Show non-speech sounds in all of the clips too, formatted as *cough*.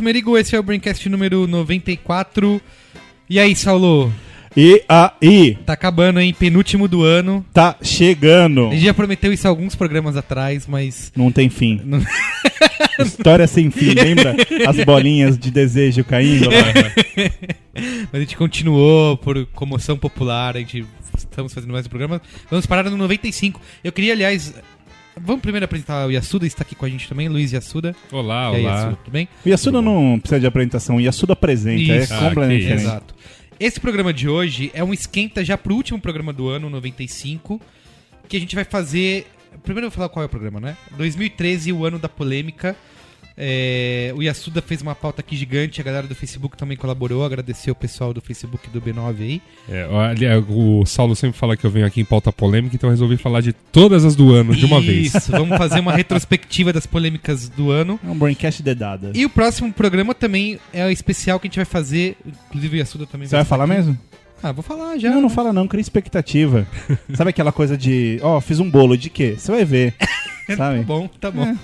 Carlos Merigo, esse é o Braincast número 94. E aí, Saulo? E aí, Tá acabando, hein? Penúltimo do ano. tá chegando. A gente já prometeu isso alguns programas atrás, mas. Não tem fim. Não- *laughs* História sem fim, lembra? As bolinhas de desejo caindo lá. *laughs* Mas a gente continuou por comoção popular, a gente estamos fazendo mais um programa. Vamos parar no 95. Eu queria, aliás. Vamos primeiro apresentar o Yasuda, está aqui com a gente também, Luiz Yasuda. Olá, E aí, olá. Yasuda, tudo bem? O Yasuda não precisa de apresentação, o Yasuda apresenta, Isso. é Ah, completamente. Exato. Esse programa de hoje é um esquenta já pro último programa do ano, 95, que a gente vai fazer. Primeiro eu vou falar qual é o programa, né? 2013, o ano da polêmica. É, o Yasuda fez uma pauta aqui gigante, a galera do Facebook também colaborou, agradecer o pessoal do Facebook do B9 aí. É, olha, o Saulo sempre fala que eu venho aqui em pauta polêmica, então eu resolvi falar de todas as do ano de uma vez. Isso, *laughs* vamos fazer uma retrospectiva das polêmicas do ano. É um braincast dedada. E o próximo programa também é o especial que a gente vai fazer, inclusive o Yasuda também Você vai estar falar aqui. mesmo? Ah, vou falar já. Não, não fala não, cria expectativa. *laughs* Sabe aquela coisa de, ó, fiz um bolo de quê? Você vai ver. *laughs* Tá Sabe? bom, tá bom.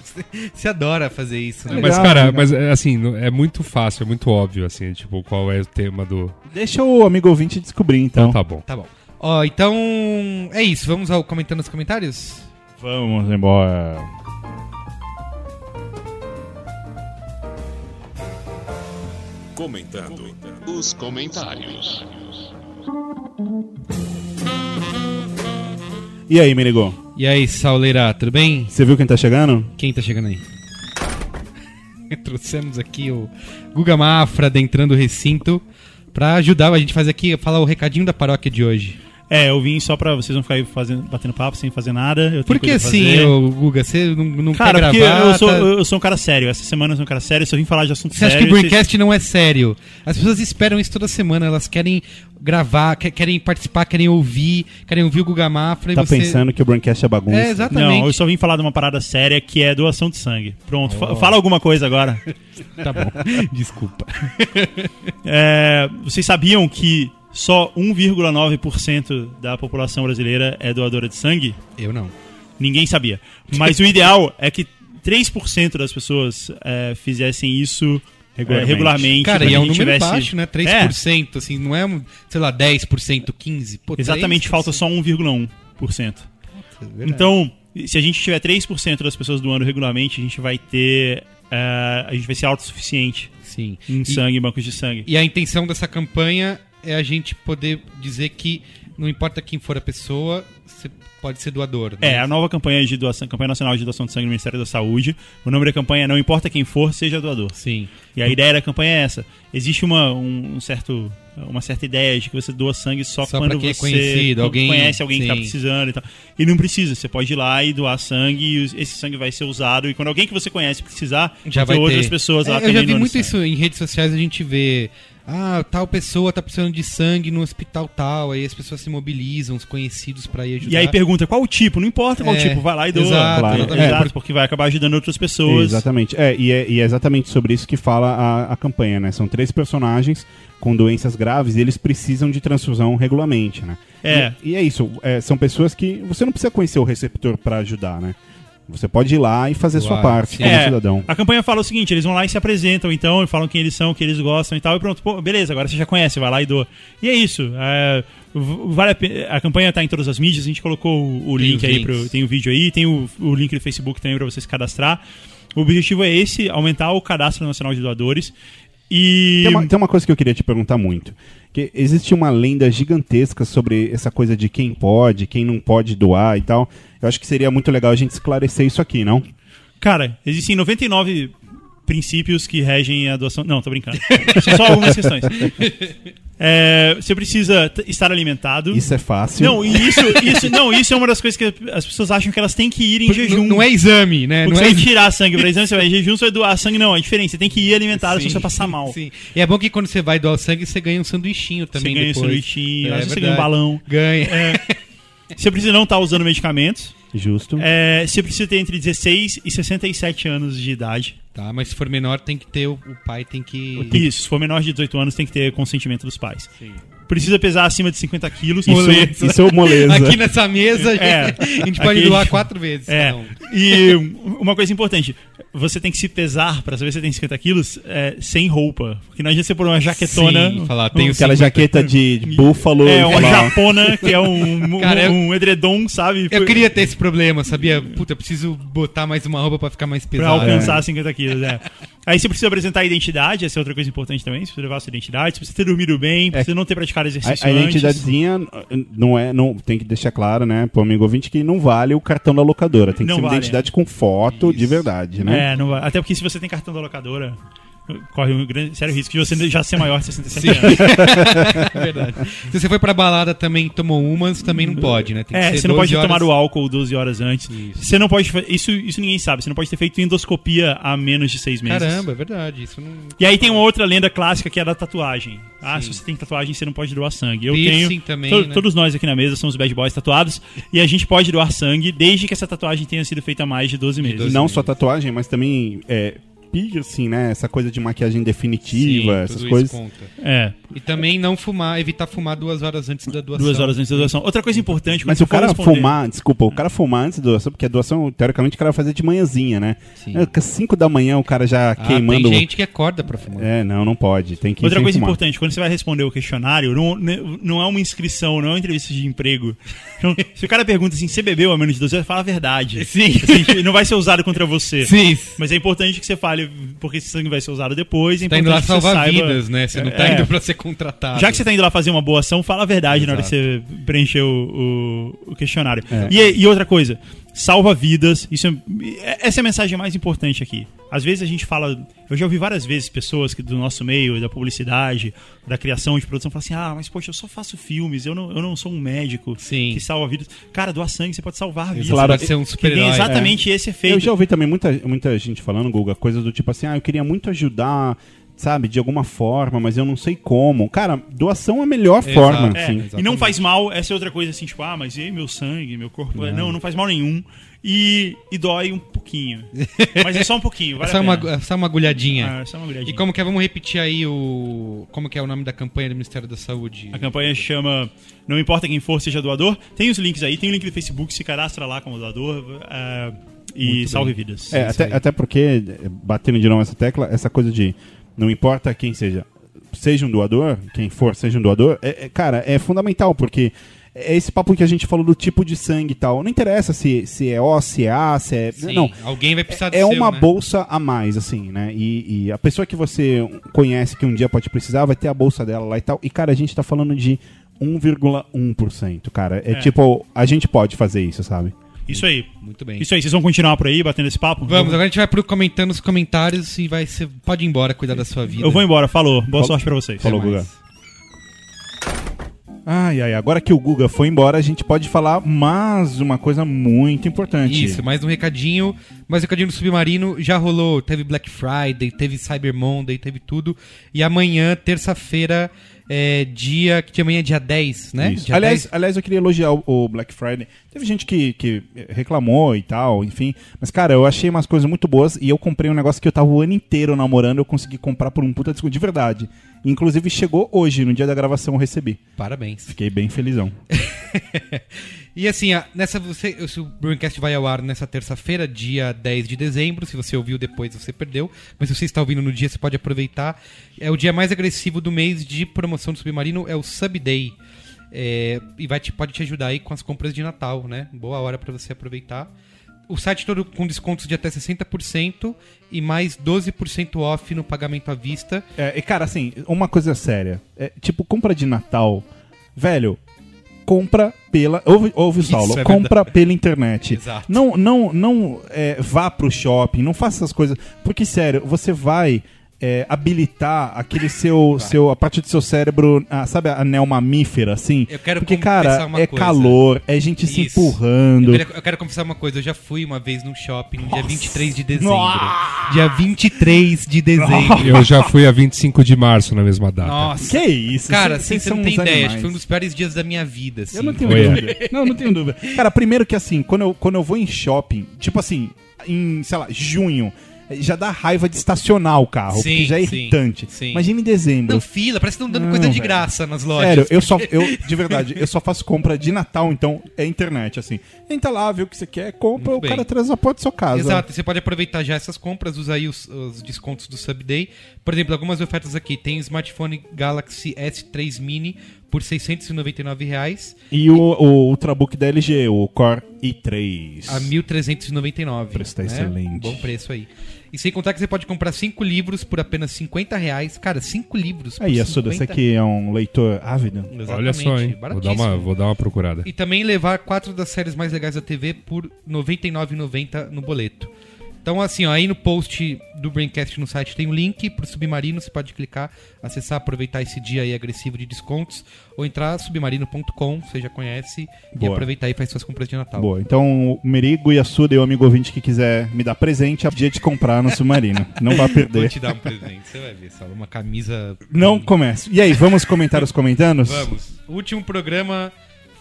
Você adora fazer isso, né? Legal, Mas, cara, legal. mas é, assim, é muito fácil, é muito óbvio, assim, tipo, qual é o tema do. Deixa o amigo ouvinte descobrir, então. Então tá bom. Tá bom. Ó, então é isso. Vamos ao comentando nos comentários? Vamos embora. Comentando os comentários. E aí, Menigo? E aí, Sauleira, tudo bem? Você viu quem tá chegando? Quem tá chegando aí? *laughs* Trouxemos aqui o Guga Mafra adentrando o recinto pra ajudar a gente a fazer aqui, falar o recadinho da paróquia de hoje. É, eu vim só pra vocês não ficarem fazendo, batendo papo sem fazer nada. Eu tenho Por que assim, ô, Guga? Você não, não Cara, quer porque gravar? eu sou, tá- eu sou um cara sério. Essa semana eu sou um cara sério. Se eu vim falar de assunto Você acha sério. que o Braincast não é sério? As pessoas esperam isso toda semana, elas querem gravar, que- querem participar, querem ouvir, querem ouvir o Guga Mafra e Tá você... pensando que o braincast é bagunça? É, exatamente. Não, eu só vim falar de uma parada séria que é doação de sangue. Pronto, fa- fala alguma coisa agora. *laughs* Tá bom. Desculpa. *laughs* É, vocês sabiam que só 1,9% da população brasileira é doadora de sangue? Eu não. Ninguém sabia. Mas o ideal é que 3% das pessoas é, fizessem isso é, Regularmente. regularmente. Cara, e é um número tivesse- baixo, né? 3%, assim, não é, sei lá, 10%, 15%. Pô, Exatamente, 3%. falta só 1,1%. Verdade. Então, se a gente tiver 3% das pessoas doando regularmente, a gente vai ter. é, a gente vai ser autossuficiente Sim. em E- sangue, em bancos de sangue. E a intenção dessa campanha é a gente poder dizer que não importa quem for a pessoa, você pode ser doador. né? É, a nova campanha de doação, campanha nacional de doação de sangue do Ministério da Saúde. O nome da campanha é Não importa quem for, seja doador. Sim. E a ideia da campanha é essa. Existe uma, um, um certo, uma certa ideia de que você doa sangue só, Só quando quem é você conhecido, alguém- conhece alguém que tá sim. precisando e tal. E não precisa, você pode ir lá e doar sangue e esse sangue vai ser usado. E quando alguém que você conhece precisar, Já vai ter outras pessoas lá É, eu já vi muito sangue. isso em redes sociais, a gente vê. Ah, tal pessoa tá precisando de sangue no hospital tal. Aí as pessoas se mobilizam, os conhecidos pra ir ajudar. E aí pergunta qual o tipo, não importa qual É, tipo, vai lá e doa. exato, Claro. exatamente, É. porque vai acabar ajudando outras pessoas. Exatamente. É e, é, e é exatamente sobre isso que fala a, a campanha, né? São três personagens com doenças graves e eles precisam de transfusão regularmente, né? É. E, e é isso. é, são pessoas que você não precisa conhecer o receptor pra ajudar, né? Você pode ir lá e fazer sua parte como É, cidadão. A campanha fala o seguinte: eles vão lá e se apresentam, então, e falam quem eles são, o que eles gostam e tal, e pronto, pô, beleza, agora você já conhece, vai lá e doa. E é isso. é, vale a, a campanha tá em todas as mídias, a gente colocou o, o link aí, pro, tem o vídeo aí, tem o, o link do Facebook também pra você se cadastrar. O objetivo é esse: aumentar o cadastro nacional de doadores. E. Tem uma, tem uma coisa que eu queria te perguntar muito. Que existe uma lenda gigantesca sobre essa coisa de quem pode, quem não pode doar e tal. Eu acho que seria muito legal a gente esclarecer isso aqui, não? Cara, existem 99 princípios que regem a doação. Não, tô brincando. São só algumas questões. É, você precisa estar alimentado. Isso é fácil. Não, e isso, isso, não, isso é uma das coisas que as pessoas acham que elas têm que ir em jejum. Não, não é exame, né? Porque Não você é vai tirar sangue pra exame, você vai em jejum, você vai doar sangue. Não, é diferente. Você tem que ir alimentado, senão você vai passar mal. Sim. E é bom que quando você vai doar sangue, você ganha um sanduichinho Você também ganha um depois. sanduichinho, É às vezes você ganha um balão. Ganha. Você precisa não estar usando medicamentos. Justo. É, você precisa ter entre 16 e 67 anos de idade. Tá, mas se for menor, tem que ter, o, o pai tem que... Isso, se for menor de 18 anos, tem que ter consentimento dos pais. Precisa pesar acima de 50 quilos. Isso, isso é moleza. Aqui nessa mesa, É. a gente pode Aqui- doar quatro vezes. É. um. E uma coisa importante, você tem que se pesar pra saber se você tem 50 quilos é, sem roupa. Porque não adianta você pôr uma jaquetona. Sim, falar, tenho Aquela 50. jaqueta de, de búfalo. É, uma falar, japona, que é um, um, Cara, eu- um edredom, sabe? Eu queria ter esse problema, sabia? Puta, eu preciso botar mais uma roupa pra ficar mais Pra pesado. alcançar 50 quilos, é. Aí você precisa apresentar a identidade, essa é outra coisa importante também. Você precisa levar a sua identidade, você precisa ter dormido bem, precisa não ter praticado exercício A, a identidadezinha não é, não tem que deixar claro, né, pro amigo ouvinte que não vale o cartão da locadora. Tem que Não ser uma vale. identidade com foto de verdade, né? É, não até porque se você tem cartão da locadora, corre um grande, sério risco de você já ser maior de 67 anos. É *laughs* verdade. Se você foi pra balada também e tomou umas, também não pode, né? Tem que É, ser você não 12 pode horas... tomar o álcool 12 horas antes. Você não pode. Isso, isso ninguém sabe. Você não pode ter feito endoscopia há menos de seis meses. Caramba, é verdade. Isso não... E aí tem uma outra lenda clássica que é a da tatuagem. Ah, se você tem tatuagem, você não pode doar sangue. Eu Piercing tenho. também, to- né? Todos nós aqui na mesa somos bad boys tatuados. *laughs* e a gente pode doar sangue desde que essa tatuagem tenha sido feita há mais de 12 meses. 12 Não só tatuagem, mas também é, piercing, né? Essa coisa de maquiagem definitiva, Sim, essas tudo isso coisas. conta. É, E também não fumar, evitar fumar duas horas antes da doação. duas horas antes da doação. Outra coisa importante, quando Mas se o cara responder- fumar, desculpa, o cara fumar antes da doação, porque a doação, teoricamente, o cara vai fazer de manhãzinha, né? Sim. É, 5 da manhã o cara já Ah, queimando. Tem gente que acorda pra fumar. É, não, não pode. Tem que ir Outra coisa fumar. importante, quando você vai responder o questionário, não, não é uma inscrição, não é uma entrevista de emprego. Então, se o cara pergunta assim, você bebeu a menos de 12 horas, fala a verdade. Sim. Assim, não vai ser usado contra você. Sim. Mas é importante que você fale, porque esse sangue vai ser usado depois. É Tá indo lá você salvar saiba- vidas, né? Você não tá É. indo pra ser contratado. Já que você tá indo lá fazer uma boa ação, fala a verdade na hora que você preencher o, o- o questionário. E, e outra coisa, salva vidas. Isso é- essa é a mensagem mais importante aqui. Às vezes a gente fala. Eu já ouvi várias vezes pessoas que, do nosso meio, da publicidade, da criação de produção, falam assim: ah, mas poxa, eu só faço filmes, eu não, eu não sou um médico Sim. que salva vidas. Cara, doar sangue, você pode salvar vidas. Claro, pode ser um super-herói. tem exatamente esse efeito. Eu já ouvi também muita, muita gente falando, Guga, coisas do tipo assim, ah, eu queria muito ajudar, sabe, de alguma forma, mas eu não sei como. Cara, doação é a melhor Exato. forma. É, assim. e não faz mal, essa é outra coisa assim, tipo, ah, mas e aí meu sangue, meu corpo? Não, não faz mal nenhum. E, e dói um pouquinho. Mas é só um pouquinho, *laughs* É vale só a uma, pena. é só uma agulhadinha. Ah, é só uma olhadinha. E como que é? Vamos repetir aí o. Como que é o nome da campanha do Ministério da Saúde? A campanha chama Não Importa Quem For, Seja Doador. Tem os links aí, tem o link do Facebook, se cadastra lá como doador ah, e salve vidas. É, até, até porque, batendo de novo essa tecla, essa coisa de não importa quem seja, seja um doador, quem for seja um doador, é, é- cara, é fundamental, porque é esse papo que a gente falou do tipo de sangue e tal. Não interessa se, se é O, se é A, se é. Sim, Não. Alguém vai precisar do É seu, uma né? bolsa a mais, assim, né? E, e a pessoa que você conhece que um dia pode precisar vai ter a bolsa dela lá e tal. E, cara, a gente tá falando de 1,1%, cara. É, É. tipo, a gente pode fazer isso, sabe? Isso aí. Muito bem. Isso aí, vocês vão continuar por aí batendo esse papo? Vamos, agora a gente vai pro comentando os comentários e vai ser. Pode ir embora, cuidar da sua vida. eu vou embora, falou. Boa Falou. sorte pra vocês. Falou. Guga. Ai, ai, agora que o Guga foi embora, a gente pode falar mais uma coisa muito importante. Isso, mais um recadinho. Mais um recadinho do Submarino. Já rolou, teve Black Friday, teve Cyber Monday, teve tudo. E amanhã, terça-feira, é dia. Que amanhã é dia 10, né? Dia Aliás, 10. aliás, eu queria elogiar o- o Black Friday. Teve gente que, que reclamou e tal, enfim. Mas, cara, eu achei umas coisas muito boas e eu comprei um negócio que eu tava o ano inteiro namorando. Eu consegui comprar por um puta desconto de verdade. Inclusive, chegou hoje, no dia da gravação, eu recebi. Parabéns. Fiquei bem felizão. *laughs* E assim, nessa você, o Braincast vai ao ar nessa terça-feira, dia 10 de dezembro. Se você ouviu depois, você perdeu. Mas se você está ouvindo no dia, você pode aproveitar. É o dia mais agressivo do mês de promoção do Submarino, é o Sub Day. É, e vai te, pode te ajudar aí com as compras de Natal, né? Boa hora para você aproveitar. O site todo com descontos de até 60% e mais 12% off no pagamento à vista. É, e, cara, assim, uma coisa séria. É, tipo, compra de Natal. Velho, compra pela. Ouve, ouve o Saulo, é compra pela internet. Exato. Não, não, não é, vá pro shopping, não faça essas coisas. Porque, sério, você vai. É, habilitar aquele seu, seu. A parte do seu cérebro, ah, sabe, a anel mamífera, assim? Eu quero Porque, cara, uma é coisa. calor, é gente se Isso. empurrando. Eu quero, eu quero confessar uma coisa, eu já fui uma vez num shopping no dia 23 de dezembro. Nossa! Dia 23 de dezembro. Eu já fui a 25 de março na mesma data. Nossa. Que isso? Cara, Vocês- assim, você vocês não tem ideia, animais. acho que foi um dos piores dias da minha vida, assim. Eu não tenho Olha. dúvida. Não, não tenho dúvida. Cara, primeiro que assim, quando eu, quando eu vou em shopping, tipo assim, em, sei lá, junho, já dá raiva de estacionar o carro, Sim, porque já é sim, irritante. sim. Imagina em dezembro. Não, fila, parece que estão dando Não, coisa de velho. graça nas lojas. Sério, eu só, eu, de verdade, eu só faço compra de Natal, então é internet, assim. Entra lá, vê o que você quer, compra, Muito o cara bem. traz a porta da sua casa. Exato, você pode aproveitar já essas compras, usa aí os, os descontos do Subday. Por exemplo, algumas ofertas aqui. Tem o smartphone Galaxy S3 Mini por 699 reais E o, o Ultrabook da LG, o Core i3. a 1.399. Preço tá né? excelente. Bom preço aí. E sem contar que você pode comprar 5 livros por apenas 50 reais. Cara, 5 livros por Aí, Assuda, você 50 que é um leitor ávido. Exatamente, Olha só, hein? Vou dar, uma, vou dar uma procurada. E também levar quatro das séries mais legais da TV por R$ 99,90 no boleto. Então, assim, ó, aí no post do Braincast no site tem um link pro Submarino, você pode clicar, acessar, aproveitar esse dia aí agressivo de descontos, ou entrar submarino.com, você já conhece, e Boa. aproveitar e faz suas compras de Natal. Boa, então o Merigo e a Suda e o amigo ouvinte que quiser me dar presente, é dia de comprar no Submarino. Não vai *laughs* Vou perder. te dar um presente, você vai ver, Saulo, uma camisa... Não comece. E aí, vamos comentar os comentários? Vamos. Último programa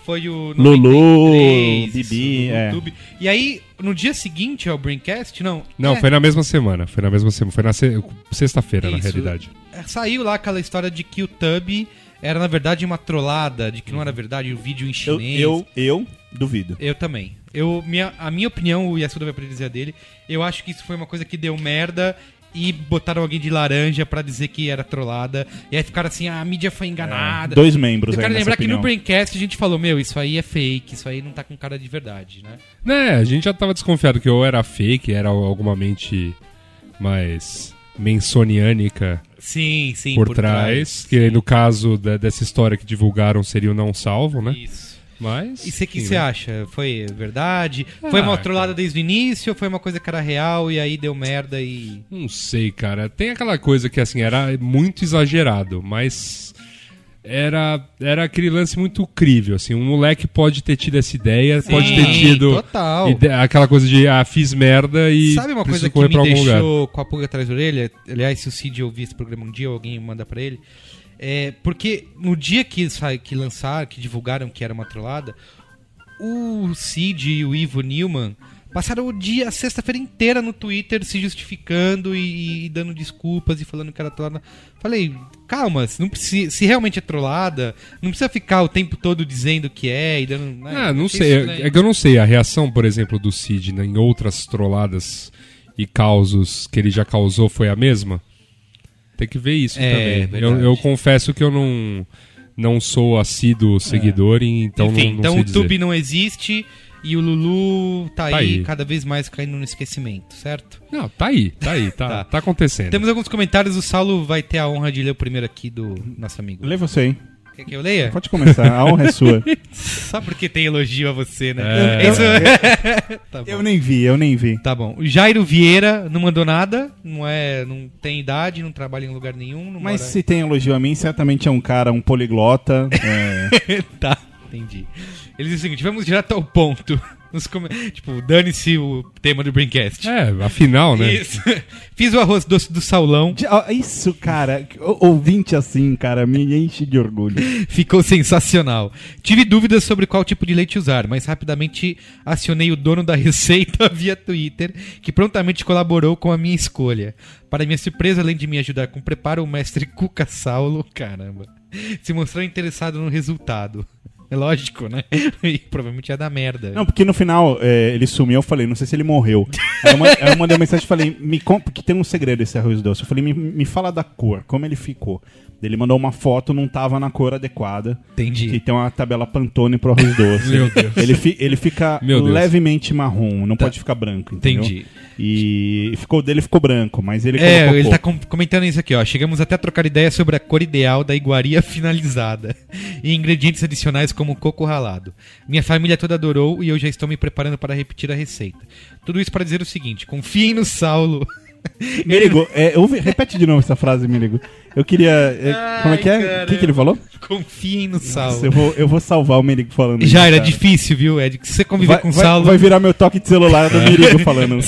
foi o Lulu, 93, Bibi, é. YouTube. E aí, no dia seguinte ao Braincast, não... Não, é, foi na mesma semana. Foi na mesma semana. Foi na se- sexta-feira, na realidade. É, Saiu lá aquela história de que o Tub era, na verdade, uma trollada, de que não era verdade o vídeo em Eu, chinês. eu, eu duvido. Eu também. Eu, minha, a minha opinião, o Yasuda vai poder dizer a dele, eu acho que isso foi uma coisa que deu merda e botaram alguém de laranja pra dizer que era trollada. E aí ficaram assim, ah, a mídia foi enganada. Dois membros eu quero lembrar que no Braincast a gente falou, meu, isso aí é fake, isso aí não tá com cara de verdade, né? Né, a gente já tava desconfiado que ou era fake, era alguma mente mais mensoniânica Sim, sim. por, trás, Que no caso da- dessa história que divulgaram seria o não salvo, né? Isso. Mas. E você que você né? acha? Foi verdade? foi Ah, uma trollada cara. desde o início ou foi uma coisa que era real e aí deu merda e. Não sei, cara. Tem aquela coisa que, assim, era muito exagerado, mas era, era aquele lance muito crível, assim. Um moleque pode ter tido essa ideia, pode ter tido Total. ide- aquela coisa de, ah, fiz merda e Sabe uma coisa que correr me algum lugar. deixou com a pulga atrás da orelha? Aliás, se o Cid ouvir esse programa um dia, alguém manda pra ele. É, porque no dia que, que lançaram, que divulgaram que era uma trollada, o Cid e o Ivo Newman passaram o dia, a sexta-feira inteira no Twitter se justificando e, e dando desculpas e falando que era trollada. Falei, calma, se, não precisa, se realmente é trollada, não precisa ficar o tempo todo dizendo que é e dando. né? Ah, não Achei sei. estranho. É, é que eu não sei. A reação, por exemplo, do Cid né, em outras trolladas e causos que ele já causou foi a mesma? Tem que ver isso É, também. Eu, eu confesso que eu não, não sou assíduo seguidor, e então Enfim, não, não então sei o dizer. Tube não existe e o Lulu tá, Tá aí, aí. cada vez mais caindo no esquecimento, certo? Não, tá aí, tá aí, tá, *laughs* Tá. tá. acontecendo. Temos alguns comentários, o Saulo vai ter a honra de ler o primeiro aqui do nosso amigo. Lê você, hein? Quer que eu leia? Pode começar, a honra é sua. *laughs* Só porque tem elogio a você, né? É. Isso... *laughs* tá, bom. Eu nem vi, eu nem vi. tá bom. O Jairo Vieira não mandou nada, não é, não tem idade, não trabalha em lugar nenhum, não Mas mora- se tem elogio a mim, certamente é um cara, um poliglota. *laughs* é, tá, entendi. Ele diz o seguinte, vamos direto ao ponto. Nos come- Tipo, dane-se o tema do Braincast. É, afinal, né? Isso. *laughs* Fiz o arroz doce do Saulão. Isso, cara, ouvinte assim, cara, me enche de orgulho. Ficou sensacional. Tive dúvidas sobre qual tipo de leite usar, mas rapidamente acionei o dono da *laughs* receita via Twitter, que prontamente colaborou com a minha escolha. Para minha surpresa, além de me ajudar com o preparo, o mestre Cuca Saulo, *laughs* caramba, se mostrou interessado no resultado. É lógico, né? *laughs* E provavelmente ia dar merda. Não, porque no final é, ele sumiu, eu falei, não sei se ele morreu. Aí eu, ma- aí eu mandei uma mensagem e falei, me conta, porque tem um segredo esse arroz doce. Eu falei, me, me fala da cor, como ele ficou. Ele mandou uma foto, não tava na cor adequada. Entendi. Que tem uma tabela Pantone pro arroz doce. *laughs* Meu Deus. Ele, fi- ele fica levemente marrom, não pode ficar branco, entendeu? Entendi. E ficou dele ficou branco, mas ele É, ele tá pouco. com- comentando isso aqui, ó. Chegamos até a trocar ideia sobre a cor ideal da iguaria *laughs* finalizada e ingredientes adicionais como coco ralado. Minha família toda adorou e eu já estou me preparando para repetir a receita. Tudo isso para dizer o seguinte: confiem no Saulo. *laughs* Merigo, é, ouve- repete de novo essa frase, Merigo. Eu queria. é, como é que é? Ai, O que, que ele falou? confiem no Saulo. eu, vou, eu vou salvar o Merigo falando Já era cara. difícil, viu, Ed? Se você conviver Vai, com o Saulo. vai virar meu toque de celular do Merigo falando. *laughs*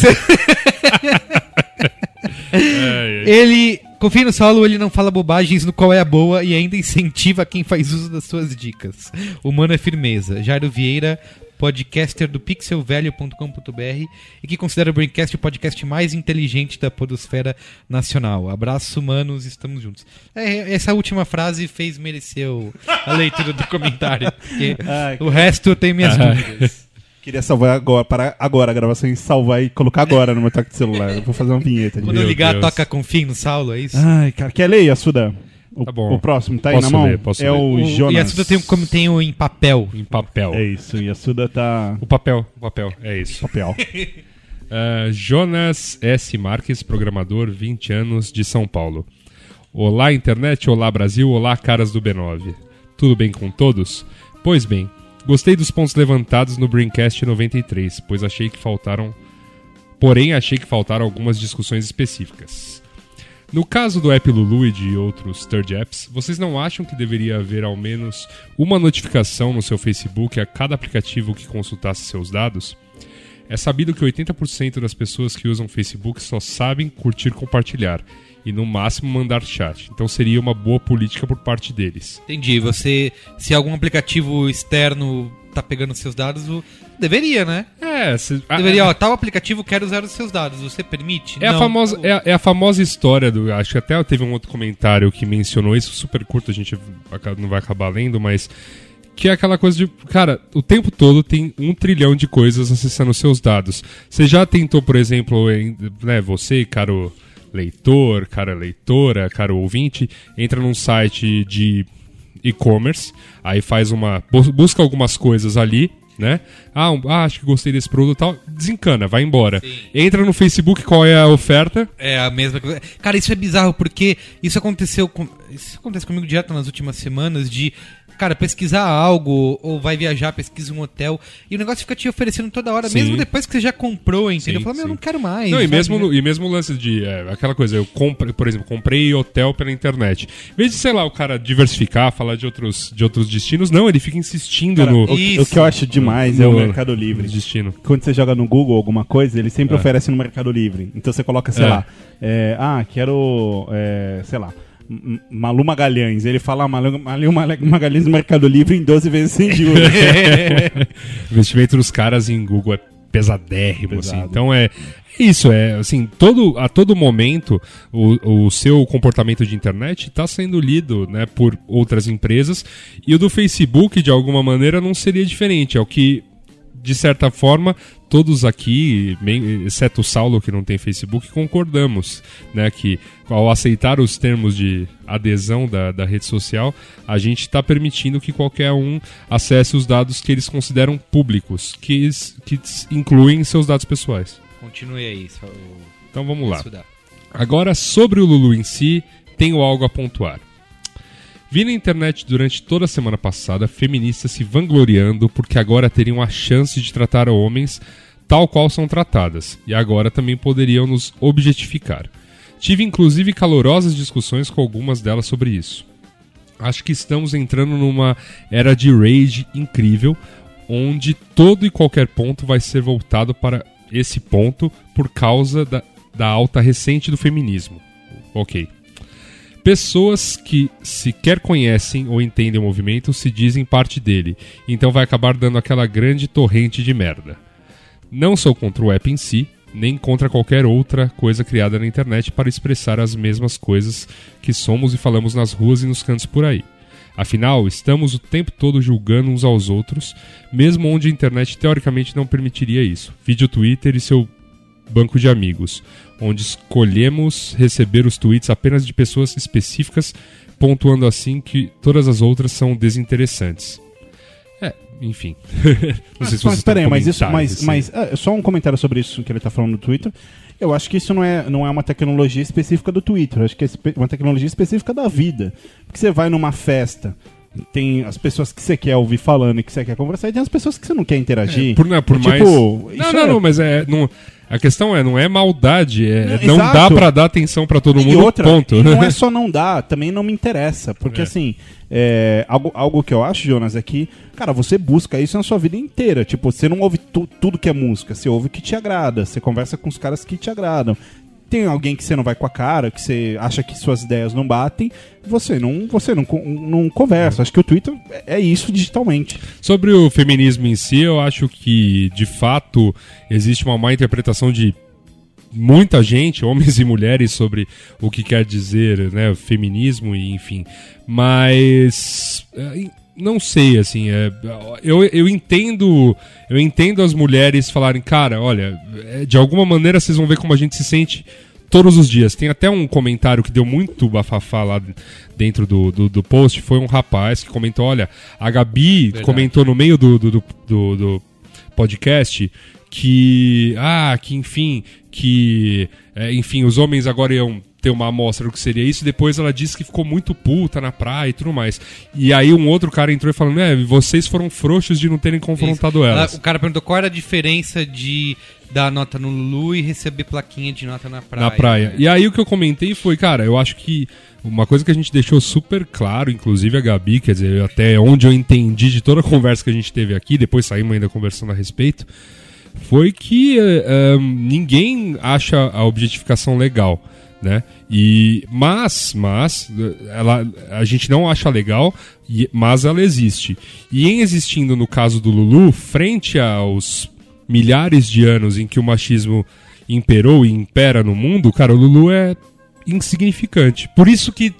Ele. Confia no Saulo, ele não fala bobagens no qual é a boa e ainda incentiva quem faz uso das suas dicas. O mano é firmeza. Jairo Vieira, podcaster do pixelvelho.com.br e que considera o Braincast o podcast mais inteligente da podosfera nacional. Abraço, manos, estamos juntos. É, essa última frase fez merecer o- a leitura do comentário. porque *laughs* Ai, o resto eu tenho minhas dúvidas. *laughs* Queria salvar agora, para agora a gravação e salvar e colocar agora no meu toque de celular. Eu vou fazer uma vinheta. Quando De... eu ligar, Deus. toca confia no Saulo, é isso? Ai, cara, quer ler, Assuda? O, Tá bom. o próximo tá aí Posso na mão? ler, posso é ler. o, O, Jonas. e a Suda tem, um- como tem o em papel. Em papel. É isso, e a Suda tá. O papel, o papel, é isso. Papel. Ah, *laughs* Jonas S. Marques, programador, 20 anos, de São Paulo. Olá, internet, olá, Brasil, olá, caras do B9. Tudo bem com todos? Pois bem, gostei dos pontos levantados no Braincast 93, pois achei que faltaram. Porém, achei que faltaram algumas discussões específicas. No caso do app Lulu e de outros third apps, vocês não acham que deveria haver ao menos uma notificação no seu Facebook a cada aplicativo que consultasse seus dados? É sabido que 80% das pessoas que usam Facebook só sabem curtir e compartilhar, e no máximo mandar chat. Então seria uma boa política por parte deles. Entendi. Você, se algum aplicativo externo tá pegando seus dados, o- deveria, né? É, se- a- Deveria, ó, tal aplicativo quer usar os seus dados. Você permite? É a, Não. famosa, é, a, é a famosa história do. Acho que até teve um outro comentário que mencionou isso, super curto, a gente não vai acabar lendo, mas. Que é aquela coisa de. Cara, o tempo todo tem um trilhão de coisas acessando os seus dados. Você já tentou, por exemplo, em- né, você, caro leitor, cara leitora, caro ouvinte, entra num site de e-commerce, aí faz uma. bu- busca algumas coisas ali, né? Ah, um- ah, acho que gostei desse produto e tal. Desencana, vai embora. Entra no Facebook, qual é a oferta? É a mesma coisa. Cara, isso é bizarro porque isso aconteceu com... Isso acontece comigo direto nas últimas semanas de... Cara, pesquisar algo, ou vai viajar, pesquisa um hotel, e o negócio fica te oferecendo toda hora, Sim. mesmo depois que você já comprou, entendeu? Sim, Fala, meu, eu não quero mais. Não, e mesmo, no- e mesmo o lance de. é, aquela coisa, eu comprei, por exemplo, comprei hotel pela internet. Em vez de, sei lá, o cara diversificar, falar de outros, de outros destinos, não, ele fica insistindo Cara, no. o, Isso. o que eu acho demais é no- o Mercado Livre. no destino. Quando você joga no Google alguma coisa, ele sempre É. oferece no Mercado Livre. Então você coloca, sei É. lá, é, ah, quero, é, sei lá, Malu Magalhães. Ele fala Malu, Malu Magalhães no Mercado Livre em 12 vezes sem juros. O *laughs* investimento dos caras em Google é pesadérrimo, Pesado. assim. Então é isso, é assim, todo, a todo momento o, o seu comportamento de internet está sendo lido né, por outras empresas e o do Facebook, de alguma maneira, não seria diferente. É o que, de certa forma, todos aqui, exceto o Saulo, que não tem Facebook, concordamos né, que ao aceitar os termos de adesão da, da rede social, a gente está permitindo que qualquer um acesse os dados que eles consideram públicos, que, que incluem seus dados pessoais. Continue aí. Só, Então vamos lá. Agora, sobre o Lulu em si, tenho algo a pontuar. Vi na internet durante toda a semana passada feministas se vangloriando porque agora teriam a chance de tratar homens tal qual são tratadas, e agora também poderiam nos objetificar. Tive inclusive calorosas discussões com algumas delas sobre isso. Acho que estamos entrando numa era de rage incrível, onde todo e qualquer ponto vai ser voltado para esse ponto por causa da, da alta recente do feminismo. Ok. Pessoas que sequer conhecem ou entendem o movimento se dizem parte dele, então vai acabar dando aquela grande torrente de merda. Não sou contra o app em si, nem contra qualquer outra coisa criada na internet para expressar as mesmas coisas que somos e falamos nas ruas e nos cantos por aí. Afinal, estamos o tempo todo julgando uns aos outros, mesmo onde a internet teoricamente não permitiria isso. Vídeo Twitter e seu banco de amigos, onde escolhemos receber os tweets apenas de pessoas específicas, pontuando assim que todas as outras são desinteressantes. É, enfim. *laughs* não sei se mas vocês peraí, mas isso, mas, assim. mas ah, só um comentário sobre isso que ele tá falando no Twitter. Eu acho que isso não é, não é uma tecnologia específica do Twitter, eu acho que é uma tecnologia específica da vida. Porque você vai numa festa, tem as pessoas que você quer ouvir falando e que você quer conversar, e tem as pessoas que você não quer interagir. É, por, não, por Tipo, mais. isso Não, não, é- não, mas é. Não, a questão é, não é maldade, é, Não, não dá pra dar atenção pra todo E mundo, outra, ponto. e não é *laughs* só não dá, também não me interessa. Porque É. assim, é, algo, algo que eu acho, Jonas, é que, cara, você busca isso na sua vida inteira. Tipo, você não ouve tu- tudo que é música, você ouve o que te agrada, você conversa com os caras que te agradam. Tem alguém que você não vai com a cara, que você acha que suas ideias não batem, você não, você não, não conversa. Acho que o Twitter é é isso digitalmente. Sobre o feminismo em si, eu acho que, de fato, existe uma má interpretação de muita gente, homens e mulheres, sobre o que quer dizer né, feminismo e enfim. Mas é, não sei, assim, é, eu, eu entendo eu entendo as mulheres falarem, cara, olha, é, de alguma maneira vocês vão ver como a gente se sente todos os dias. Tem até um comentário que deu muito bafafá lá dentro do, do, do post. Foi um rapaz que comentou: olha, a Gabi comentou no meio do, do, do, do- do podcast que. Ah, que enfim, que. é, enfim, os homens agora iam ter uma amostra do que seria isso. Depois ela disse que ficou muito puta na praia e tudo mais. E aí um outro cara entrou e falando: é, vocês foram frouxos de não terem confrontado Ela- elas. o cara perguntou qual era a diferença de dar nota no Lulu e receber plaquinha de nota na praia. na praia. E aí o que eu comentei foi, cara, eu acho que uma coisa que a gente deixou super claro, inclusive a Gabi, quer dizer, até onde eu entendi de toda a conversa que a gente teve aqui, depois saímos ainda conversando a respeito, foi que eh, ninguém acha a objetificação legal. Né? E mas, mas ela, a gente não acha legal, mas ela existe. E em existindo no caso do Lulu, frente aos milhares de anos em que o machismo imperou e impera no mundo, cara, o Lulu é insignificante. Por isso que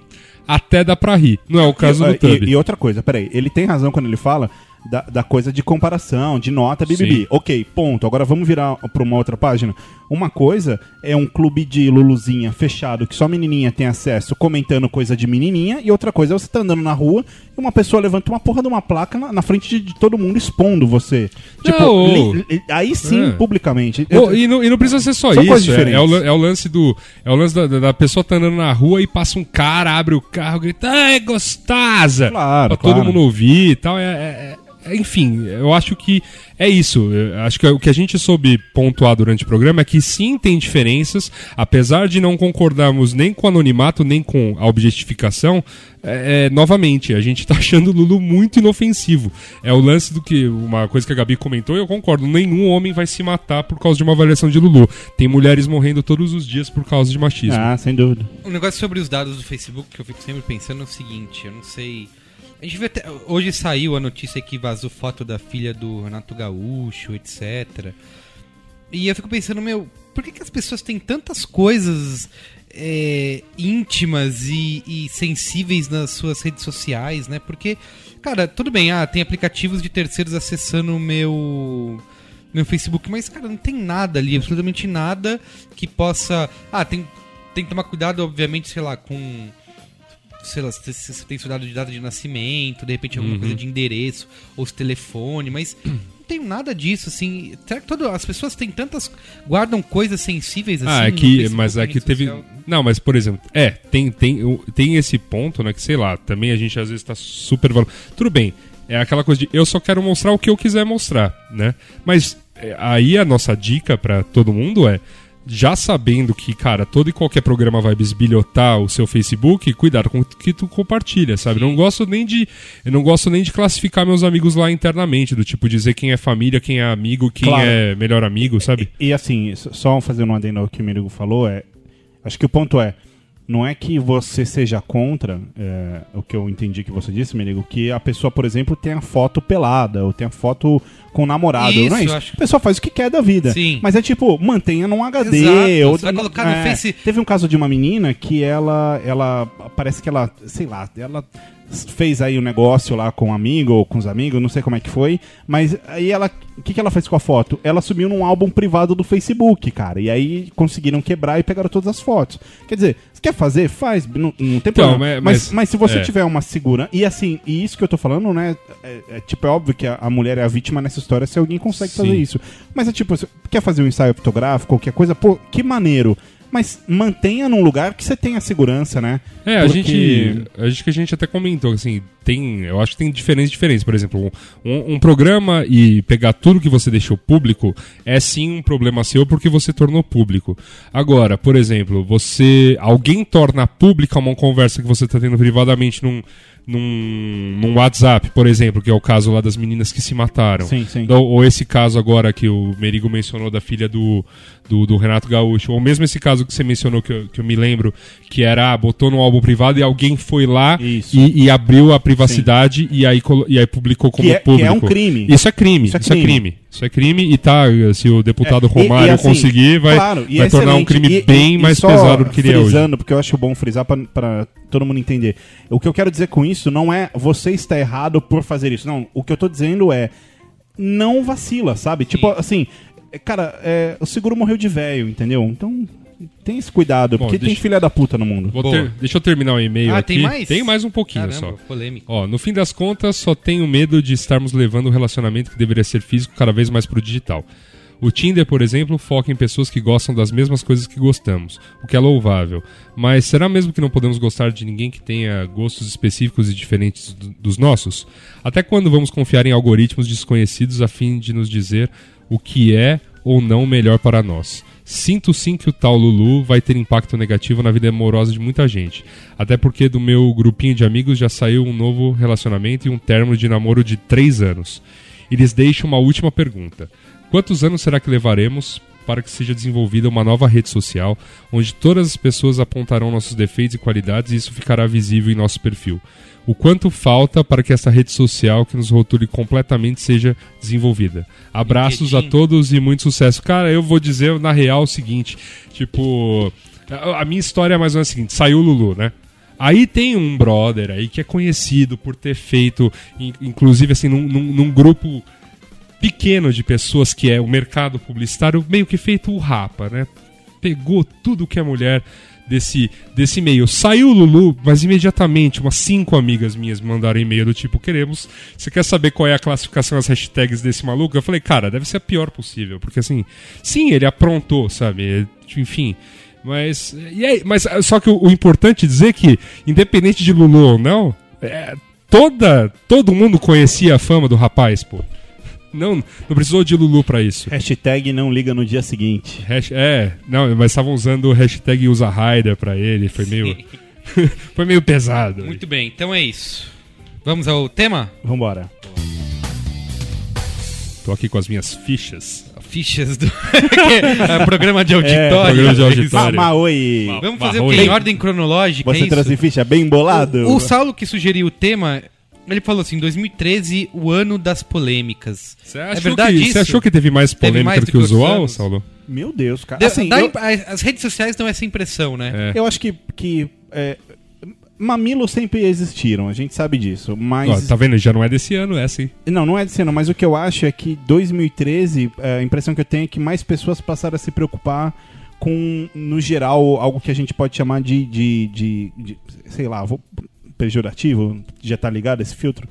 até dá pra rir. Não é o caso e, do Tub. e, e outra coisa, peraí, ele tem razão quando ele fala da, da coisa de comparação, de nota, bibibi. Sim. Ok, ponto. Agora vamos virar pra uma outra página. Uma coisa é um clube de Luluzinha fechado que só menininha tem acesso comentando coisa de menininha, e outra coisa é você tá andando na rua e uma pessoa levanta uma porra de uma placa na, na frente de, de todo mundo expondo você. Tipo, Não, li- li- aí sim, É. publicamente. Eu- e, não, e não precisa ser só São isso. É, é o, é o lance do. É o lance da, da- pessoa tá andando na rua e passa um cara, abre o carro, grita, ai, gostosa! Claro, pra todo claro. mundo ouvir e tal. É, é- é- enfim, eu acho que é isso. Eu acho que o que a gente soube pontuar durante o programa é que sim tem diferenças, apesar de não concordarmos nem com o anonimato, nem com a objetificação. é, é, novamente, a gente tá *laughs* achando o Lulu muito inofensivo. É o lance do que uma coisa que a Gabi comentou e eu concordo. Nenhum homem vai se matar por causa de uma avaliação de Lulu. Tem mulheres morrendo todos os dias por causa de machismo. Ah, sem dúvida. Um negócio sobre os dados do Facebook que eu fico sempre pensando é o seguinte, eu não sei. A gente vê até, hoje saiu a notícia que vazou foto da filha do Renato Gaúcho, etc. E eu fico pensando, meu, por que, que as pessoas têm tantas coisas é, íntimas e, e sensíveis nas suas redes sociais, né? Porque, cara, tudo bem, ah, tem aplicativos de terceiros acessando o meu meu Facebook, mas cara, não tem nada ali, absolutamente nada que possa, ah, tem tem que tomar cuidado, obviamente, sei lá, com sei lá, se você tem seu dado de data de nascimento, de repente alguma coisa de endereço ou se telefone, mas *clears throat* não tem nada disso, assim. Será que todo, as pessoas têm tantas. guardam coisas sensíveis assim? Ah, é Facebook, mas na é teve. social? Não, mas por exemplo, é, tem, tem, tem esse ponto, né? Que sei lá, também a gente às vezes tá super. valo- Tudo bem, é aquela coisa de eu só quero mostrar o que eu quiser mostrar, né? Mas é, aí a nossa dica pra todo mundo é. Já sabendo que, cara, todo e qualquer programa vai bisbilhotar o seu Facebook, cuidado com o que tu compartilha, sabe? Não gosto nem de. Eu não gosto nem de classificar meus amigos lá internamente, do tipo dizer quem é família, quem é amigo, quem Claro. é melhor amigo, sabe? E, e assim, só fazendo um adendo ao que o Mirigo falou, é, acho que o ponto é, não é que você seja contra é, o que eu entendi que você disse, Mirigo, que a pessoa, por exemplo, tenha foto pelada, ou tenha foto com namorado, Isso, não é isso? acho A pessoa faz o que quer da vida. Sim. Mas é tipo, mantenha num HD. Exato, ou você vai colocar no Face- Teve um caso de uma menina que ela, ela, parece que ela, sei lá, ela fez aí um negócio lá com um amigo ou com os amigos, não sei como é que foi, mas aí ela, o que, que ela fez com a foto? Ela subiu num álbum privado do Facebook, cara, e aí conseguiram quebrar e pegaram todas as fotos. Quer dizer, você quer fazer? Faz, não, não tem Então, problema. mas- mas, mas- mas, se você é. tiver uma segurança, e assim, e isso que eu tô falando, né, é, é, tipo, é óbvio que a, a mulher é a vítima nessa história se alguém consegue Sim. fazer isso. Mas é tipo, quer fazer um ensaio fotográfico, qualquer coisa, pô, que maneiro. Mas mantenha num lugar que você tenha segurança, né? É, a Porque- gente. Acho que a gente até comentou, assim, tem, eu acho que tem diferentes diferentes. Por exemplo, um, um programa e pegar tudo que você deixou público é sim um problema seu porque você tornou público. Agora, por exemplo, você alguém torna pública uma conversa que você está tendo privadamente num, num, num WhatsApp, por exemplo, que é o caso lá das meninas que se mataram. Sim, sim. Então, ou esse caso agora que o Merigo mencionou da filha do, do, do Renato Gaúcho, ou mesmo esse caso que você mencionou que eu, que eu me lembro, que era, ah, botou no álbum privado e alguém foi lá e, e abriu a privacidade e aí, e aí publicou como Que é- que público. é um crime. Isso é crime, Isso isso é é crime. crime. Isso é crime e tá, se o deputado É, e- e Romário assim, conseguir, vai, claro, e vai é tornar um crime E- bem e- e mais pesado do que ele é hoje. frisando, porque eu acho bom frisar pra- pra todo mundo entender. O que eu quero dizer com isso não é você está errado por fazer isso. Não, o que eu tô dizendo é não vacila, sabe? Tipo, assim, é, cara, é, o seguro morreu de velho, entendeu? Então, tem esse cuidado, Bom, porque deixa- tem filha da puta no mundo. Ter- deixa eu terminar o e-mail Ah, aqui. tem mais? Tem mais um pouquinho Caramba, só. polêmico. Ó, no fim das contas, só tenho medo de estarmos levando um relacionamento que deveria ser físico cada vez mais pro digital. O Tinder, por exemplo, foca em pessoas que gostam das mesmas coisas que gostamos, o que é louvável. Mas será mesmo que não podemos gostar de ninguém que tenha gostos específicos e diferentes do- dos nossos? Até quando vamos confiar em algoritmos desconhecidos a fim de nos dizer o que é ou não melhor para nós? Sinto sim que o tal Lulu vai ter impacto negativo na vida amorosa de muita gente. Até porque do meu grupinho de amigos já saiu um novo relacionamento e um término de namoro de três anos. E lhes deixo uma última pergunta. Quantos anos será que levaremos para que seja desenvolvida uma nova rede social, onde todas as pessoas apontarão nossos defeitos e qualidades e isso ficará visível em nosso perfil? O quanto falta para que essa rede social que nos rotule completamente seja desenvolvida? Abraços a todos e muito sucesso. Cara, eu vou dizer na real o seguinte, tipo, a minha história é mais ou menos a seguinte, saiu o Lulu, né? Aí tem um brother aí que é conhecido por ter feito, in- inclusive assim, num, num- num grupo pequeno de pessoas que é o mercado publicitário, meio que feito o rapa, né? Pegou tudo que é mulher desse, desse e-mail. Saiu o Lulu, mas imediatamente umas cinco amigas minhas me mandaram e-mail do tipo, queremos, você quer saber qual é a classificação, as hashtags desse maluco? Eu falei, cara, deve ser a pior possível, porque assim, sim, ele aprontou, sabe? Enfim... Mas, e aí, mas só que o, o importante é dizer que, independente de Lulu ou não, é, toda, todo mundo conhecia a fama do rapaz, pô. Não, não precisou de Lulu pra isso. Hashtag não liga no dia seguinte. Hash- é, não, mas estavam usando o hashtag usa Raider pra ele, foi meio. *laughs* foi meio pesado. Muito bem, então é isso. Vamos ao tema? Vambora. Tô aqui com as minhas fichas. Fichas do *laughs* é, programa de auditório. programa de É auditório. oi. Mal. Vamos fazer Marrom o quê? Em ordem cronológica, é Você isso? trouxe ficha bem bolado? O, o Saulo que sugeriu o tema, ele falou assim, 2013, o ano das polêmicas. Você é verdade que, isso? você achou que teve mais Teve polêmica mais do que que usual? Saulo? Meu Deus, cara. Assim, dá eu, imp- as redes sociais dão essa impressão, né? É. eu acho que, que é, mamilos sempre existiram, a gente sabe disso. Mas. Ó, tá vendo? Já não é desse ano, é assim. Não, não é desse ano, mas o que eu acho é que 2013, é, a impressão que eu tenho é que mais pessoas passaram a se preocupar com, no geral, algo que a gente pode chamar de. de, de, de- sei lá, vou, pejorativo, já tá ligado esse filtro?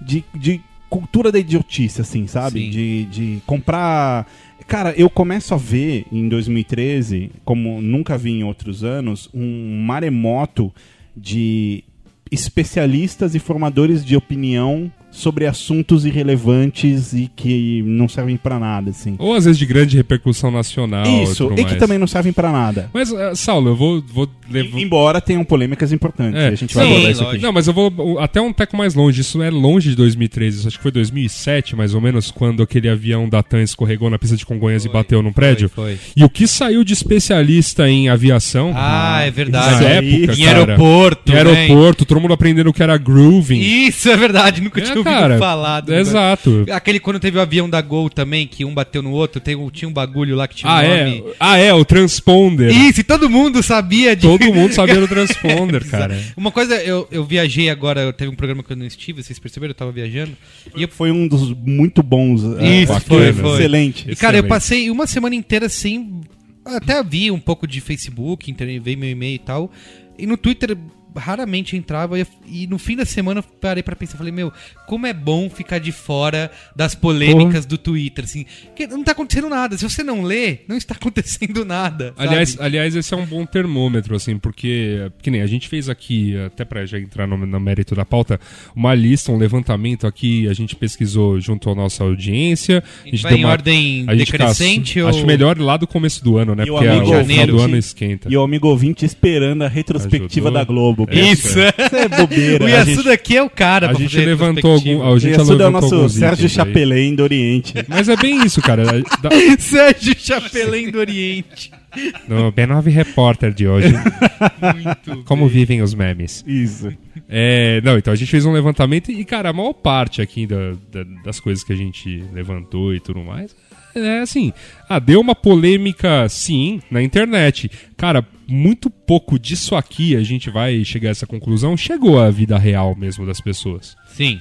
De, de cultura da idiotice, assim, sabe? Sim. De, de comprar. Cara, eu começo a ver em 2013, como nunca vi em outros anos, um maremoto de especialistas e formadores de opinião sobre assuntos irrelevantes e que não servem pra nada, assim. Ou às vezes de grande repercussão nacional. Isso, tudo e que também não servem pra nada. Mas, eh, Saulo, eu vou, vou levar. Embora tenham polêmicas importantes, É, a gente sim, vai abordar isso aqui. Não, mas eu vou até um teco mais longe. Isso é longe de 2013. Isso acho que foi 2007, mais ou menos, quando aquele avião da TAM escorregou na pista de Congonhas e Foi, bateu num prédio. Foi, foi. E o que saiu de especialista em aviação Ah, é na verdade. época, Em cara, aeroporto, em né? aeroporto, todo mundo aprendendo o que era grooving. Isso é verdade, nunca É, tinha ouvido cara, falar. do Exato. Aquele quando teve o avião da Gol também, que um bateu no outro, tem, um- tinha um bagulho lá que tinha um Ah, nome. é. Ah, é, o transponder. Isso, e todo mundo sabia de. Todo mundo sabia do *laughs* transponder, cara. Uma coisa, eu, eu viajei agora, eu teve um programa que eu não estive, vocês perceberam? Eu tava viajando. E, eu, Foi um dos muito bons. é, Isso, bacana, foi, foi. Excelente. e, cara, eu passei uma semana inteira sem. Até vi um pouco de Facebook, inter- veio meu e-mail e tal. E no Twitter, raramente entrava e, e no fim da semana eu parei pra pensar, falei, meu, como é bom ficar de fora das polêmicas do Twitter, assim, porque não tá acontecendo nada. Se você não lê, não está *laughs* acontecendo nada. sabe? Aliás, aliás, esse é um bom termômetro, assim, porque, que nem a gente fez aqui, até pra já entrar no, no mérito da pauta, uma lista, um levantamento aqui, a gente pesquisou junto à nossa audiência. A gente vai deu em ordem a gente decrescente caçou- ou- Acho melhor lá do começo do ano, né? E o Porque a- amigo o final do ano esquenta. E o amigo ouvinte esperando a retrospectiva Ajudou. da Globo. É, Isso! Isso é bobeira. o Yasuda gente- aqui é o cara A gente levantou algum. A gente O Yasuda é o levantou nosso alguns Sérgio. Chapelin do Oriente. *laughs* Mas é bem isso, cara. Da- *laughs* Sérgio Chapelém do Oriente. no B9 Repórter de hoje. Como vivem os memes. Isso. É, não, então a gente fez um levantamento e, cara, a maior parte aqui da- da- das coisas que a gente levantou e tudo mais é assim. Ah, deu uma polêmica, sim, na internet. Cara, muito pouco disso aqui a gente vai chegar a essa conclusão. Chegou à vida real mesmo das pessoas. Sim.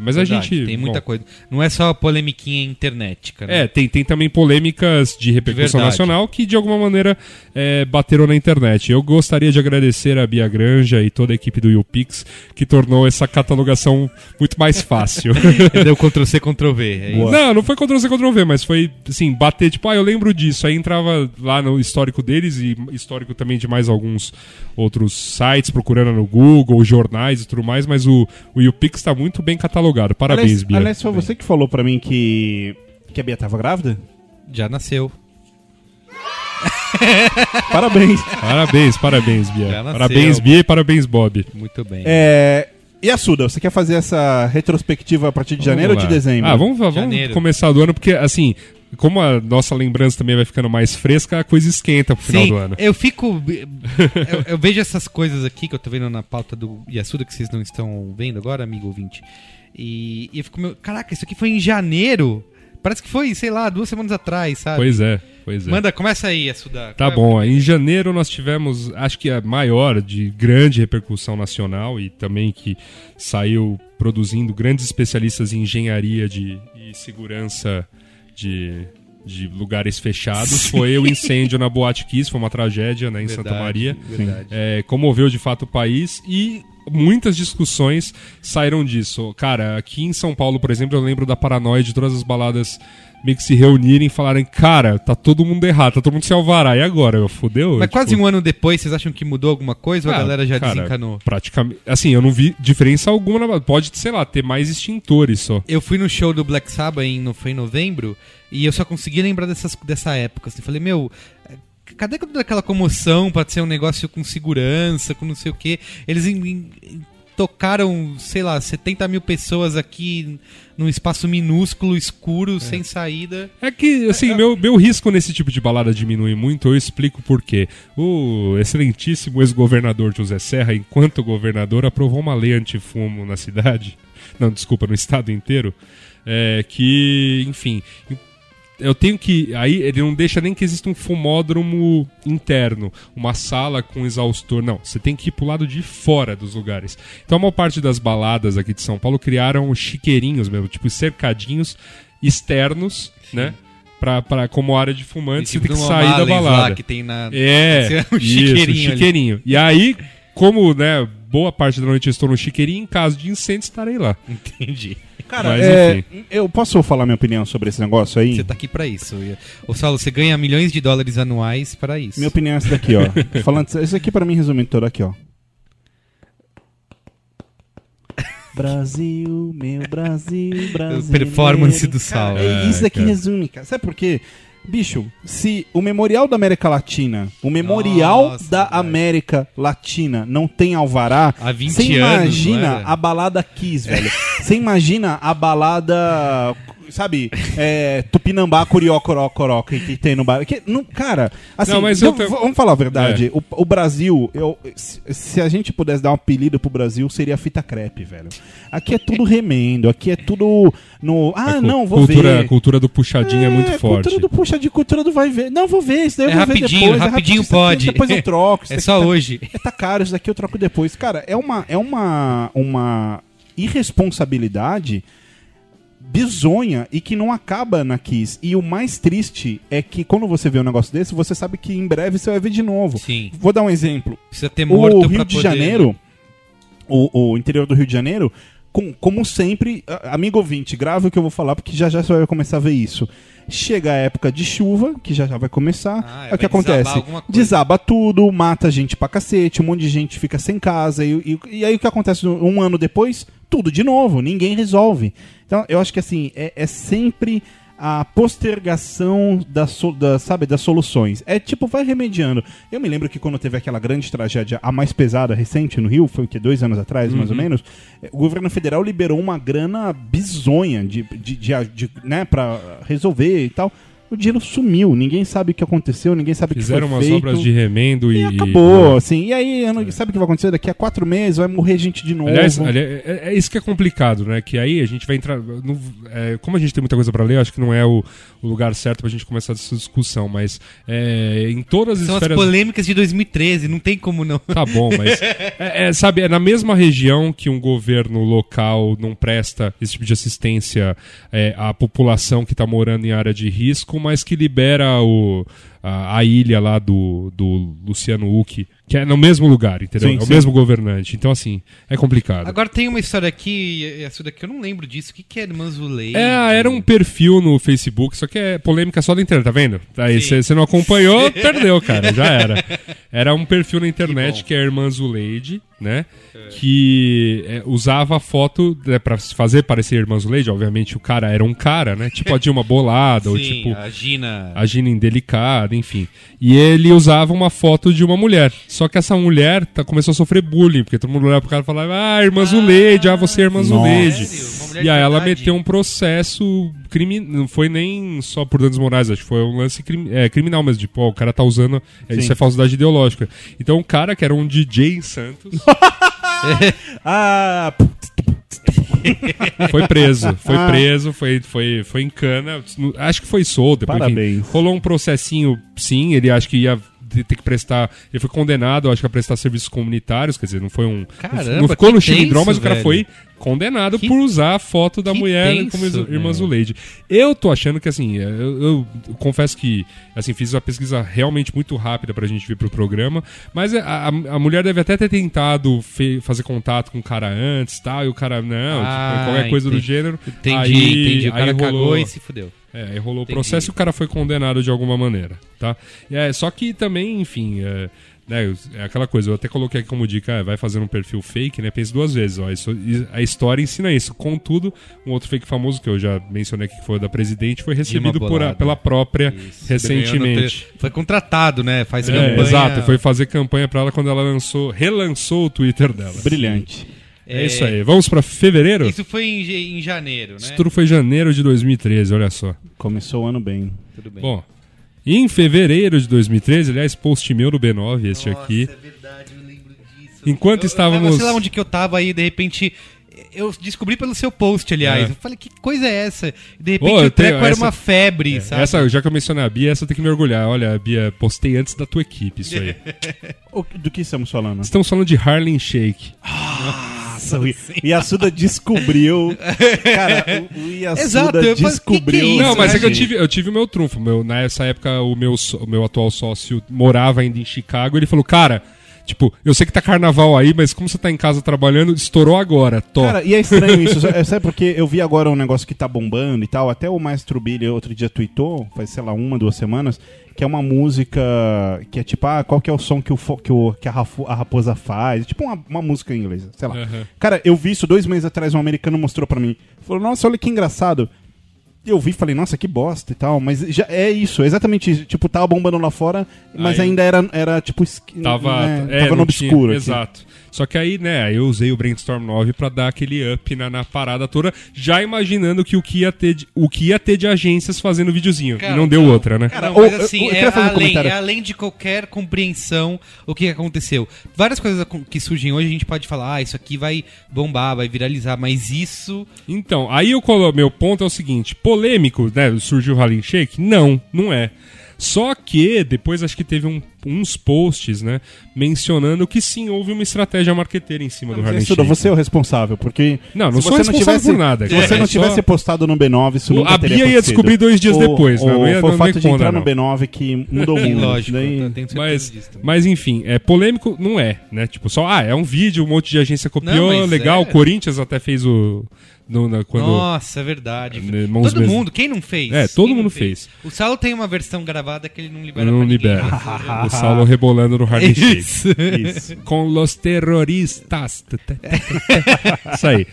Mas a verdade, gente. Tem muita bom, coisa. Não é só polemiquinha internetica, né? É, tem, tem também polêmicas de repercussão verdade. nacional que de alguma maneira é, bateram na internet. Eu gostaria de agradecer a Bia Granja e toda a equipe do YouPix que tornou essa catalogação muito mais fácil. *laughs* Deu Ctrl C, Ctrl V. É. Não, não foi Ctrl C, Ctrl V, mas foi, assim, bater, tipo, ah, eu lembro disso. Aí entrava lá no histórico deles e histórico também de mais alguns outros sites, procurando no Google, jornais e tudo mais, mas o, o YouPix tá muito bem catalogado. Parabéns, aliás, Bia. aliás, foi você que falou pra mim que, que a Bia tava grávida? Já nasceu. *laughs* Parabéns. Parabéns, parabéns, Bia. Já nasceu. Parabéns, Bia e parabéns, Bob. Muito bem. É, e a Suda, você quer fazer essa retrospectiva a partir de janeiro ou Vamos de lá. dezembro? Ah, vamos, vamos Janeiro. começar do ano, porque, assim, como a nossa lembrança também vai ficando mais fresca, a coisa esquenta pro final Sim, do ano. eu fico. eu, *laughs* eu vejo essas coisas aqui que eu tô vendo na pauta do Yasuda, que vocês não estão vendo agora, amigo ouvinte. E, e eu fico, meu, caraca, isso aqui foi em janeiro. Parece que foi, sei lá, duas semanas atrás, sabe? Pois é, pois é. Manda, começa aí, Yasuda. Tá é bom, em janeiro nós tivemos, acho que a maior de grande repercussão nacional e também que saiu produzindo grandes especialistas em engenharia de, e segurança de, de lugares fechados foi o incêndio na Boate Kiss, foi uma tragédia né, em Verdade, Santa Maria. verdade. É, comoveu de fato o país e muitas discussões saíram disso. Cara, aqui em São Paulo, por exemplo, eu lembro da paranoia de todas as baladas meio que se reunirem e falarem, cara, tá todo mundo errado, tá todo mundo sem alvará, e agora? Eu fudeu? Mas Tipo, quase um ano depois, vocês acham que mudou alguma coisa ou a ah, galera já cara, desencanou? Praticamente. Assim, eu não vi diferença alguma. Na... Pode, sei lá, ter mais extintores só. Eu fui no show do Black Sabbath em, no, foi em novembro e eu só consegui lembrar dessas, dessa época. Assim, falei, meu, cadê toda aquela comoção pra ser um negócio com segurança, com não sei o quê? Eles em- em- tocaram, sei lá, 70 mil pessoas aqui num espaço minúsculo, escuro, sem saída. É que, assim, meu, meu risco nesse tipo de balada diminui muito, eu explico por quê. O excelentíssimo ex-governador José Serra, enquanto governador, aprovou uma lei antifumo na cidade, *laughs* não, desculpa, no estado inteiro, é, que, enfim, eu tenho que. Aí ele não deixa nem que exista um fumódromo interno, uma sala com exaustor. Não, você tem que ir pro lado de fora dos lugares. Então a maior parte das baladas aqui de São Paulo criaram chiqueirinhos mesmo, tipo cercadinhos externos, né? Pra, pra, como área de fumante, você tem que Tipo, numa sair da balada. Que tem na... É, *laughs* um isso, chiqueirinho ali. chiqueirinho. E aí, como, né, boa parte da noite eu estou no chiqueirinho, em caso de incêndio estarei lá. Entendi. Cara, Mas, é, eu posso falar minha opinião sobre esse negócio aí? Você tá aqui pra isso. Ô, Saulo, você ganha milhões de dólares anuais para isso. Minha opinião é essa daqui, ó. *laughs* Falando, isso aqui pra mim resumindo tudo aqui, ó. Brasil, meu Brasil, *laughs* Brasil. Performance do Saulo. É, isso daqui cara. resume, cara. Sabe por quê? Bicho, se o Memorial da América Latina, o Memorial Nossa, da verdade. América Latina não tem alvará, Há 20 você anos, imagina era? a balada Kiss, velho. Você imagina a balada, sabe, é, Tupinambá, Curió, Coró, Coró, que, que tem no bar. Que, não, cara, assim, Não, mas eu não, tenho- vamos falar a verdade. É. O, o Brasil, eu, se, se a gente pudesse dar um apelido pro Brasil, seria fita crepe, velho. Aqui é tudo remendo, aqui é tudo no... Ah, A cu- não, vou cultura, ver. cultura do puxadinho é, muito forte. Cultura do puxa de cultura do vai ver. Não, vou ver, isso daí eu É vou ver rapidinho, depois. é rapidinho pode. Depois eu troco. *laughs* É só tá- hoje. *laughs* É, tá caro, isso daqui eu troco depois. Cara, é uma, é uma, uma irresponsabilidade bizonha e que não acaba na Kiss. E o mais triste é que quando você vê um negócio desse, você sabe que em breve você vai ver de novo. Sim. Vou dar um exemplo. Precisa ter morto O Rio de poder- Janeiro, o, o interior do Rio de Janeiro, com- como sempre, amigo ouvinte, grave o que eu vou falar, porque já já você vai começar a ver isso. Chega a época de chuva, que já já vai começar, Ah, é o que acontece? Desaba tudo, mata gente pra cacete, um monte de gente fica sem casa, e, e- e aí o que acontece um ano depois? Tudo de novo, ninguém resolve. Então, eu acho que assim, é, é sempre a postergação da, so- da, sabe, das soluções. É tipo, vai remediando. Eu me lembro que quando teve aquela grande tragédia, a mais pesada, recente no Rio, foi o que, dois anos atrás, mais ou menos, eh, o governo federal liberou uma grana bizonha de, de, de, de- né, pra resolver e tal. O dinheiro sumiu, ninguém sabe o que aconteceu, ninguém sabe o que Fizeram foi umas feito. obras de remendo e. E acabou, assim. E aí, não- sabe o que vai acontecer? Daqui a quatro meses vai morrer gente de novo. Aliás, ali- é, é isso que é complicado, né? Que aí a gente vai entrar. no- é, como a gente tem muita coisa pra ler, acho que não é o, o lugar certo pra gente começar essa discussão, mas é, em todas as São as esferas. polêmicas de 2013, não tem como não. Tá bom, mas. *laughs* É, é, sabe, é na mesma região que um governo local não presta esse tipo de assistência é, à população que tá morando em área de risco, mas que libera o, a, a ilha lá do, do Luciano Huck, que é no mesmo lugar, entendeu? Sim, é o sim. mesmo governante. Então, assim, é complicado. Agora tem uma história aqui, essa daqui eu não lembro disso. O que, que é Manzulei? É, era um perfil no Facebook, só que é polêmica só da internet, tá vendo? Aí você não acompanhou, *laughs* perdeu, cara, já era. Era um perfil na internet que, é a irmã Zuleide, né? Que é, usava a foto né, pra se fazer parecer a irmã Zuleide. Obviamente o cara era um cara, né? Tipo a *laughs* Dilma Bolada, ou Sim, tipo a Gina. a Gina indelicada, enfim. E ele usava uma foto de uma mulher. Só que essa mulher tá, começou a sofrer bullying, porque todo mundo olhava pro cara e falava, ah, irmã Zuleide, ah, você é irmã Nossa. Zuleide. E aí ela meteu um processo crime... não foi nem só por danos morais, acho que foi um lance crimi- é, criminal mesmo, tipo, ó, o cara tá usando, é, isso Sim. é falsidade ideológica. Então o cara que era um DJ em Santos *laughs* Ah, *laughs* foi preso, foi Ah. preso, foi, foi, foi em cana, acho que foi solto. depois, enfim, Parabéns. rolou um processinho, sim, ele acho que ia de- ter que prestar, ele foi condenado, acho que a prestar serviços comunitários, quer dizer, não foi um, Caramba, não ficou no tenso, mas o cara velho. foi condenado Que- por usar a foto da mulher tenso, como irmã. Zuleide. Eu tô achando que assim, eu, eu confesso que assim fiz uma pesquisa realmente muito rápida pra gente vir pro programa, mas a, a, a mulher deve até ter tentado fe- fazer contato com o cara antes, tal, e o cara não, Ah, tipo, qualquer coisa do entendi. gênero. Entendi, aí, entendi. O aí cara rolou, cagou e se fudeu. É, aí rolou o processo e o cara foi condenado de alguma maneira, tá? E É, só que também, enfim, é, né, é aquela coisa, eu até coloquei aqui como dica, é, vai fazer um perfil fake, né? Pense duas vezes, ó, isso- a história ensina isso. Contudo, um outro fake famoso que eu já mencionei aqui que foi o da presidente foi recebido por a- pela própria Isso. recentemente. Ganhou no te- Foi contratado, né? Faz É, campanha. exato, foi fazer campanha pra ela quando ela lançou, relançou o Twitter dela. brilhante. É, isso aí. Vamos pra fevereiro? Isso foi em, em janeiro, né? Isso tudo foi janeiro de 2013, olha só. Começou o ano bem. Tudo bem. Bom, em fevereiro de 2013, aliás, post meu no B9, este Nossa, aqui. é verdade, eu lembro disso. Enquanto Eu- estávamos- Eu, sei lá onde que eu tava aí, de repente. Eu descobri pelo seu post, aliás. É. Eu falei, que coisa é essa? E de repente o treco tenho era essa- uma febre, sabe? Essa, já que eu mencionei a Bia, essa tenho que me orgulhar. Olha, Bia, postei antes da tua equipe isso aí. *laughs* Do que estamos falando? Estamos falando de Harlem Shake. Nossa, o Yasuda descobriu. Cara, o, o Yasuda Exato, falei, descobriu. que que é isso, Não, mas né, é que eu gente? tive, eu tive o meu trunfo. Meu, nessa época, o meu, o meu atual sócio morava ainda em Chicago. Ele falou, cara, tipo, eu sei que tá carnaval aí, mas como você tá em casa trabalhando, estourou agora. Tô. Cara, e é estranho isso, *laughs* sabe- porque eu vi agora um negócio que tá bombando e tal, até o Maestro Billy outro dia tweetou, faz, sei lá, uma, duas semanas, que é uma música que é tipo, ah, qual que é o som que, o, que, o, que a, a raposa faz, tipo uma, uma música em inglês, sei lá. Aham. Cara, eu vi isso dois meses atrás, um americano mostrou pra mim, falou, nossa, olha que engraçado. Eu vi e falei, nossa, que bosta e tal, mas já é isso, é exatamente isso, tipo, tava bombando lá fora, mas Aí- ainda era, era tipo, Tava, né, é, tava no tinha- obscuro. aqui. Exato. Só que aí, né, eu usei o Brainstorm 9 pra dar aquele up na, na parada toda, já imaginando que o que ia ter de, o que ia ter de agências fazendo videozinho. Cara, e não deu não. outra, né? Cara, Ou- mas assim, eu- eu é, um além, comentário. é além de qualquer compreensão o que aconteceu. Várias coisas que surgem hoje a gente pode falar, ah, isso aqui vai bombar, vai viralizar, mas isso. Então, aí eu colo... meu ponto é o seguinte: polêmico, né? Surgiu o Harlem Shake? Não, não é. Só que depois acho que teve um, uns posts, né, mencionando que sim, houve uma estratégia marqueteira em cima do Harlem Shake. você é o responsável, porque. Não, não se sou você responsável por nada, Se você é não só- tivesse postado no B9, isso O- nunca a teria Bia ia acontecido. descobrir dois dias Ou- depois, né? ou Não ia- foi o não fato ia de entrar conta, no B9 que mudou *laughs* o mundo. Lógico, Daí- Mas, também. mas enfim, é polêmico não é, né? Tipo, só, ah, é um vídeo, um monte de agência copiou, Não, legal. é. O Corinthians até fez o. no- na- quando, Nossa, é verdade. Né, todo mes- mundo, quem não fez? É, todo Quem mundo fez. O Saulo tem uma versão gravada que ele não libera não pra ninguém. libera. *laughs* *laughs* o Saulo rebolando no Harlem Shake. Isso. Isso. *laughs* Com los terroristas. Isso aí.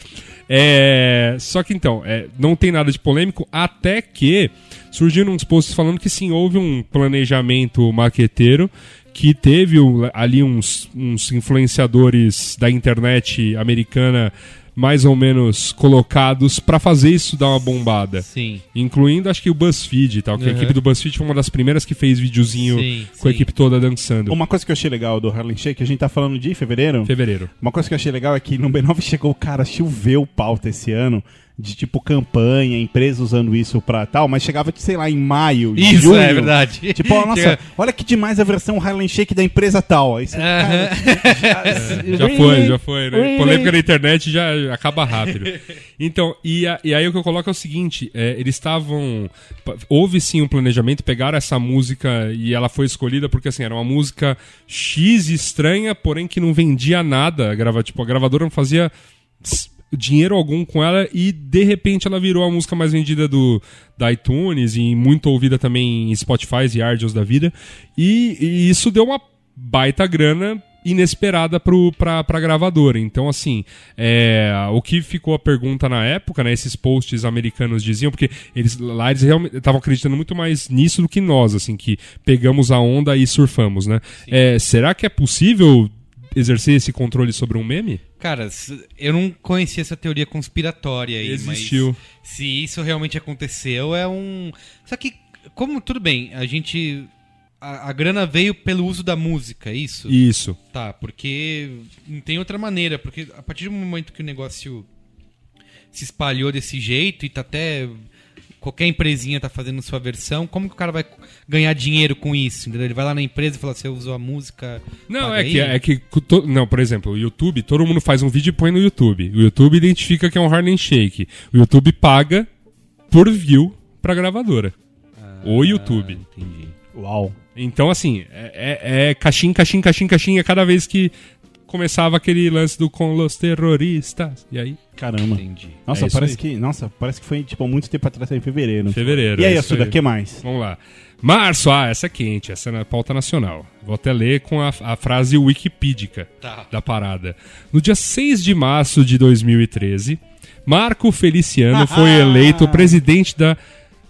É, só que então, é, não tem nada de polêmico, até que surgiram uns posts falando que sim, houve um planejamento marqueteiro que teve ali uns, uns influenciadores da internet americana mais ou menos colocados pra fazer isso dar uma bombada. Sim. Incluindo, acho que o BuzzFeed e tal, que a Uhum. equipe do BuzzFeed foi uma das primeiras que fez videozinho Sim, com a sim. equipe toda dançando. Uma coisa que eu achei legal do Harlem Shake, a gente tá falando de fevereiro. Fevereiro. Uma coisa que eu achei legal é que no B9 chegou, cara, choveu pauta esse ano. De tipo campanha, empresa usando isso pra tal, mas chegava, sei lá, em maio. Isso, junho, é verdade. *laughs* Tipo, ó, nossa, Chega- olha que demais a versão Harlem Shake da empresa tal. Aí você, cara, *laughs* Já foi, já foi, né? Polêmica na internet já acaba rápido. Então, e, a- e aí o que eu coloco é o seguinte: é, eles estavam. Houve sim um planejamento, pegaram essa música e ela foi escolhida porque assim, era uma música X estranha, porém que não vendia nada. A, grava, tipo, a gravadora não fazia dinheiro algum com ela e de repente ela virou a música mais vendida do da iTunes e muito ouvida também em Spotify e Ardios da vida. E, e isso deu uma baita grana inesperada pro, pra, pra gravadora. Então, assim, é, o que ficou a pergunta na época, né? Esses posts americanos diziam, porque eles lá eles realmente estavam acreditando muito mais nisso do que nós, assim, que pegamos a onda e surfamos, né? É, será que é possível exercer esse controle sobre um meme? Cara, eu não conhecia essa teoria conspiratória aí, Existiu. mas se isso realmente aconteceu, é um. Só que, como tudo bem, a gente. A, a grana veio pelo uso da música, é isso? Isso. Tá, porque não tem outra maneira, porque a partir do momento que o negócio se espalhou desse jeito e tá até. Qualquer empresinha tá fazendo sua versão, como que o cara vai ganhar dinheiro com isso? Entendeu? Ele vai lá na empresa e fala: você usou a música. Não, é aí?" que, é que. to- Não, por exemplo, o YouTube, todo mundo faz um vídeo e põe no YouTube. O YouTube identifica que é um Harlem Shake. O YouTube paga por view pra gravadora. o YouTube. Ah, Entendi. Uau. Então, assim, é, é, é caixinha, caixinha, caixinha, caixinha, cada vez que começava aquele lance do com los terroristas. E aí, Caramba. Entendi. Nossa, É parece aí. que, nossa, parece que foi tipo muito tempo atrás, em fevereiro. fevereiro. E aí, é Assuda, o que mais? Vamos lá. Março, ah, essa é quente, essa é na pauta nacional. Vou até ler com a, a frase wikipídica Tá. da parada. No dia 6 de março de 2013, Marco Feliciano foi eleito presidente da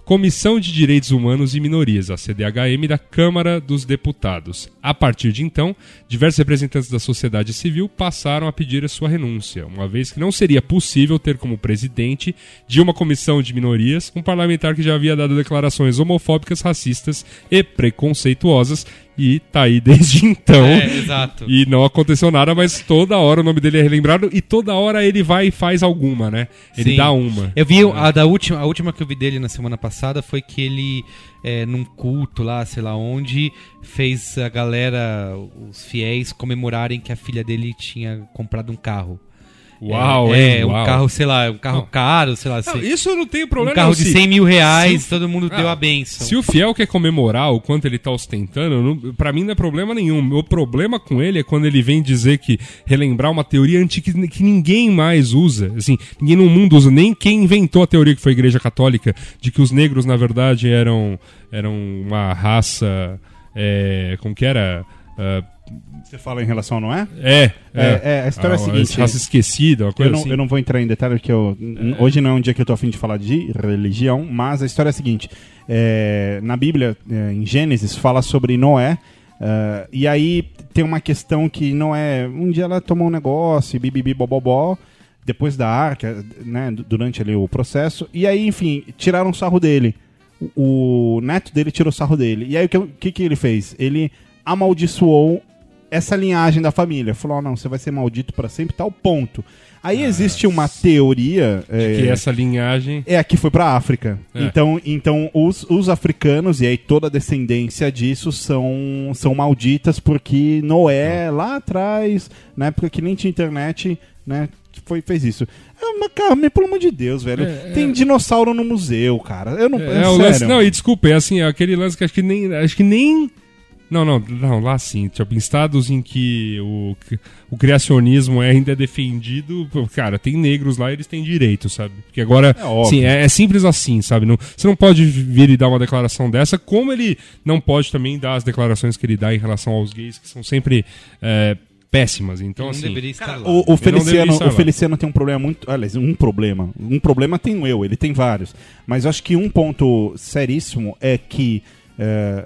Comissão de Direitos Humanos e Minorias, a CDHM, da Câmara dos Deputados. A partir de então, diversos representantes da sociedade civil passaram a pedir a sua renúncia, uma vez que não seria possível ter como presidente de uma comissão de minorias um parlamentar que já havia dado declarações homofóbicas, racistas e preconceituosas e tá aí desde *laughs* então. É, exato. E não aconteceu nada, mas toda hora o nome dele é relembrado e toda hora ele vai e faz alguma, né? Ele Sim. dá uma. Eu vi a da última, a última que eu vi dele na semana passada foi que ele, é, num culto lá, sei lá onde, fez a galera, os fiéis, comemorarem que a filha dele tinha comprado um carro. Uau, é, é um carro, sei lá, um carro Não. caro, sei lá, Não, sei- isso eu não tenho um problema carro não. de Se- 100 mil reais, se todo mundo deu Ah, a benção. Se o fiel quer comemorar o quanto ele tá ostentando, não, pra mim não é problema nenhum. Meu problema com ele é quando ele vem dizer que relembrar uma teoria antiga que, que ninguém mais usa. Assim, ninguém no mundo usa, nem quem inventou a teoria que foi a Igreja Católica, de que os negros, na verdade, eram, eram uma raça. É, como que era? Ah, Você fala em relação ao Noé? é, É, é, a história é a seguinte, Raça esquecida, uma coisa Eu não, assim. eu não vou entrar em detalhes porque eu, n- hoje não é um dia que eu tô afim de falar de religião, mas a história é a seguinte: é, na Bíblia, é, em Gênesis, fala sobre Noé. é, e aí tem uma questão que Noé, um dia ela tomou um negócio, bibibi bobobó, depois da arca, né, du- durante ali o processo, e aí, enfim, tiraram sarro dele. O, o neto dele tirou sarro dele. E aí o que, que, que ele fez? Ele amaldiçoou essa linhagem da família. Falou, oh, não, você vai ser maldito pra sempre, tal ponto. Aí existe uma teoria... é, Que essa linhagem. é, que foi pra África. É. Então, então os, os africanos, e aí toda a descendência disso, são, são malditas porque Noé, lá atrás, na época que nem tinha internet, né, foi, fez isso. É, mas, cara, mas pelo amor de Deus, velho. É, Tem dinossauro no museu, cara. Eu não... É, É, o sério. lance. Não, e desculpa, é assim, é aquele lance que acho que nem. Acho que nem. Não, não, não, lá sim. Tipo, em estados em que o, o criacionismo ainda é defendido, cara, tem negros lá e eles têm direito, sabe? Porque agora, É sim, é, é simples assim, sabe? Não, você não pode vir e dar uma declaração dessa, como ele não pode também dar as declarações que ele dá em relação aos gays, que são sempre é, péssimas. Então, não assim. deveria estar lá. O, o Feliciano, estar o lá. Feliciano tem um problema muito. Aliás, um problema. Um problema tenho eu, ele tem vários. Mas eu acho que um ponto seríssimo é que é,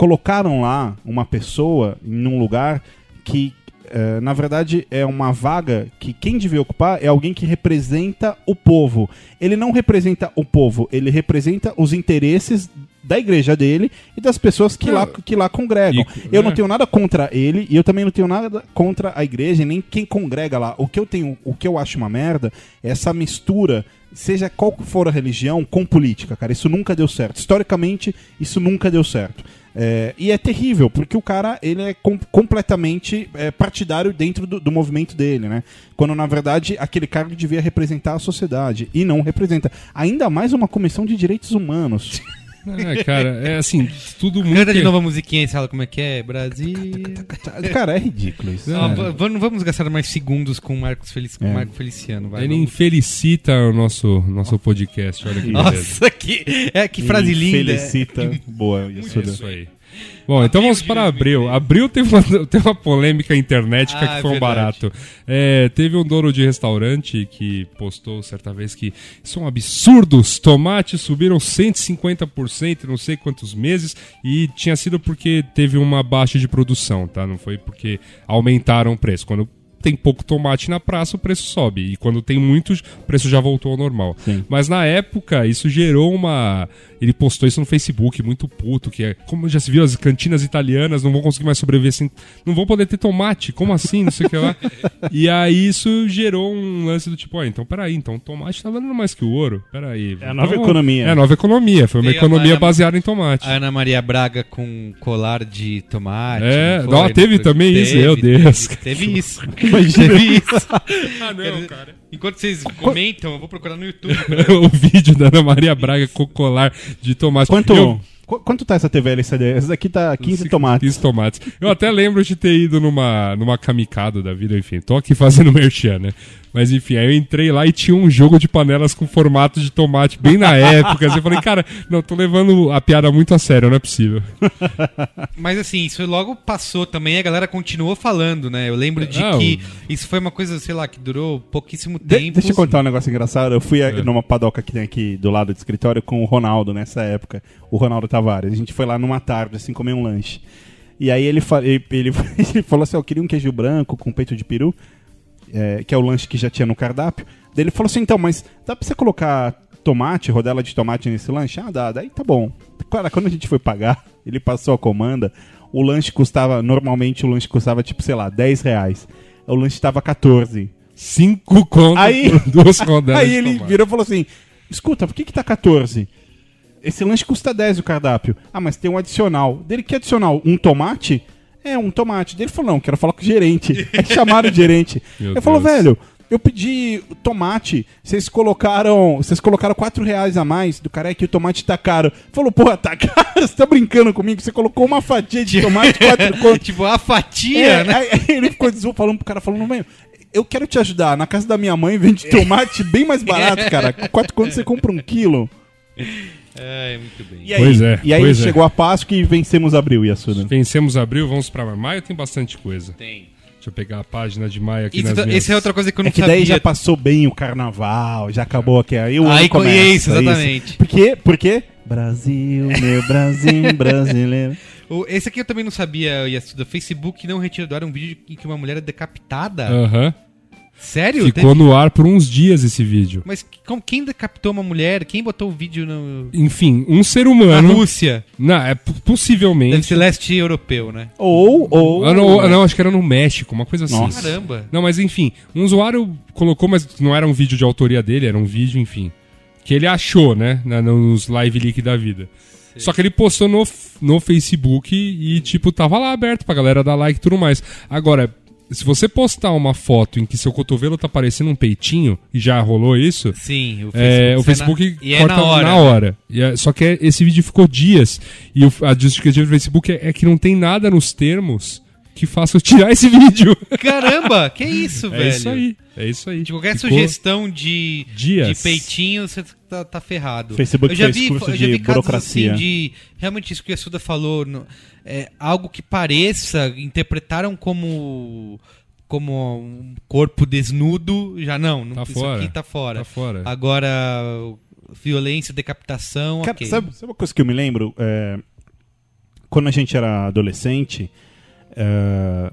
colocaram lá uma pessoa em um lugar que, é, na verdade, é uma vaga que quem devia ocupar é alguém que representa o povo. Ele não representa o povo, ele representa os interesses da igreja dele e das pessoas que, É. lá, que lá congregam. E- eu não é. tenho nada contra ele e eu também não tenho nada contra a igreja, nem quem congrega lá. O que eu tenho, o que eu acho uma merda é essa mistura, seja qual for a religião, com política, cara. Isso nunca deu certo. Historicamente, isso nunca deu certo. É, e é terrível, porque o cara ele é com- completamente é, partidário dentro do, do movimento dele, né? Quando na verdade aquele cargo devia representar a sociedade e não representa. Ainda mais uma comissão de direitos humanos. É, cara, é assim, tudo muito. Canta de novo a musiquinha e fala como é que é, Brasil. cara, é ridículo isso. Ó, v- vamos, vamos gastar mais segundos com o Marcos Felici- É. Marco Feliciano. Vai, Ele vamos. infelicita o nosso, nosso podcast, olha que beleza. Nossa, que, é, que frase linda. Felicita. Boa, Yasuda. Isso aí. Bom, então vamos para Abril. Abril teve uma, *laughs* teve uma polêmica internet Ah, que foi um verdade. barato. É, teve um dono de restaurante que postou certa vez que são absurdos, tomates subiram 150% em não sei quantos meses e tinha sido porque teve uma baixa de produção, tá? Não foi porque aumentaram o preço. Quando tem pouco tomate na praça, o preço sobe. E quando tem muitos, o preço já voltou ao normal. Sim. Mas na época, isso gerou uma. Ele postou isso no Facebook, muito puto, que é. Como já se viu, as cantinas italianas não vão conseguir mais sobreviver sem. Não vão poder ter tomate. Como assim? Não sei o que lá. *laughs* E aí isso gerou um lance do tipo, ó, então peraí, então o tomate tá valendo mais que o ouro. Peraí. É a nova Então, economia. É a nova economia. Foi uma a economia baseada em tomate. A Ana Maria Braga com colar de tomate. É, não teve também isso, meu Deus. Teve, teve isso. *laughs* Imagina. teve isso. *laughs* Ah, não, cara. Enquanto vocês comentam, eu vou procurar no YouTube. *laughs* o vídeo da Ana Maria Braga com colar de tomate. Quanto, Eu- qu- quanto tá essa TV LCD? Essa daqui tá 15 tomates. 15 tomates. Eu até lembro de ter ido numa, numa kamikado da vida, enfim. Tô aqui fazendo *laughs* merchan, né? Mas enfim, aí eu entrei lá e tinha um jogo de panelas com formato de tomate bem na época. assim, eu falei, cara, não, tô levando a piada muito a sério, não é possível. *laughs* Mas assim, isso logo passou também, a galera continuou falando, né? Eu lembro de Ah, que isso foi uma coisa, sei lá, que durou pouquíssimo De- tempo. deixa eu contar um negócio engraçado. Eu fui a- É. numa padoca que tem aqui do lado do escritório com o Ronaldo nessa época. O Ronaldo Tavares. A gente foi lá numa tarde, assim, comer um lanche. E aí ele, ele, *laughs* ele- falou assim: Eu queria um queijo branco com peito de peru, é, que é o lanche que já tinha no cardápio. Daí ele falou assim: Então, mas dá pra você colocar tomate, rodela de tomate nesse lanche? Ah, dá. Daí tá bom. Cara, quando a gente foi pagar, *laughs* ele passou a comanda. O lanche custava, normalmente o lanche custava tipo, sei lá, 10 reais. O lanche tava 14. Cinco contos Aí- duas rodelas *laughs* Aí ele virou e falou assim: Escuta, por que, que tá 14? Esse lanche custa 10 o cardápio. Ah, mas tem um adicional. Dele que adicional? Um tomate? É, um tomate. Dele falou: Não, quero falar com o gerente. *laughs* Aí chamaram o gerente. Meu Ele falou: Deus. Velho, eu pedi tomate, vocês colocaram. Vocês colocaram 4 reais a mais do cara é que o tomate tá caro. Falou, porra, tá *laughs* caro? Você tá brincando comigo? Você colocou uma fatia de tomate 4 *laughs* conto. tipo, a fatia, É, né? aí, aí ele ficou falando pro cara, falando, "Meu, eu quero te ajudar. Na casa da minha mãe vende tomate bem mais barato, cara. Quatro quanto você compra um quilo? É, muito bem. E aí, Pois é, e aí pois é. chegou a Páscoa e vencemos abril, Yasuda. Vencemos abril, vamos pra maio, tem bastante coisa. Tem. Deixa eu pegar a página de maio aqui Isso, nas tá- minhas... essa é outra coisa que eu não É que sabia. daí já passou bem o carnaval, já acabou aqui. Aí o ano Aí começa, isso, exatamente. Por quê? Por quê? Brasil, meu Brasil *laughs* brasileiro. Esse aqui eu também não sabia, Yasuda. Facebook não retirou do ar um vídeo em que uma mulher é decapitada. Aham. Sério? Ficou Teve- no ar por uns dias esse vídeo. Mas como, quem decapitou uma mulher? Quem botou o vídeo no... Enfim, um ser na humano. Rússia? Não, é p- Deve possivelmente. ser leste europeu, né? Ou, ou. Ah, não, não, acho que era no México, uma coisa assim. Nossa. Caramba. Não, mas enfim, um usuário colocou, mas não era um vídeo de autoria dele, era um vídeo, enfim, que ele achou, né, na- nos live leak da vida. Só que ele postou no, no Facebook e, tipo, tava lá aberto pra galera dar like e tudo mais. Agora, se você postar uma foto em que seu cotovelo tá parecendo um peitinho, e já rolou isso, Sim, o é, o sai Facebook na... E é corta na hora. hora. E é- só que é- esse vídeo ficou dias. E o- a justificativa do Facebook é, é que não tem nada nos termos que faça eu tirar esse *laughs* vídeo. Caramba, que isso, É velho. isso aí. É isso aí. De qualquer Ficou- sugestão de, Dias. de peitinho, você tá, tá ferrado. Facebook eu já fez vi, curso eu já vi casos assim de. Realmente isso que a Suda falou. no- é, algo que pareça, interpretaram como. Como um corpo desnudo, já não, não Tá isso fora. aqui tá fora. Tá fora. Agora, violência, decapitação, Cara, ok. sabe, sabe uma coisa que eu me lembro? É, quando a gente era adolescente, é,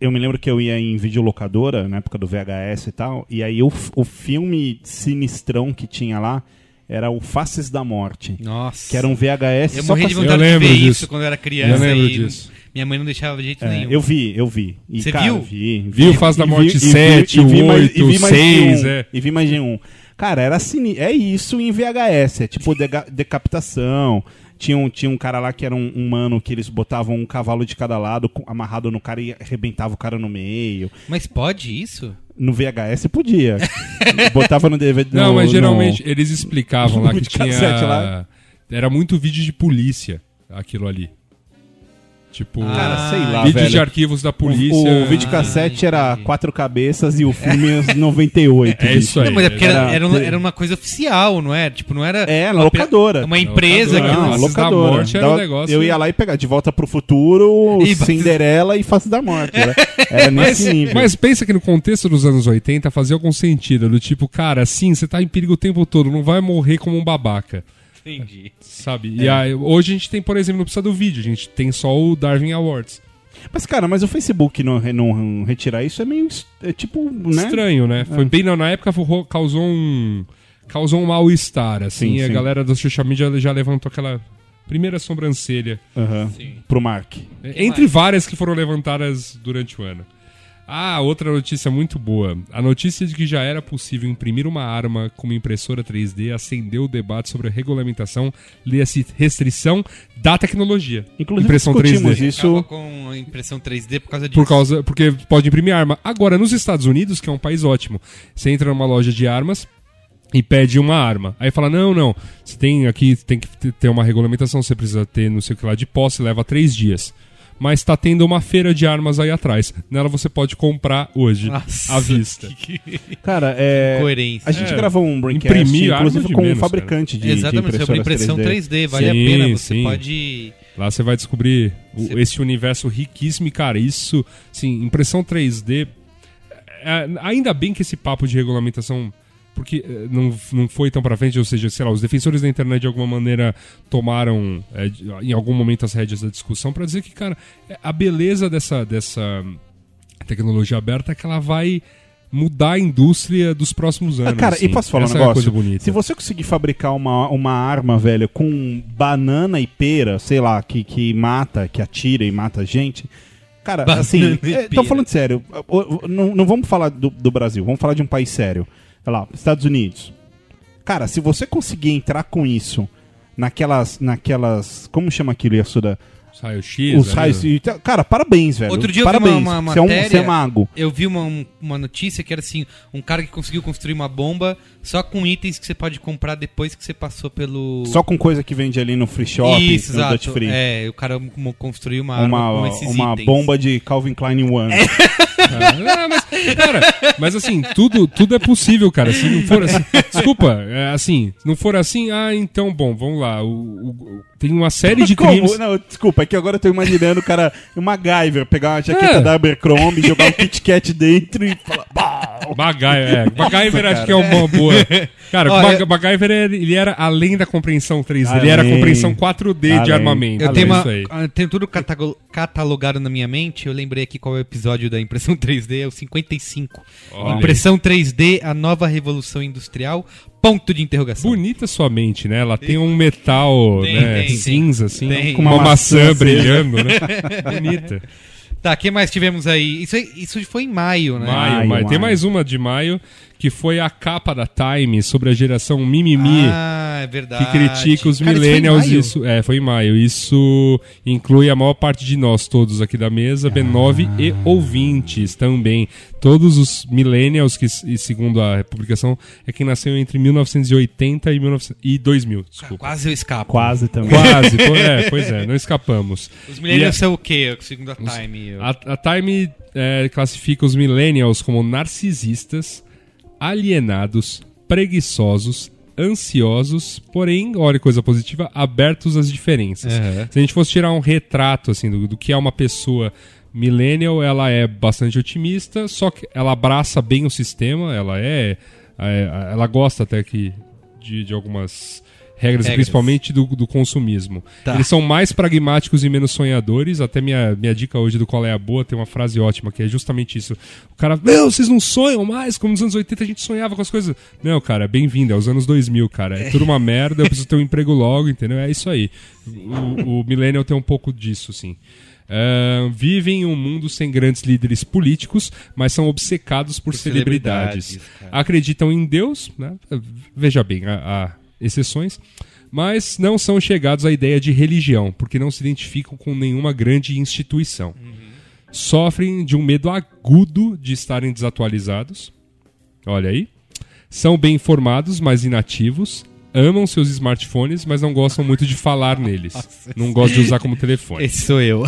eu me lembro que eu ia em videolocadora, na época do VHS e tal, e aí o, o filme sinistrão que tinha lá era o Faces da Morte. Nossa. Que era um VHS Eu só morri de ser- Eu vontade de lembro ver disso. isso quando eu era criança. Eu lembro e disso. Minha mãe não deixava de jeito É, nenhum. eu vi, eu vi. E, Você cara, viu? Vi, Viu Face da vi- Morte e vi- 7, e vi mais- 8, e vi mais de 6, um, é. E vi mais de um. Cara, era assim, é isso em VHS, é tipo dega- decapitação. Tinha um, tinha um cara lá que era um, um mano que eles botavam um cavalo de cada lado com- amarrado no cara e arrebentava o cara no meio. Mas pode isso? No VHS podia. *laughs* Botava no DVD. Não, no- mas no- geralmente eles explicavam lá que *laughs* tinha. lá. Era muito vídeo de polícia, aquilo ali. Tipo, Cara, sei lá, vídeos velho. de arquivos da polícia. O, o videocassete Ah, era quatro cabeças e o filme os 98. *laughs* É isso aí. Não, mas é porque era, Era- era, uma- era uma coisa oficial, não é? Tipo, não era. É, na locadora. Uma empresa locadora. que. Não, Não, Faces da locadora. Morte era um Dava- negócio- Eu ia lá e pegar De Volta pro Futuro, *laughs* E- Cinderela e Face da Morte. Era, era *laughs* nesse nível. Mas pensa que no contexto dos anos 80 fazia algum sentido. Do tipo, cara, assim, você tá em perigo o tempo todo, não vai morrer como um babaca. Entendi. Sabe? E aí, hoje a gente tem, por exemplo, não precisa do vídeo, a gente tem só o Darwin Awards. Mas, cara, mas o Facebook não, não retirar isso é meio. É tipo, né? Estranho, né? Foi bem na, na época causou um causou um mal-estar, assim, Sim, e a sim. galera do social media já levantou aquela primeira sobrancelha, Aham. Pro Mark. entre várias que foram levantadas durante o ano. Ah, outra notícia muito boa. A notícia de que já era possível imprimir uma arma com uma impressora 3D acendeu o debate sobre a regulamentação, lê-se restrição da tecnologia. Inclusive, impressão discutimos 3D. isso. Com a impressão 3D por causa disso. Por causa, porque pode imprimir arma. Agora, nos Estados Unidos, que é um país ótimo, você entra numa loja de armas e pede uma arma. Aí fala, não, não, você tem aqui, tem que ter uma regulamentação, você precisa ter não sei o que lá de posse, leva três dias. Mas tá tendo uma feira de armas aí atrás. Nela você pode comprar hoje, Nossa, à vista. Cara, é. Coerência. A gente É, gravou um Braincast, imprimir inclusive de com um menos, fabricante de, de Exatamente, sobre impressoras impressão 3D, vale a Sim, pena. Você sim. pode. Lá você vai descobrir o- Você- esse universo riquíssimo e, cara, isso, sim, impressão 3D. é, ainda bem que esse papo de regulamentação. Porque é, não, não foi tão pra frente, ou seja, sei lá, os defensores da internet de alguma maneira tomaram é, em algum momento as rédeas da discussão pra dizer que, cara, é, a beleza dessa, dessa tecnologia aberta é que ela vai mudar a indústria dos próximos anos. Ah, cara, assim. e posso falar Essa um é negócio? coisa bonita. Se você conseguir fabricar uma, uma arma, velho, com banana e pera, sei lá, que, que mata, que atira e mata gente. Cara, Banana assim, é, tô falando sério. Não, não vamos falar do, do Brasil, vamos falar de um país sério. Sei lá, Estados Unidos. Cara, se você conseguir entrar com isso naquelas. naquelas como chama aquilo, Yasuda? Os raios-x. Os raios. né? e tal. Cara, parabéns, velho. Outro dia eu vi parabéns. uma- uma você, é um, matéria- você é mago. Eu vi uma, um- uma notícia que era assim: um cara que conseguiu construir uma bomba só com itens que você pode comprar depois que você passou pelo. Só com coisa que vende ali no free shop, Isso, no Dutch exato. Free. É, o cara construiu uma, arma uma com esses uma itens. bomba de Calvin Klein One. *laughs* *laughs* Mas, cara, mas assim, tudo, tudo é possível, cara. Se não for assim. Desculpa, é assim, se não for assim, ah, então, bom, vamos lá. O- o- tem uma série de *laughs* Como? crimes. Não, desculpa, é que agora eu tô imaginando o cara, o MacGyver, pegar uma jaqueta É. da Abercrombie, jogar um Kit Kat dentro e falar. MacGyver, é. *laughs* MacGyver acho que é uma boa. Cara, Ó, o Mag- eu- MacGyver ele era além da compreensão 3D, ele era a Além. compreensão 4D de Além. armamento. Eu é tenho, uma, isso aí. eu tenho tudo catalogado na minha mente. Eu lembrei aqui qual é o episódio da impressão *laughs* 3D, é o 55. Olha impressão 3D, a nova revolução industrial. Ponto de interrogação. Bonita sua mente, né? Ela tem um metal Tem, né, tem, cinza, assim, Tem. com uma, Uma maçã, maçã brilhando, né? *laughs* Bonita. Tá, o que mais tivemos aí? Isso, isso foi em maio, né? Maio, Maio, maio. Tem mais uma de maio, que foi a capa da Time sobre a geração Mimimi. Ah, é verdade. que critica os Cara, isso foi em millennials. maio? Isso, é, foi em maio. Isso inclui a maior parte de nós todos aqui da mesa, B9 e ouvintes também. Todos os millennials que, segundo a publicação, é quem nasceu entre 1980 e, 1900 e 2000. Desculpa. Quase eu escapo. Quase também. Quase, *laughs* é, pois é, não escapamos. Os millennials E são o quê? Segundo a Time. eu- A, a Time é, classifica os millennials como narcisistas, alienados, preguiçosos, ansiosos, porém, olha coisa positiva, abertos às diferenças. Aham. Se a gente fosse tirar um retrato assim do, do que é uma pessoa millennial, ela é bastante otimista, só que ela abraça bem o sistema, ela é, é- ela gosta até que de, de algumas regras, Regras. principalmente do, do consumismo. Tá. Eles são mais pragmáticos e menos sonhadores. Até minha, minha dica hoje do Qual é a Boa tem uma frase ótima, que é justamente isso. O cara, meu, vocês não sonham mais? Como nos anos 80 a gente sonhava com as coisas. Não, cara, bem-vindo, é os anos 2000, cara. É tudo uma *laughs* merda, eu preciso ter um emprego logo, entendeu? É isso aí. O, o Millennial tem um pouco disso, sim. Ahn, vivem em um mundo sem grandes líderes políticos, mas são obcecados por, Por celebridades. celebridades. Acreditam em Deus, né? veja bem, há, há exceções, mas não são chegados à ideia de religião, porque não se identificam com nenhuma grande instituição. Sofrem de um medo agudo de estarem desatualizados. Olha aí. São bem informados, mas inativos. Amam seus smartphones, mas não gostam muito de falar neles. Não gostam de usar como telefone. Esse sou eu.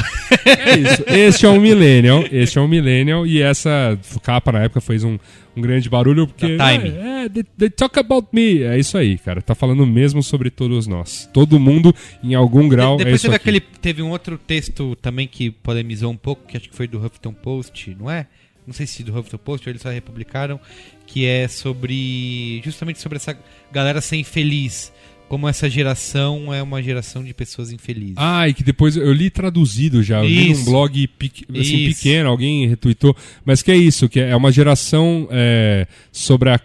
É isso. Este é um millennial. Este é um millennial. E essa capa na época fez um, um grande barulho porque. Da Time. É, é, they, they talk about me. É isso aí, cara. Tá falando mesmo sobre todos nós. Todo mundo, em algum grau, é Depois isso teve aquele. Teve um outro texto também que polemizou um pouco, que acho que foi do Huffington Post, não é? Não sei se do Huffington Post ou eles só republicaram, que é sobre. justamente sobre essa galera ser infeliz. Como essa geração é uma geração de pessoas infelizes. Ah, e que depois eu li traduzido já. Eu li num blog pequ- assim, pequeno, alguém retweetou. Mas que é isso, que é uma geração é, sobre a.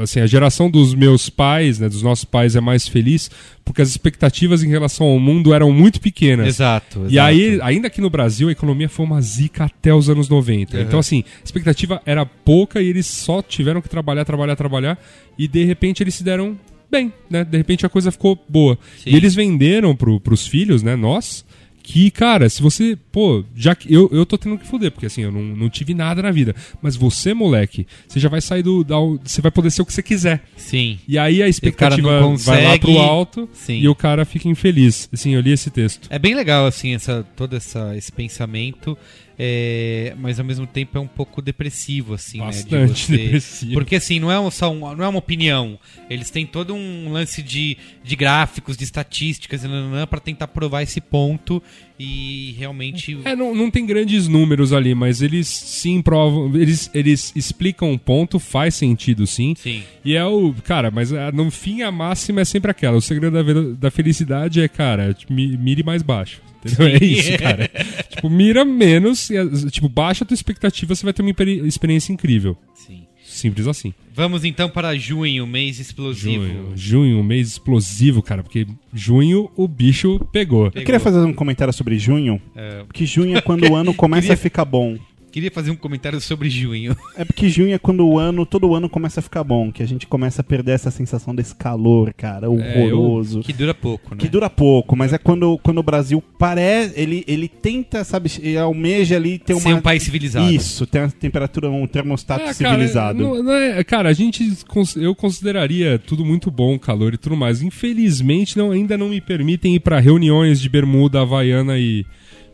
Assim, a geração dos meus pais, né, dos nossos pais, é mais feliz porque as expectativas em relação ao mundo eram muito pequenas. Exato, E exato. aí, ainda aqui no Brasil, a economia foi uma zica até os anos 90. Uhum. Então, assim, a expectativa era pouca e eles só tiveram que trabalhar, trabalhar, trabalhar. E de repente eles se deram bem, né? De repente a coisa ficou boa. Sim. E eles venderam pro, pros filhos, né? Nós. Que, cara, se você. Pô, já que. Eu, eu tô tendo que foder, porque assim, eu não, não tive nada na vida. Mas você, moleque, você já vai sair do. Da, você vai poder ser o que você quiser. Sim. E aí a expectativa não vai lá pro consegue. alto Sim. e o cara fica infeliz. Assim, eu li esse texto. É bem legal, assim, essa, todo essa, esse pensamento, é, mas ao mesmo tempo é um pouco depressivo, assim, né? Bastante de você... depressivo. Porque, assim, não é, só um- não é uma opinião. Eles têm todo um lance de, de gráficos, de estatísticas, para tentar provar esse ponto e realmente... É, não, não tem grandes números ali, mas eles sim provam, eles, eles explicam um ponto, faz sentido sim. Sim. E é o. Cara, mas ah, no fim a máxima é sempre aquela. O segredo da, da felicidade é, cara, mi- mire mais baixo. Entendeu? É isso, *laughs* cara. tipo, mira menos, e, tipo, baixa a tua expectativa, você vai ter uma experiência incrível. Sim. Simples assim. Vamos então para junho, mês explosivo. Junho, junho, mês explosivo, cara, porque junho o bicho pegou. Eu queria fazer um comentário sobre junho. É. Porque junho é quando o *laughs* ano começa Queria- a ficar bom. Queria fazer um comentário sobre junho. É porque junho é quando o ano, todo ano começa a ficar bom. Que a gente começa a perder essa sensação desse calor, cara, horroroso. Que dura pouco, né? Que dura pouco, mas é quando, quando o Brasil parece. Ele, ele tenta, sabe, ele almeja ali ter uma. Ser um país civilizado. Isso, tem uma temperatura, um termostato É, civilizado. Cara, não- não é- cara, a gente eu consideraria tudo muito bom, calor e tudo mais. Infelizmente, não, ainda não me permitem ir pra reuniões de bermuda, havaiana e.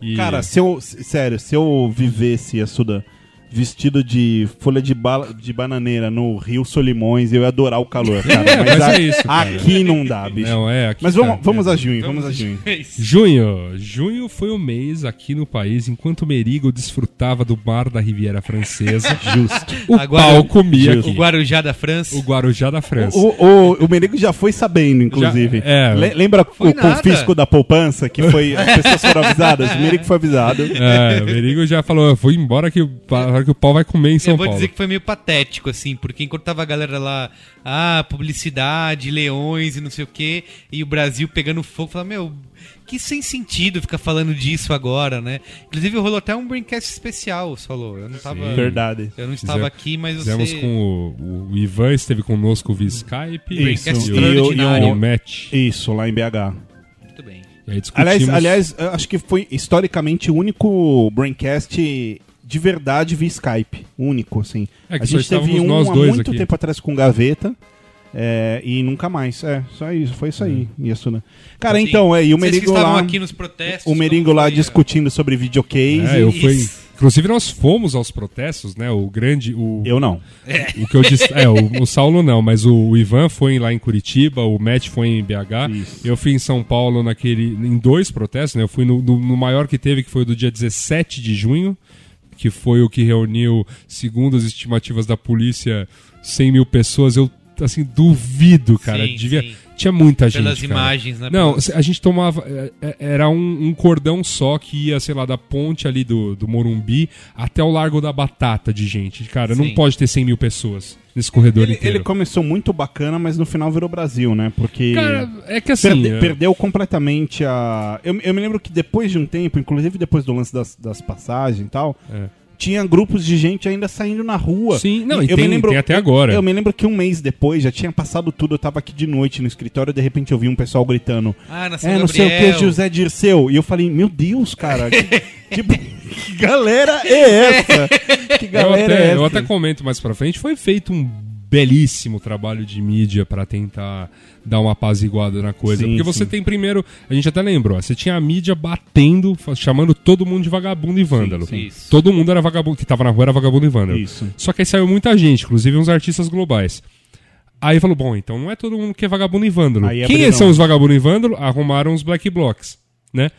e- Cara, se eu. Sério, se eu vivesse, Assuda, vestido de folha de, bala, de bananeira no Rio Solimões, eu ia adorar o calor, cara. *laughs* Mas, Mas a- é isso, cara. aqui não dá, bicho. Não, é, aqui Mas tá- vamos, vamos é. a junho, vamos a junho. Junho. Junho foi o mês aqui no país, enquanto Merigo desfrutava do bar da Riviera Francesa. *laughs* Justo. O Agora- pau comia Justo. O. Guarujá da França. O Guarujá da França. O, o, o Menego já foi sabendo, inclusive. Já- é. Le- lembra Foi o nada. confisco da poupança, que foi. As pessoas foram avisadas? O Menego foi avisado. É, o Merigo já falou, eu vou embora que, o pa- que o pau vai comer em São Eu vou Paulo. dizer que foi meio patético, assim, porque enquanto tava a galera lá, ah, publicidade, leões e não sei o quê, e o Brasil pegando fogo, falava, meu, que sem sentido ficar falando disso agora, né? Inclusive rolou até um Braincast especial, falou. Eu não tava. Sim. Verdade. Eu não estava Fizemos- aqui, mas Fizemos você. com o, o Ivan, esteve conosco via Skype. Isso. E o, e o Matt. Isso, lá em BH. Muito bem. Discutimos... Aliás, aliás, eu acho que foi historicamente o único Braincast de verdade via Skype. Único, assim. É que a gente teve um há muito aqui. tempo atrás com Gaveta. é, e nunca mais. É, só isso, foi isso aí. Isso, né? Cara, Assim, então, é, e o estavam lá. aqui nos protestos. O Meringo lá foi, discutindo sobre videocase. É, eu fui... Inclusive nós fomos aos protestos, né? O grande... O, Eu não. o que eu disse... É, o, *laughs* o Saulo não, mas o, o Ivan foi lá em Curitiba, o Matt foi em BH. Isso. Eu fui em São Paulo naquele... Em dois protestos, né? Eu fui no, no- no maior que teve, que foi o do dia 17 de junho, que foi o que reuniu, segundo as estimativas da polícia, 100 mil pessoas. Eu, assim, duvido, cara. Sim, Devia... sim. Tinha muita gente, Pelas cara. imagens, né? Não, a gente tomava. é, é, Era um, um cordão só que ia, sei lá, da ponte ali do, do Morumbi até o Largo da Batata de gente. Cara, não Sim. pode ter 100 mil pessoas nesse corredor Ele, inteiro. ele começou muito bacana, mas no final virou Brasil, né? Porque. Cara, é que assim. perde- é- Perdeu completamente a. Eu, eu me lembro que depois de um tempo, inclusive depois do lance das, das passagens e tal, É. tinha grupos de gente ainda saindo na rua. Sim, não, e eu tem- me lembro, tem até eu- agora. Eu, me lembro que um mês depois já tinha passado tudo, eu tava aqui de noite no escritório e de repente eu vi um pessoal gritando. Ah, na São É, não sei o que, José Dirceu. E eu falei, meu Deus, cara. que, *laughs* tipo, que galera é essa? Que Eu galera é até, essa? eu até comento mais pra frente. Foi feito um belíssimo trabalho de mídia pra tentar dar uma apaziguada na coisa. Sim, Porque você sim. tem primeiro, a gente até lembrou, você tinha a mídia batendo, chamando todo mundo de vagabundo e vândalo. sim. Isso. Todo mundo era vagabundo, que tava na rua era vagabundo e vândalo. Isso. Só que aí saiu muita gente, inclusive uns artistas globais. Aí falou, bom, então não é todo mundo que é vagabundo e vândalo. Aí Quem são os vagabundo e vândalo? Arrumaram os black blocs, né?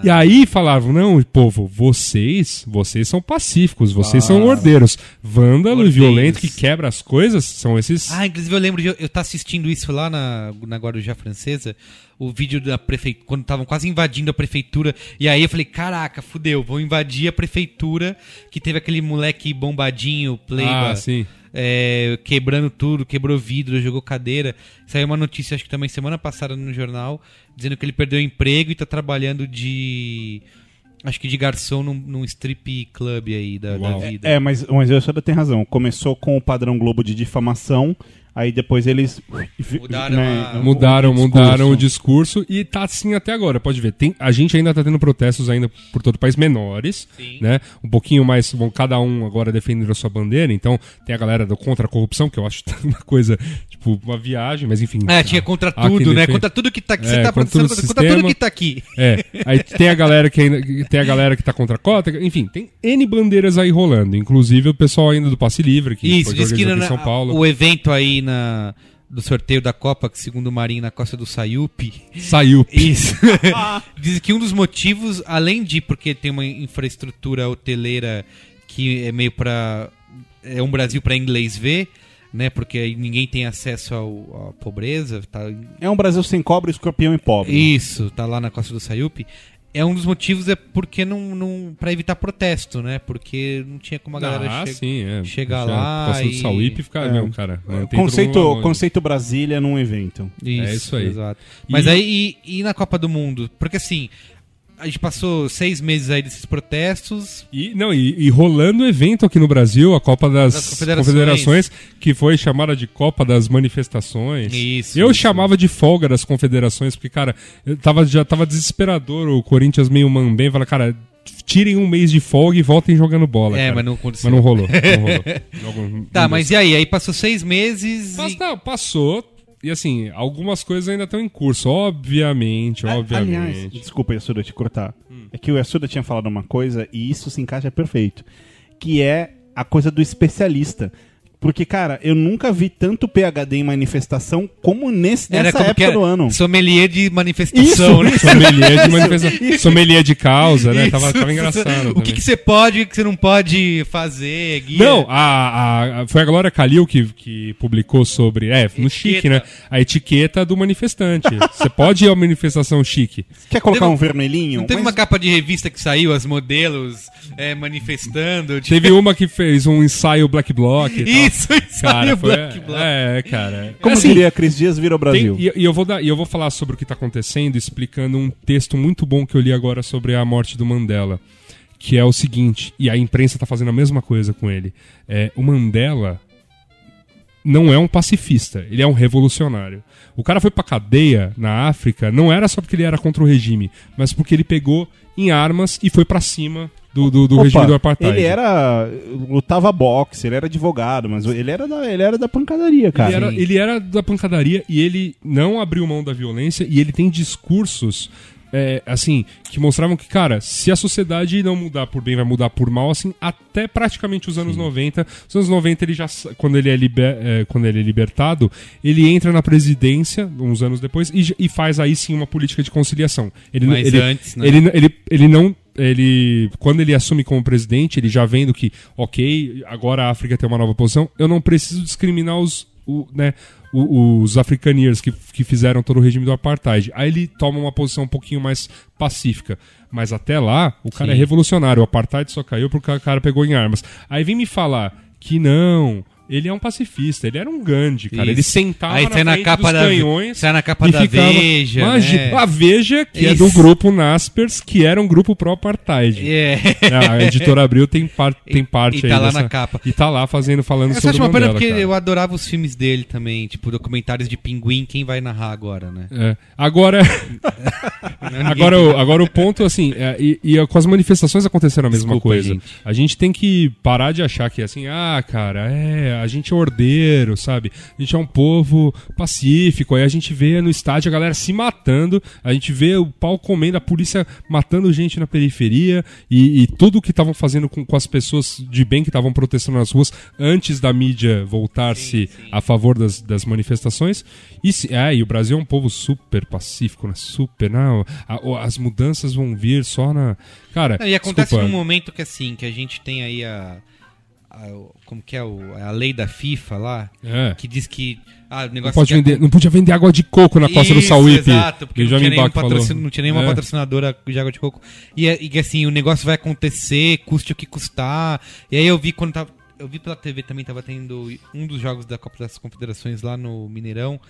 Ah, E aí falavam, não, povo, vocês, vocês são pacíficos, vocês são ordeiros. Vândalo e violento que quebra as coisas são esses. Ah, inclusive eu lembro de eu estar assistindo isso lá na, na Guarujá Francesa, o vídeo da prefeitura, quando estavam quase invadindo a prefeitura, e aí eu falei, caraca, fudeu, vão invadir a prefeitura, que teve aquele moleque bombadinho, playboy, ah, sim. é, quebrando tudo, quebrou vidro, jogou cadeira. Saiu uma notícia, acho que também semana passada no jornal, dizendo que ele perdeu o emprego e tá trabalhando de... Acho que de garçom num, num strip club aí da, da vida. É, mas, mas o Yoshida tem razão. Começou com o padrão Globo de difamação, aí depois eles Mudaram né, a- o- Mudaram, o discurso. mudaram o discurso e tá assim até agora. Pode ver, tem, a gente ainda tá tendo protestos ainda por todo o país menores, Sim. né? Um pouquinho mais, bom, cada um agora defendendo a sua bandeira. Então tem a galera do contra a corrupção, que eu acho *laughs* uma coisa, tipo, uma viagem, mas enfim. É, tinha contra tudo, né? defende- Contra tudo que tá aqui. É, Você tá contra protestando todo o contra, contra tudo que tá aqui. É, aí tem a galera que ainda, tem a galera que tá contra a cota, enfim, tem N bandeiras aí rolando, inclusive o pessoal ainda do Passe Livre, que Isso, foi organizado na, em São Paulo. o evento aí na, do sorteio da Copa, que segundo o Marinho, na costa do Sayup. Saiu. Isso. *laughs* Diz que um dos motivos, além de porque tem uma infraestrutura hoteleira que é meio pra. É um Brasil pra inglês ver, né? Porque aí ninguém tem acesso ao, à pobreza. Tá, É um Brasil sem cobra, escorpião e pobre. Isso, tá lá na costa do Sayup. É um dos motivos é porque não, não para evitar protesto, né? Porque não tinha como a galera ah, che- sim, é. chegar Puxa, lá e- Sauípe fica, É. não, cara. não, tem todo Conceito, conceito Brasília num evento. É isso aí. Exato. Mas E- aí, e, e na Copa do Mundo? Porque assim, a gente passou seis meses aí desses protestos. E, não, e, e rolando evento aqui no Brasil, a Copa das, Das Confederações. confederações. que foi chamada de Copa das Manifestações. Isso, Eu isso. chamava de folga das confederações, porque, cara, eu tava, já tava desesperador o Corinthians meio mambem, fala, cara, tirem um mês de folga e voltem jogando bola. é, cara. mas não aconteceu. Mas não rolou. Não rolou. *laughs* Tá, mas e aí? Aí passou seis meses Mas e... não, passou. E assim, algumas coisas ainda estão em curso. Obviamente, A- obviamente. Aliás, desculpa, Yasuda, te cortar. É que o Yasuda tinha falado uma coisa e isso se encaixa perfeito. que é a coisa do especialista. Porque, cara, eu nunca vi tanto PHD em manifestação como nesse, Era nessa como que época era do ano. sommelier de manifestação, né? Sommelier de manifestação. Sommelier de causa, né? Tava, Isso. tava engraçado. O que, que você pode e o que você não pode fazer, guia. Não, a, a- foi a Glória Calil que, que publicou sobre. É, no chique, né? A etiqueta do manifestante. Você pode ir a uma manifestação chique. Quer colocar Teve- um vermelhinho? Não teve Mas- uma capa de revista que saiu, as modelos é, manifestando. tipo, Teve uma que fez um ensaio Black Bloc. e tal. Isso, isso Cara, foi, Black Bloc. É, cara. Como Assim, diria Cris Dias, vira o Brasil. Tem- e, e eu vou dar, e eu vou falar sobre o que está acontecendo, explicando um texto muito bom que eu li agora sobre a morte do Mandela, que é o seguinte, e a imprensa está fazendo a mesma coisa com ele. É, o Mandela não é um pacifista, ele é um revolucionário. O cara foi pra cadeia na África, não era só porque ele era contra o regime, mas porque ele pegou em armas e foi pra cima do, do, do Opa, regime do apartheid. Ele era. lutava boxe, ele era advogado, mas ele era da, ele era da pancadaria, cara. Ele era, ele era da pancadaria e ele não abriu mão da violência e ele tem discursos. é, assim, que mostravam que, cara, se a sociedade não mudar por bem, vai mudar por mal, assim, até praticamente os anos 90. Os anos 90, ele já, quando ele é, liber- é, quando ele é libertado, ele entra na presidência, uns anos depois, e, e faz aí sim uma política de conciliação. Ele, Mas ele, antes, né? ele, ele, ele não. Ele, quando ele assume como presidente, ele já vendo que, ok, agora a África tem uma nova posição, eu não preciso discriminar os, o- né, os africaneers que, que fizeram todo o regime do apartheid. Aí ele toma uma posição um pouquinho mais pacífica. Mas até lá, o cara Sim. é revolucionário. O apartheid só caiu porque o cara pegou em armas. Aí vem me falar que não. Ele é um pacifista, ele era um Gandhi, cara. Isso. Ele sentava Aí na na capa dos da- canhões sai na capa e da ficava- Veja, Imagi- né? A Veja, que é Isso. do grupo Naspers, que era um grupo pró-apartheid. É. *laughs* A editora Abril tem, par tem parte e aí tá lá dessa- na capa. E tá lá fazendo, falando Eu só sobre acho o uma pena Mandela, porque cara. eu adorava os filmes dele também, tipo documentários de pinguim, quem vai narrar agora, né? É. Agora, *laughs* agora, o, agora o ponto, assim, é, e, e com as manifestações aconteceram a mesma Desculpa, coisa. gente. A gente tem que parar de achar que, assim, ah, cara, é, a gente é ordeiro, sabe? A gente é um povo pacífico. Aí a gente vê no estádio a galera se matando, a gente vê o pau comendo, a polícia matando gente na periferia e, e tudo que estavam fazendo com, com as pessoas de bem que estavam protestando nas ruas antes da mídia voltar-se a favor das, das manifestações. E, se- é, e o Brasil é um povo super pacífico, né? Super. Não, a- o- as mudanças vão vir só na. Cara, e acontece desculpa, num momento que assim, que a gente tem aí a. como que é o, a lei da FIFA lá, É. que diz que. Ah, o Não, negócio pode que vender, não podia vender água de coco na costa do Isso, Sauípe. Exato, porque não tinha, patrocin- não tinha nenhuma É. patrocinadora de água de coco. E, é- e que assim, o negócio vai acontecer, custe o que custar. E aí eu vi quando tava. Eu vi pela TV também, tava tendo um dos jogos da Copa das Confederações lá no Mineirão.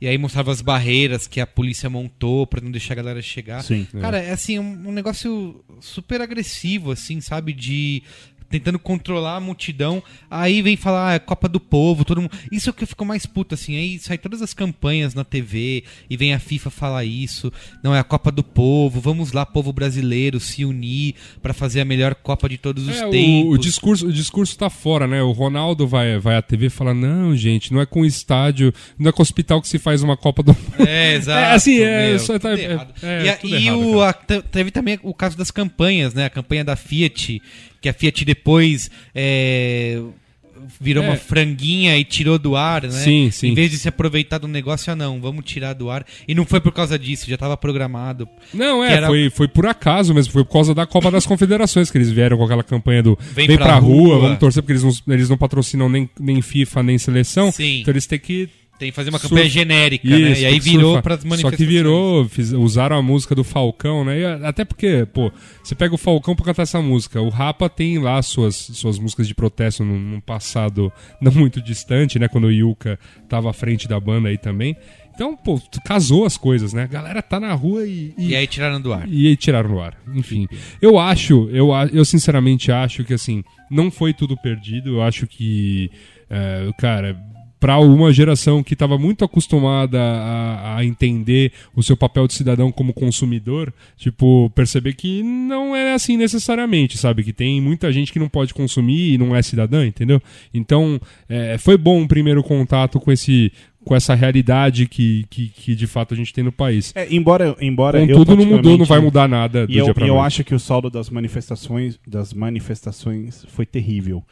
E aí mostrava as barreiras que a polícia montou pra não deixar a galera chegar. Sim. Cara, é assim, um, um negócio super agressivo, assim, sabe? De. Tentando controlar a multidão. Aí vem falar, ah, é Copa do Povo, todo mundo. Isso é o que eu fico mais puto, assim. Aí sai todas as campanhas na TV e vem a FIFA falar isso. Não, é a Copa do Povo, vamos lá, povo brasileiro, se unir pra fazer a melhor Copa de todos os É, o, tempos. o discurso, o discurso tá fora, né? O Ronaldo vai, vai à TV e fala: não, gente, não é com o estádio, não é com o hospital que se faz uma Copa do *laughs* É, exato. É, assim, é, meu, só tá- é- errado. é e a- tudo e errado, o, a- te- teve também o caso das campanhas, né? A campanha da Fiat, que a Fiat depois é, virou É. uma franguinha e tirou do ar, né? Sim, sim. Em vez de se aproveitar do negócio, ah não, vamos tirar do ar. E não foi por causa disso, já estava programado. Não, é, era- foi, foi por acaso mesmo, foi por causa da Copa das Confederações que eles vieram com aquela campanha do Vem vem, pra pra, rua, rua. vamos torcer, porque eles não, eles não patrocinam nem, nem FIFA, nem seleção. Sim. Então eles têm que Tem que fazer uma Surf- campanha genérica, né? Isso, E aí virou para as Só manifestações. que virou, fiz- usaram a música do Falcão, né? E até porque, pô, você pega o Falcão pra cantar essa música. O Rapa tem lá suas, suas músicas de protesto num, num passado *laughs* não muito distante, né? Quando o Yuka tava à frente da banda aí também. Então, pô, casou as coisas, né? A galera tá na rua e. e- E aí tiraram do ar. e aí tiraram no ar. Enfim, eu acho, eu, eu sinceramente acho que assim, não foi tudo perdido. Eu acho que, é, cara, para uma geração que estava muito acostumada a, a entender o seu papel de cidadão como consumidor, tipo, perceber que não é assim necessariamente, sabe? Que tem muita gente que não pode consumir e não é cidadã, entendeu? Então, é, foi bom um primeiro contato com esse com essa realidade que, que, que de fato a gente tem no país. É, embora, embora eu Contudo, não mudou, não vai mudar nada do E eu, dia pra e eu acho que o saldo das manifestações, das manifestações foi terrível.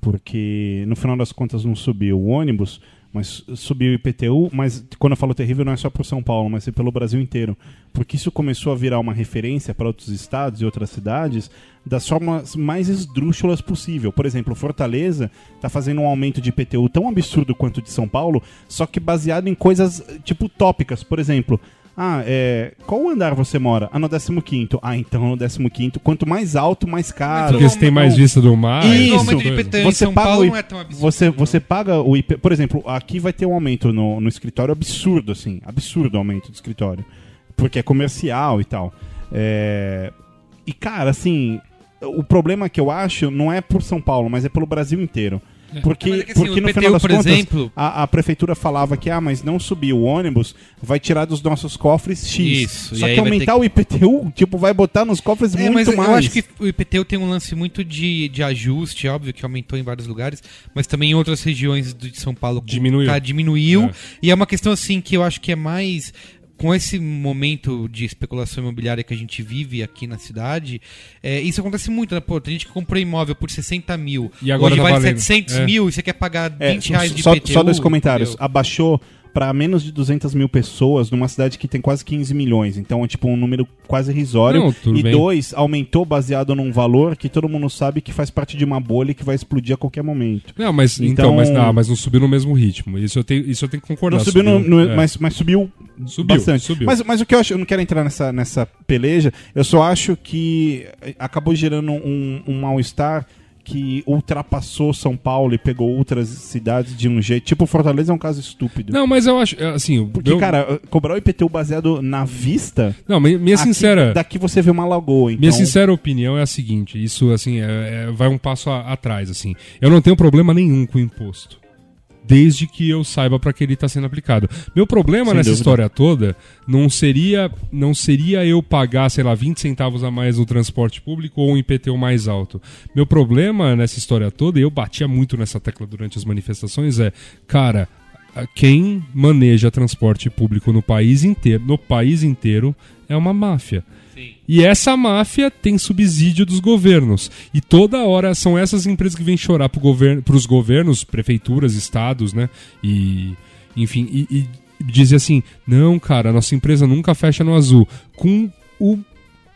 Porque no final das contas não subiu o ônibus, mas subiu o IPTU, mas quando eu falo terrível não é só por São Paulo, mas é pelo Brasil inteiro. Porque isso começou a virar uma referência para outros estados e outras cidades das formas mais esdrúxulas possível. Por exemplo, Fortaleza está fazendo um aumento de IPTU tão absurdo quanto o de São Paulo, só que baseado em coisas tipo tópicas. Por exemplo, ah, é, qual andar você mora? Ah, no 15 Ah, então no 15 quanto mais alto, mais caro. Porque você tem mais vista do mar. Isso. aumento de IPTU em São Paulo o não I- é tão absurdo. Você, você paga o IP. Por exemplo, aqui vai ter um aumento no, no escritório absurdo, assim. Absurdo o aumento do escritório. Porque é comercial e tal. É, E, cara, assim. O problema que eu acho não é por São Paulo, mas é pelo Brasil inteiro. Porque, Mas é que, assim, porque no IPTU, final das por contas, exemplo- a, a prefeitura falava que, ah, mas não subiu o ônibus, vai tirar dos nossos cofres X. Isso, Só que aumentar ter o IPTU, tipo, vai botar nos cofres É, muito mas mais. eu acho que o IPTU tem um lance muito de, de ajuste, óbvio que aumentou em vários lugares, mas também em outras regiões do- de São Paulo Diminuiu. tá, diminuiu. É. E é uma questão assim que eu acho que é mais com esse momento de especulação imobiliária que a gente vive aqui na cidade, é, isso acontece muito, né? Pô, tem gente que comprou imóvel por 60 mil, E agora hoje tá vale valendo. 700 É. mil e você quer pagar 20 É, reais de só, IPTU. só dois comentários. entendeu? Abaixou para menos de 200 mil pessoas numa cidade que tem quase 15 milhões. Então é tipo um número quase irrisório. Não, e bem. dois, aumentou baseado num valor que todo mundo sabe que faz parte de uma bolha e que vai explodir a qualquer momento. Não, mas então, Então- mas, não, mas não subiu no mesmo ritmo. Isso eu tenho, isso eu tenho que concordar. Não subiu, no, no- é. mas, mas subiu, Subiu, bastante. subiu. Mas, mas o que eu acho, eu não quero entrar nessa, nessa peleja, eu só acho que eh, acabou gerando um, um mal-estar que ultrapassou São Paulo e pegou outras cidades de um jeito. Tipo, Fortaleza é um caso estúpido. Não, mas eu acho, é, assim, Porque, meu- cara, cobrar o IPTU baseado na vista. não, minha, minha aqui- sincera, Daqui você vê uma lagoa. Então, minha sincera opinião é a seguinte, isso assim, é- é- vai um passo a- atrás, assim. Eu não tenho problema nenhum com o imposto. Desde que eu saiba para que ele está sendo aplicado. Meu problema Sem nessa dúvida. história toda não seria não seria eu pagar, sei lá, 20 centavos a mais no transporte público ou um IPTU mais alto. Meu problema nessa história toda, e eu batia muito nessa tecla durante as manifestações, é, cara, quem maneja transporte público no país inteiro, no país inteiro é uma máfia. E essa máfia tem subsídio dos governos. E toda hora são essas empresas que vêm chorar pro governo, pros governos, prefeituras, estados, né? E, enfim, e, e dizer assim: não, cara, nossa empresa nunca fecha no azul. Com o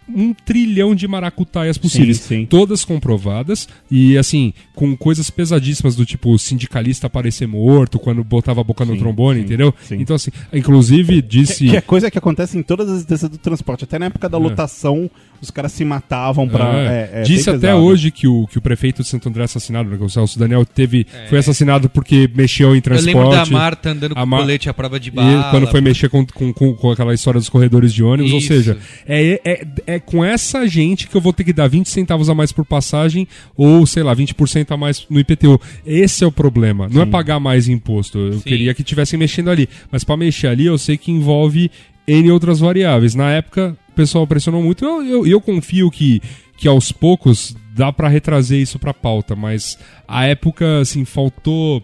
um trilhão de maracutaias possíveis. sim. Todas comprovadas e, assim, com coisas pesadíssimas do tipo sindicalista aparecer morto quando botava a boca no Sim, trombone, sim, entendeu? sim. Então, assim, inclusive disse. Que, que é coisa que acontece em todas as instâncias do transporte. Até na época da É. lotação, os caras se matavam pra. É. é- é Disse até pesado. hoje que o, que o prefeito de Santo André é assassinado, né? o Celso Daniel teve, foi assassinado porque mexeu em Eu transporte. lembro da Marta andando com Mar- colete à prova de E bala. quando foi mexer com, com, com, com aquela história dos corredores de ônibus, ou Isso. seja, é, é, é com essa gente que eu vou ter que dar 20 centavos a mais por passagem ou, sei lá, 20% a mais no IPTU. Esse é o problema. Não é pagar mais imposto. Eu Sim. queria que tivessem mexendo ali. Mas para mexer ali, eu sei que envolve N outras variáveis. Na época, o pessoal pressionou muito. Eu, eu, eu confio que, que aos poucos dá para retrazer isso pra pauta, mas a época, assim, faltou.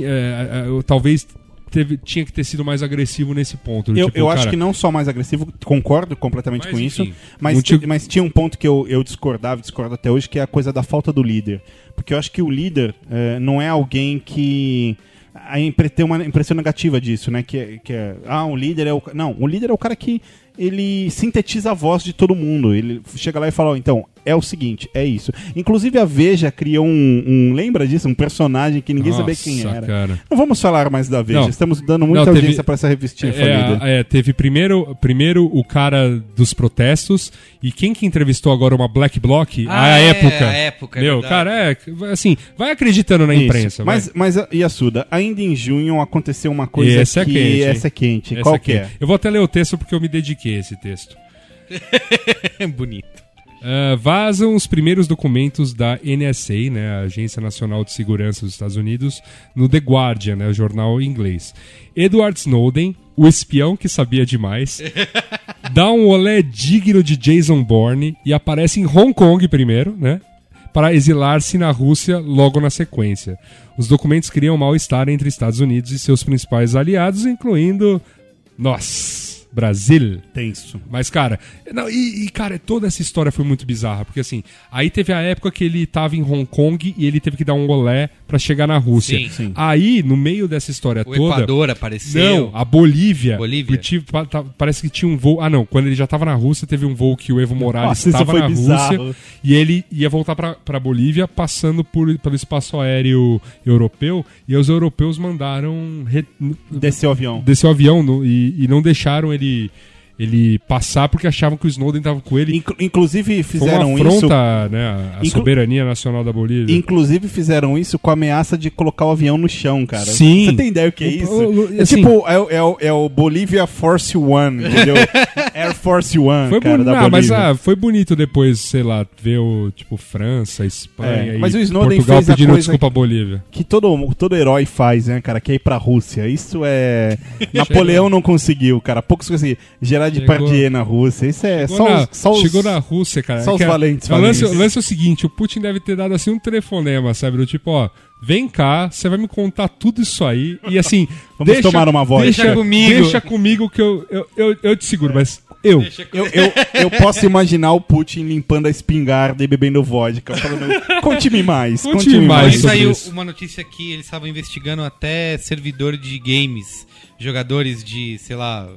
é, é, eu- talvez teve- tinha que ter sido mais agressivo nesse ponto. Eu, Tipo, eu acho cara, que não só mais agressivo, concordo completamente com enfim, isso, mas, te- mas tinha um ponto que eu, eu discordava, e discordo até hoje, que é a coisa da falta do líder. Porque eu acho que o líder eh, não é alguém que. A tem uma impressão negativa disso, né? Que, é- que é. Ah, um líder é o. Não, o líder é o cara que ele sintetiza a voz de todo mundo. Ele chega lá e fala: ó, então, é o seguinte, é isso. Inclusive a Veja criou um. um- lembra disso? Um personagem que ninguém sabia quem Nossa, era. cara. Não vamos falar mais da Veja. Não. Estamos dando muita Não, teve- audiência pra essa revistinha. É, é, teve primeiro, primeiro o cara dos protestos e quem que entrevistou agora uma Black Bloc? Ah, a é, época. a época, é Meu, verdade. cara, é. Assim, vai acreditando na Isso. imprensa. vai. Mas, mas, a- e a Suda? Ainda em junho aconteceu uma coisa Esse é que... quente. Essa é quente. Essa Qual que é? Eu vou até ler o texto porque eu me dediquei a esse texto. *laughs* Bonito. Ah, vazam os primeiros documentos da NSA, né, a Agência Nacional de Segurança dos Estados Unidos, no The Guardian, né, o jornal inglês. Edward Snowden, o espião que sabia demais, *laughs* dá um olé digno de Jason Bourne e aparece em Hong Kong primeiro, né? para exilar-se na Rússia logo na sequência. Os documentos criam mal-estar entre Estados Unidos e seus principais aliados, incluindo nós, Brasil. Tenso. Mas, cara, não, e, e, cara, toda essa história foi muito bizarra, porque assim, aí teve a época que ele tava em Hong Kong e ele teve que dar um olé pra chegar na Rússia. Sim. Sim. Aí, no meio dessa história O toda. Equador apareceu. Não, a Bolívia. Bolívia? tive- pa- parece que tinha um voo. Ah, não. Quando ele já tava na Rússia, teve um voo que o Evo Morales estava na bizarro. Rússia. E ele ia voltar pra, pra Bolívia, passando por, pelo espaço aéreo europeu. E os europeus mandaram. re- Desceu o avião. descer o avião no- e, e não deixaram ele, ele passar porque achavam que o Snowden tava com ele. Inclu- inclusive Foi uma fizeram isso. afronta né, Inclu- soberania nacional da Bolívia. Inclusive fizeram isso com a ameaça de colocar o avião no chão, cara. Sim. Você tem ideia o que é O- isso? o- é assim- tipo, é, o- é o- é o Bolivia Force One, entendeu? *laughs* Air Force One, Foi cara, da ah, mas Bolívia. ah, foi bonito depois, sei lá, ver o tipo França, Espanha É, mas o Snowden Portugal fez a pedindo coisa desculpa à Bolívia. Que todo, todo herói faz, né, cara? Que é ir pra Rússia. Isso é. *laughs* Napoleão não conseguiu, cara. Poucos conseguiram. Gerard Chegou- Depardieu na Rússia. Isso é. Chegou, Só na, os, só os- chegou na Rússia, cara. só É os que a- valentes o lance, lance é o seguinte: o Putin deve ter dado assim um telefonema, sabe? Do tipo, ó, vem cá, você vai me contar tudo isso aí. E assim, *laughs* Vamos deixa, tomar uma voz. Deixa Deixa comigo. Deixa comigo que eu, eu, eu, eu te seguro, mas eu. Eu, eu, eu *laughs* posso imaginar o Putin limpando a espingarda e bebendo vodka. Falando, conte-me mais. Conte-me Conte-me mais. mais. Saiu isso. uma notícia que eles estavam investigando até servidor de games, jogadores de, sei lá,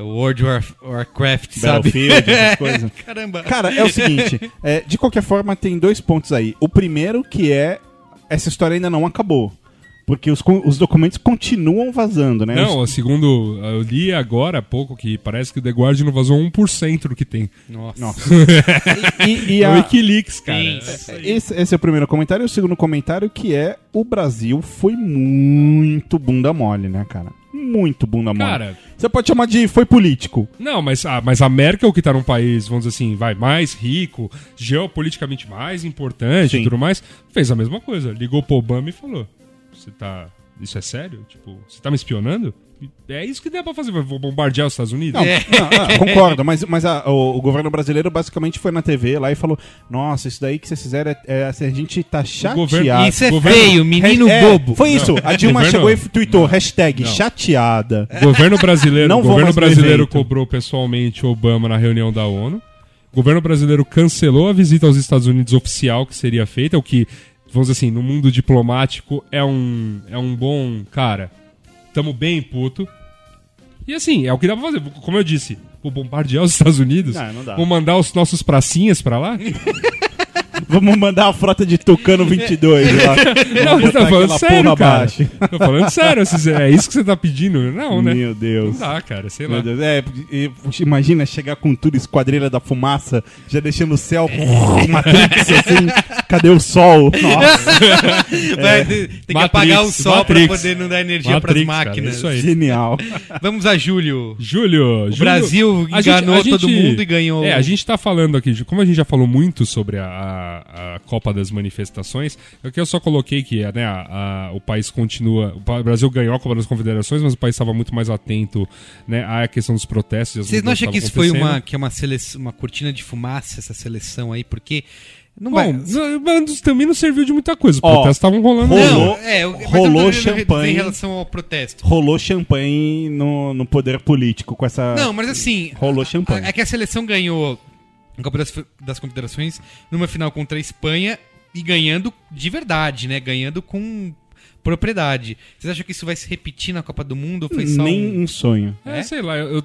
World War, Warcraft, sabe? Battlefield, essas *laughs* coisas. Caramba. Cara, é o seguinte, é, de qualquer forma tem dois pontos aí. O primeiro que é essa história ainda não acabou. Porque os, os documentos continuam vazando, né? Não, segundo eu li agora há pouco que parece que o The Guardian vazou 1% do que tem. Nossa. Nossa. *laughs* E, e É o a- Wikileaks, cara. Sim. esse, esse é o primeiro comentário. E o segundo comentário que é o Brasil foi muito bunda mole, né, cara? Muito bunda mole. Cara, Você pode chamar de foi político. Não, mas, ah, mas a Merkel, que tá num país, vamos dizer assim, vai mais rico, geopoliticamente mais importante Sim. e tudo mais, fez a mesma coisa. Ligou pro Obama e falou: Você tá. Isso é sério? Tipo, você tá me espionando? É isso que dá pra fazer. Vou bombardear os Estados Unidos? Não, não, não, *laughs* concordo, mas, mas a- o, o governo brasileiro basicamente foi na TV lá e falou: Nossa, isso daí que vocês fizeram é, é assim, a gente tá chateado. governo- Isso é Governo- feio, menino É, bobo. Foi isso. A Dilma Governo- chegou e tweetou hashtag Não. chateada. O governo brasileiro, Não governo brasileiro cobrou pessoalmente o Obama na reunião da ONU. O governo brasileiro cancelou a visita aos Estados Unidos oficial que seria feita, o que, vamos dizer assim, no mundo diplomático é um, é um bom. Cara, tamo bem puto. E assim, é o que dá pra fazer. Como eu disse, vou bombardear os Estados Unidos. Não, não dá. Vou mandar os nossos pracinhas pra lá. *laughs* Vamos mandar a frota de Tucano 22 lá. *laughs* Não, Vamos você tá falando sério, cara. abaixo. Tô falando sério. se- É isso que você tá pedindo? Não, né? Meu Deus. Não dá, cara. Sei lá. Meu Deus. É, e, imagina chegar com tudo, esquadrilha da fumaça, já deixando o céu Matrix assim. Cadê o sol? *laughs* Nossa, Vai, tem que Matrix, apagar o sol Matrix. pra poder não dar energia Matrix, pras cara, máquinas. isso aí. genial. Vamos a Júlio. Júlio, O Brasil a enganou gente- a todo gente- mundo e ganhou. É, a gente tá falando aqui, como a gente já falou muito sobre a, a- a Copa das Manifestações, aqui eu só coloquei que né, a- a- o país continua. O Brasil ganhou a Copa das Confederações, mas o país estava muito mais atento né, à questão dos protestos. as Vocês não acham que isso foi uma, que é uma, seleção, uma cortina de fumaça, essa seleção aí? Porque. Não Bom, vai. não- também não serviu de muita coisa. Os Ó, protestos estavam rolando. rolou- Não, é, rolou champanhe. Em relação ao protesto. Rolou champanhe no, no poder político com essa. Não, mas assim. Rolou champanhe. É que a seleção ganhou a Copa das, das Confederações numa final contra a Espanha e ganhando de verdade, né? Ganhando com propriedade. Vocês acham que isso vai se repetir na Copa do Mundo ou foi só Nem um... um sonho. É, É? sei lá, eu, eu,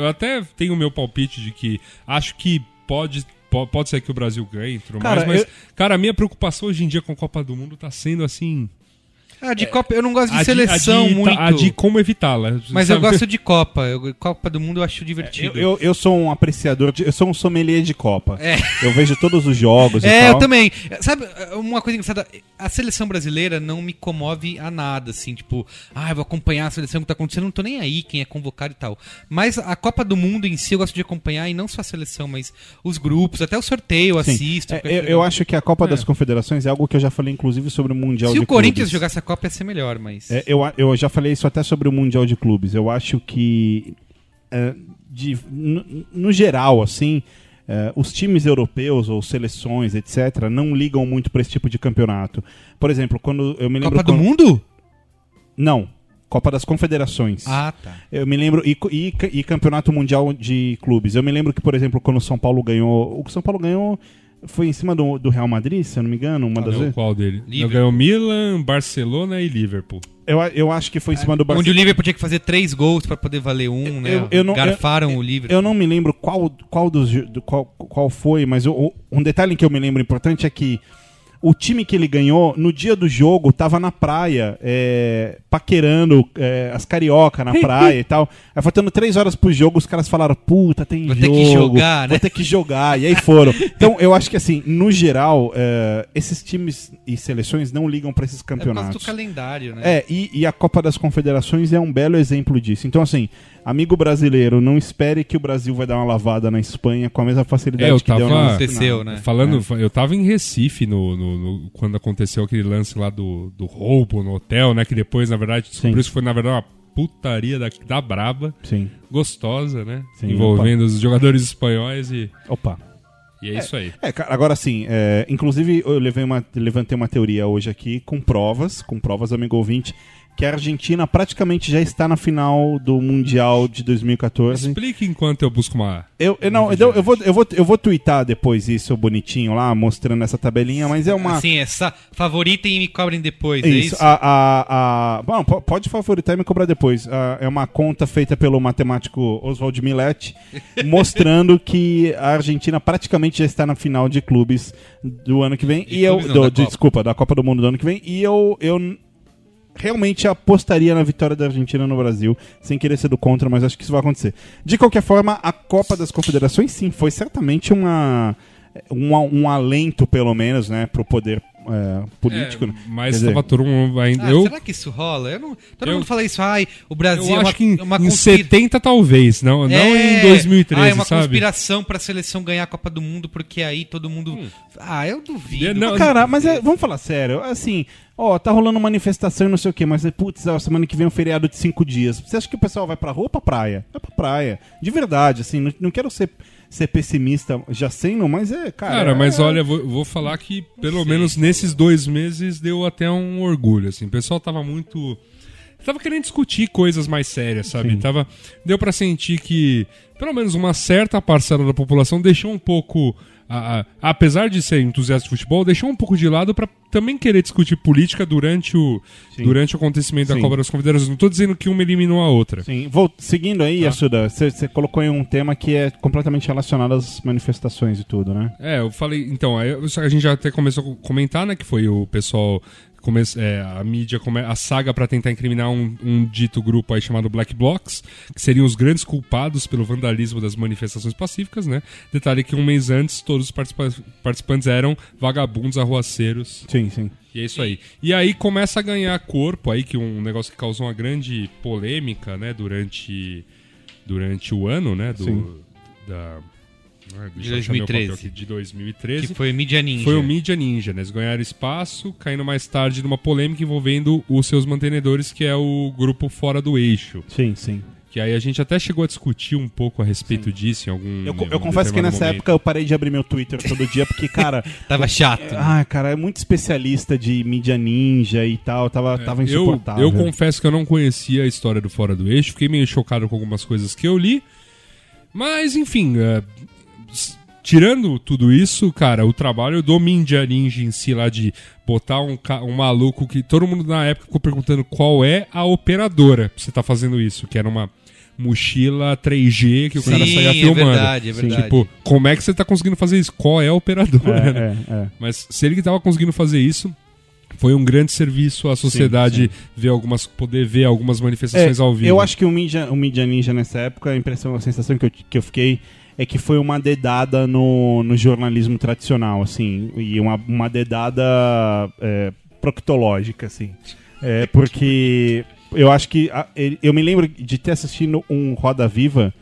eu- até tenho o meu palpite de que acho que pode, po- pode ser que o Brasil ganhe tudo Cara, mais, mas, eu- cara, a minha preocupação hoje em dia com a Copa do Mundo tá sendo assim. Ah, de Copa, eu não gosto de a seleção a de, muito. A de como evitá-la. Mas eu sabe? gosto de Copa. Eu, Copa do Mundo eu acho Eu, divertido. eu, eu sou um apreciador, de, eu sou um sommelier de Copa. É. Eu vejo todos os jogos e É, tal. eu também. Sabe, uma coisa engraçada, a seleção brasileira não me comove a nada, assim, tipo, ah, eu vou acompanhar a seleção que tá acontecendo, não tô nem aí quem é convocado e tal. Mas a Copa do Mundo em si eu gosto de acompanhar, e não só a seleção, mas os grupos, até o sorteio eu Sim. assisto. É, eu, eu acho que a Copa É. das Confederações é algo que eu já falei, inclusive, sobre o Mundial Se de o Corinthians Clubes. jogasse a Copa ia ser melhor, mas. É, eu, eu já falei isso até sobre o Mundial de Clubes. Eu acho que, é, de, no, no geral, assim, eh, os times europeus ou seleções, etc., não ligam muito para esse tipo de campeonato. Por exemplo, quando eu me lembro. Copa do quando- Mundo? Não. Copa das Confederações. Ah, tá. Eu me lembro. E, e, e Campeonato Mundial de Clubes. Eu me lembro que, por exemplo, quando o São Paulo ganhou. O São Paulo ganhou. Foi em cima do, do Real Madrid, se eu não me engano, uma das Não, vezes. qual dele? Liverpool. Ganhou Milan, Barcelona e Liverpool. Eu, eu acho que foi em cima do Onde o Barcelona. Liverpool tinha que fazer três gols pra poder valer um, né? eu- eu não- Garfaram o Liverpool. Eu não me lembro qual, qual, dos, qual, qual foi, mas o- um detalhe que eu me lembro importante é que o time que ele ganhou, no dia do jogo, tava na praia, é, paquerando é, as carioca na *laughs* praia e tal. Aí faltando três horas pro jogo, os caras falaram, puta, tem Vou ter jogo. que jogar, Vou né?" ter que jogar. E aí foram. *laughs* Então, eu acho que assim, no geral, é, esses times e seleções não ligam pra esses É por causa do campeonatos. calendário, né? É, e, e a Copa das Confederações é um belo exemplo disso. Então, assim, amigo brasileiro, não espere que o Brasil vai dar uma lavada na Espanha com a mesma facilidade É, eu que deu na Aconteceu, né? Falando, eu tava em Recife no, no- no- quando aconteceu aquele lance lá do, do roubo no hotel, né? Que depois, na verdade, descobriu que foi, na verdade, uma putaria da, da braba, Sim. gostosa, né? Sim, Envolvendo os jogadores espanhóis e, Opa. e é, isso aí. É, cara, agora sim, é, inclusive eu levei uma, levantei uma teoria hoje aqui com provas, com provas, amigo ouvinte, que a Argentina praticamente já está na final do Mundial de 2014. Explique enquanto eu busco uma. Eu, eu, não, eu, eu, vou, eu, vou, eu vou twittar depois isso bonitinho lá, mostrando essa tabelinha, mas é uma. Assim, essa favoritem e me cobrem depois, é Isso, isso? a, a, a- Bom, po- pode favoritar e me cobrar depois. É uma conta feita pelo matemático Oswald Millet, *laughs* mostrando que a Argentina praticamente já está na final de clubes do ano que vem. De e eu, não, do- da de- desculpa, da Copa do Mundo do ano que vem. E eu, eu realmente apostaria na vitória da Argentina no Brasil, sem querer ser do contra, mas acho que isso vai acontecer. De qualquer forma, a Copa das Confederações, sim, foi certamente uma. Um, um alento, pelo menos, né, pro poder é, político. né? É, mas Quer dizer, tava todo mundo ainda. Ah, eu será que isso rola? Eu não, todo eu- mundo fala isso, ai, o Brasil eu é uma, acho que em, uma em conspira- 70 talvez, não, não É, em 2013, ah, é uma sabe? conspiração pra seleção ganhar a Copa do Mundo, porque aí todo mundo. Ah, eu duvido. É, não, Cara, mas é- vamos falar sério. Assim, ó, tá rolando manifestação e não sei o quê, mas, putz, ó, semana que vem é um feriado de cinco dias. Você acha que o pessoal vai pra rua ou pra praia? Vai pra praia. De verdade, assim, não, não quero ser, ser pessimista já sendo, mas é, cara. Cara, é- mas olha, vou, vou falar que pelo menos nesses dois meses deu até um orgulho, assim. O pessoal tava muito. Tava querendo discutir coisas mais sérias, sabe? Tava, deu pra sentir que pelo menos uma certa parcela da população deixou um pouco. A- a- apesar de ser entusiasta de futebol, deixou um pouco de lado pra também querer discutir política durante o, Sim. durante o acontecimento da Sim. Copa das Confederações. Não tô dizendo que uma eliminou a outra. Sim, vou, seguindo aí, Assuda, você colocou aí um tema que é completamente relacionado às manifestações e tudo, né? É, eu falei. Então, a gente já até começou a comentar, né? Que foi o pessoal. Come, é, a mídia, come, a saga pra tentar incriminar um, um dito grupo aí chamado Black Blocs, que seriam os grandes culpados pelo vandalismo das manifestações pacíficas, né? Detalhe que um mês antes todos os participa- participantes eram vagabundos, arruaceiros. Sim, sim. E é isso aí. E aí começa a ganhar corpo aí, que um negócio que causou uma grande polêmica, né? Durante, durante o ano, né? Do, Sim. da. De deixa eu achar meu papel 2013. aqui, de 2013. Que foi Mídia Ninja. Foi o Mídia Ninja, né? Eles ganharam espaço, caindo mais tarde numa polêmica envolvendo os seus mantenedores, que é o grupo Fora do Eixo. Sim, sim. Que aí a gente até chegou a discutir um pouco a respeito disso em algum. Eu, eu confesso que nessa momento. época eu parei de abrir meu Twitter todo dia, porque, cara. *laughs* Tava chato. né? Ah, cara, é muito especialista de mídia ninja e tal, tava, tava É, Eu, insuportável. eu confesso que eu não conhecia a história do Fora do Eixo, fiquei meio chocado com algumas coisas que eu li. Mas, enfim, é, tirando tudo isso, cara, o trabalho do Ninja Ninja em si lá de botar um, um maluco que todo mundo na época ficou perguntando qual é a operadora pra você tá fazendo isso, que era uma mochila 3G que o cara Sim, saía é filmando. verdade, é verdade. Tipo, como é que você tá conseguindo fazer isso? Qual é a operadora? né? É, é, é. Mas se ele que tava conseguindo fazer isso, foi um grande serviço à sociedade ver algumas, poder ver algumas manifestações É, ao vivo. Eu acho que o Mídia, o Mídia Ninja nessa época, a impressão, a sensação que eu, que eu fiquei é que foi uma dedada no, no jornalismo tradicional, assim, e uma, uma dedada é, proctológica, assim. É, porque eu acho que. a- eu me lembro de ter assistido um Roda Viva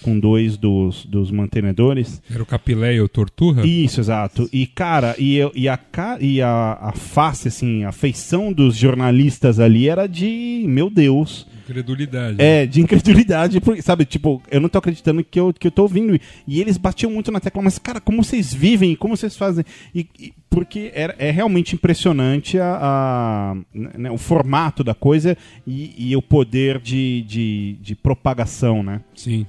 com dois dos, dos mantenedores. Era o Capilé e o Torturra? Isso, exato. E, cara, e, e, a, e a, a face, assim, a feição dos jornalistas ali era de, meu Deus, Incredulidade. É, de incredulidade, porque, sabe? Tipo, eu não tô acreditando que eu, que eu tô ouvindo. E eles batiam muito na tecla, mas, cara, como vocês vivem, como vocês fazem? E, e- porque é, é realmente impressionante a, a- né, o formato da coisa e, e o poder de, de, de propagação, né? Sim.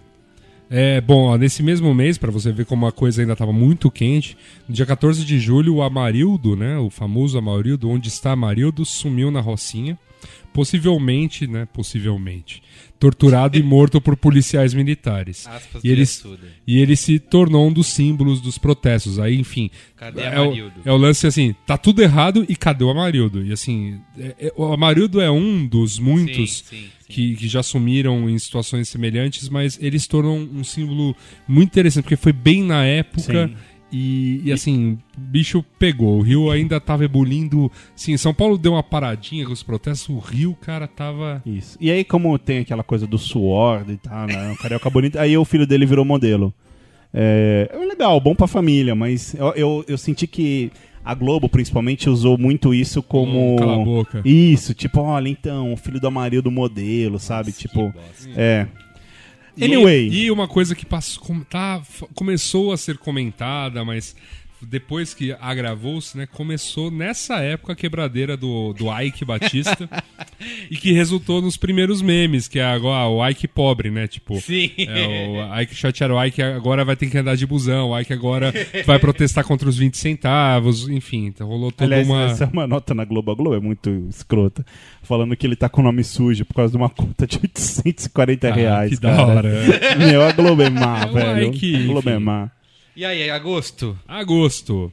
É, bom, ó, nesse mesmo mês, pra você ver como a coisa ainda estava muito quente, no dia 14 de julho, o Amarildo, né, o famoso Amarildo, onde está Amarildo, sumiu na Rocinha, possivelmente, né, possivelmente, torturado e morto por policiais militares. *laughs* Aspas E ele, e ele se tornou um dos símbolos dos protestos. Aí, enfim, Cadê é, o, Amarildo? é o lance assim, tá tudo errado e cadê o Amarildo? E assim, é- é- o Amarildo é um dos muitos Sim, sim, sim. que, que já sumiram em situações semelhantes, mas ele se tornou um símbolo muito interessante, porque foi bem na época. E, e, assim, o bicho pegou. O Rio ainda tava ebulindo. Sim, São Paulo deu uma paradinha com os protestos. O Rio, cara, tava. Isso. E aí, como tem aquela coisa do suor e tal, né? O carioca bonito, aí o filho dele virou modelo. É, é legal, bom pra família, mas eu, eu, eu senti que a Globo, principalmente, usou muito isso como. Hum, cala a boca. Isso, tipo, olha, então, o filho do Amarildo modelo, sabe? tipo. É. Anyway. E, e uma coisa que passou, tá, começou a ser comentada, mas depois que agravou-se, né? Começou nessa época a quebradeira do, do Ike Batista. *laughs* e que resultou nos primeiros memes, que é agora o Ike pobre, né? Tipo. Sim. É, o Ike chateado, o Ike agora vai ter que andar de busão, o Ike agora vai *laughs* protestar contra os 20 centavos, enfim, então rolou toda Aliás, uma. essa é uma nota na Globo. A Globo é muito escrota. Falando que ele tá com o nome sujo por causa de uma conta de 840 Ah, reais. que da cara. hora. Meu, a Globo é má, É, velho. que- a Globo é enfim. má. E aí, agosto? Agosto.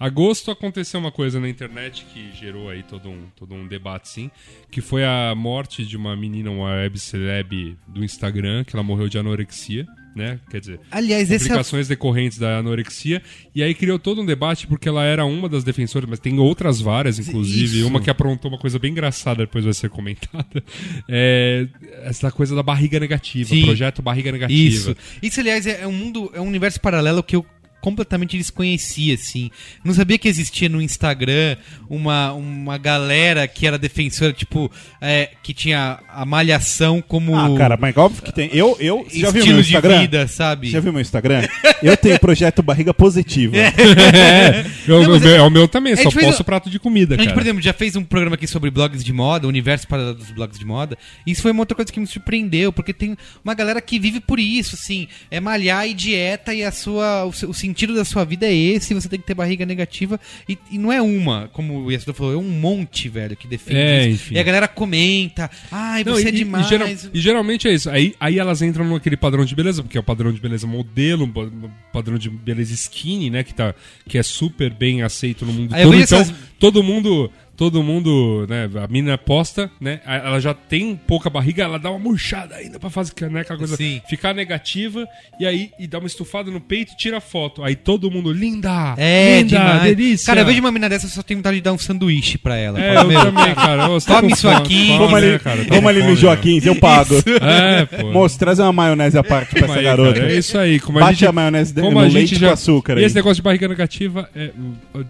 Agosto aconteceu uma coisa na internet que gerou aí todo um, todo um debate, sim, que foi a morte de uma menina, uma web celeb do Instagram, que ela morreu de anorexia, né? Quer dizer, Aliás, é... complicações decorrentes da anorexia. E aí criou todo um debate porque ela era uma das defensoras, mas tem outras várias, inclusive. Isso. Uma que aprontou uma coisa bem engraçada, depois vai ser comentada. *laughs* É essa coisa da barriga negativa, Sim. projeto barriga negativa. Isso. Isso, aliás, é é um mundo, é um universo paralelo que eu completamente desconhecia, assim. Não sabia que existia no Instagram uma, uma galera que era defensora, tipo, é, que tinha a malhação como Ah, cara, mas óbvio que tem. Eu, eu, já viu estilo meu de Instagram? vida, sabe? Você já viu meu Instagram? Eu tenho projeto barriga positiva. É, *laughs* eu- Não, eu- é- é o meu também, só posso um- prato de comida, A gente, cara. por exemplo, já fez um programa aqui sobre blogs de moda, o universo paralelo dos blogs de moda. E isso foi uma outra coisa que me surpreendeu, porque tem uma galera que vive por isso, assim, é malhar e dieta e a sua, o, seu- o sentido da sua vida é esse, você tem que ter barriga negativa. E, e não é uma, como o Yasuda falou, é um monte, velho, que defende É, isso. enfim. E a galera comenta, ai, Não, você e- é e- demais. E, geral- e geralmente é isso. Aí, aí elas entram naquele padrão de beleza, porque é o padrão de beleza modelo, pa- padrão de beleza skinny, né? Que, tá, que é super bem aceito no mundo Aí todo. Então, essas- todo mundo. Todo mundo, né? A mina posta, né? Ela já tem pouca barriga, ela dá uma murchada ainda pra fazer né, aquela coisa Sim. ficar negativa e aí e dá uma estufada no peito e tira a foto. Aí todo mundo, linda! É, linda, demais. delícia! Cara, eu vejo uma mina dessa, eu só tenho vontade de dar um sanduíche pra ela. É, Fala, eu "Meu, também, cara. Ô, tá Tome com isso fome, aqui. fome, Vamos né, ali, cara? Tá vamos com ali no Joaquim, eu pago. É, pô. Moço, traz uma maionese à parte pra essa Aí, garota. cara, é isso aí. Como a Bate gente, a maionese de- como no a leite gente com já... açúcar E aí. esse negócio de barriga negativa é...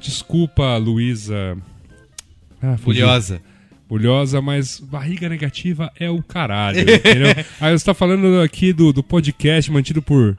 Desculpa, Luísa... Ah. Bulhosa. Bulhosa, mas barriga negativa é o caralho, entendeu? *laughs* Aí você tá falando aqui do, do podcast mantido por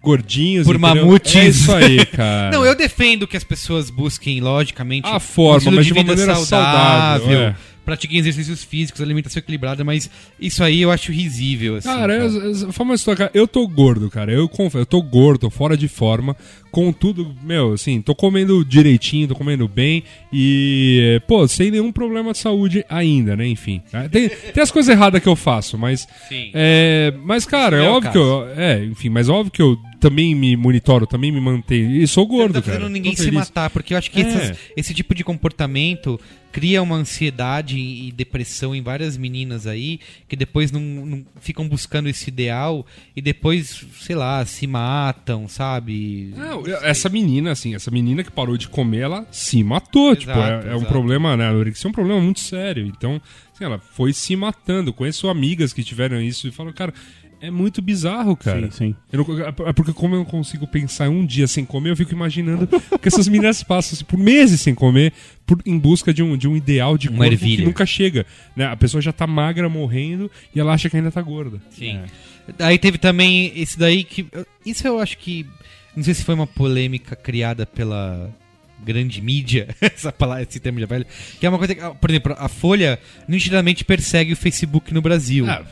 gordinhos, Por entendeu? mamutes. É isso aí, cara. Não, eu defendo que as pessoas busquem, logicamente, A forma, um mas de de uma maneira saudável, é. Pratiquem exercícios físicos, alimentação equilibrada, mas isso aí eu acho risível, assim. Cara, cara. eu, fala uma história, cara, eu tô gordo, cara. Eu confesso, eu tô gordo, tô fora de forma. Contudo, meu, assim, tô comendo direitinho, tô comendo bem e, pô, sem nenhum problema de saúde ainda, né? Enfim. tá? Tem, tem as coisas erradas que eu faço, mas. Sim. É, mas, cara, é é óbvio que eu. É, enfim, mas óbvio que eu também me monitoro, também me mantenho. E sou Você gordo, não tá cara. fazendo ninguém se matar, porque eu acho que É. essas- esse tipo de comportamento cria uma ansiedade e depressão em várias meninas aí, que depois não, não ficam buscando esse ideal e depois, sei lá, se matam, sabe? Não, essa menina, assim, essa menina que parou de comer, ela se matou. tipo, é, é um exato. problema, né? A anorexia é um problema muito sério. Então, assim, ela foi se matando. Conheço amigas que tiveram isso e falam, cara, É muito bizarro, cara. Sim, sim. Eu não- é porque como eu não consigo pensar um dia sem comer, eu fico imaginando que essas meninas passam assim, por meses sem comer por, em busca de um, de um ideal de corpo ervilha. que nunca chega. Né? A pessoa já tá magra, morrendo, e ela acha que ainda tá gorda. Sim. Aí teve também esse daí que. Isso eu acho que. Não sei se foi uma polêmica criada pela grande mídia, *laughs* essa palavra, esse termo já velho. Que é uma coisa que, por exemplo, a Folha nitidamente persegue o Facebook no Brasil. Ah,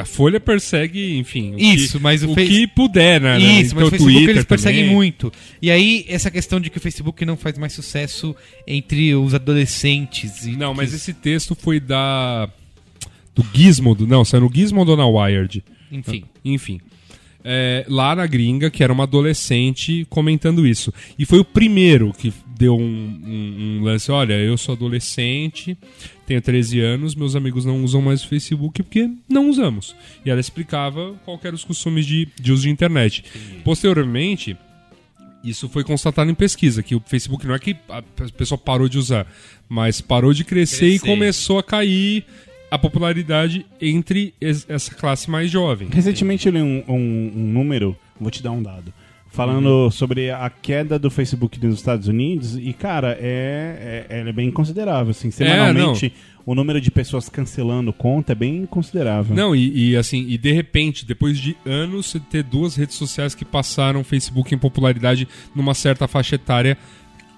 a Folha persegue, enfim. o Isso, que, mas o o que puder, né? Isso, mas Então, o Facebook Twitter eles perseguem também. muito. E aí, essa questão de que o Facebook não faz mais sucesso entre os adolescentes. Não, mas que- esse texto foi da. Do Gizmodo. Não, saiu no Gizmodo ou na Wired? Enfim. Enfim. É, lá na gringa, que era uma adolescente comentando isso. E foi o primeiro que deu um, um- um lance: olha, eu sou adolescente, tenho 13 anos, meus amigos não usam mais o Facebook porque não usamos. E ela explicava qual que eram os costumes de, de uso de internet. Posteriormente. Isso foi constatado em pesquisa, que o Facebook não é que a pessoa parou de usar, mas parou de crescer, e Crescer. começou a cair a popularidade entre es- essa classe mais jovem. Recentemente eu li um, um- um número, vou te dar um dado, falando sobre a queda do Facebook nos Estados Unidos e, cara, é, é, ela é bem considerável. Assim, semanalmente, o número de pessoas cancelando conta é bem considerável. Não, e, e, assim, e de repente, depois de anos, você ter duas redes sociais que passaram o Facebook em popularidade numa certa faixa etária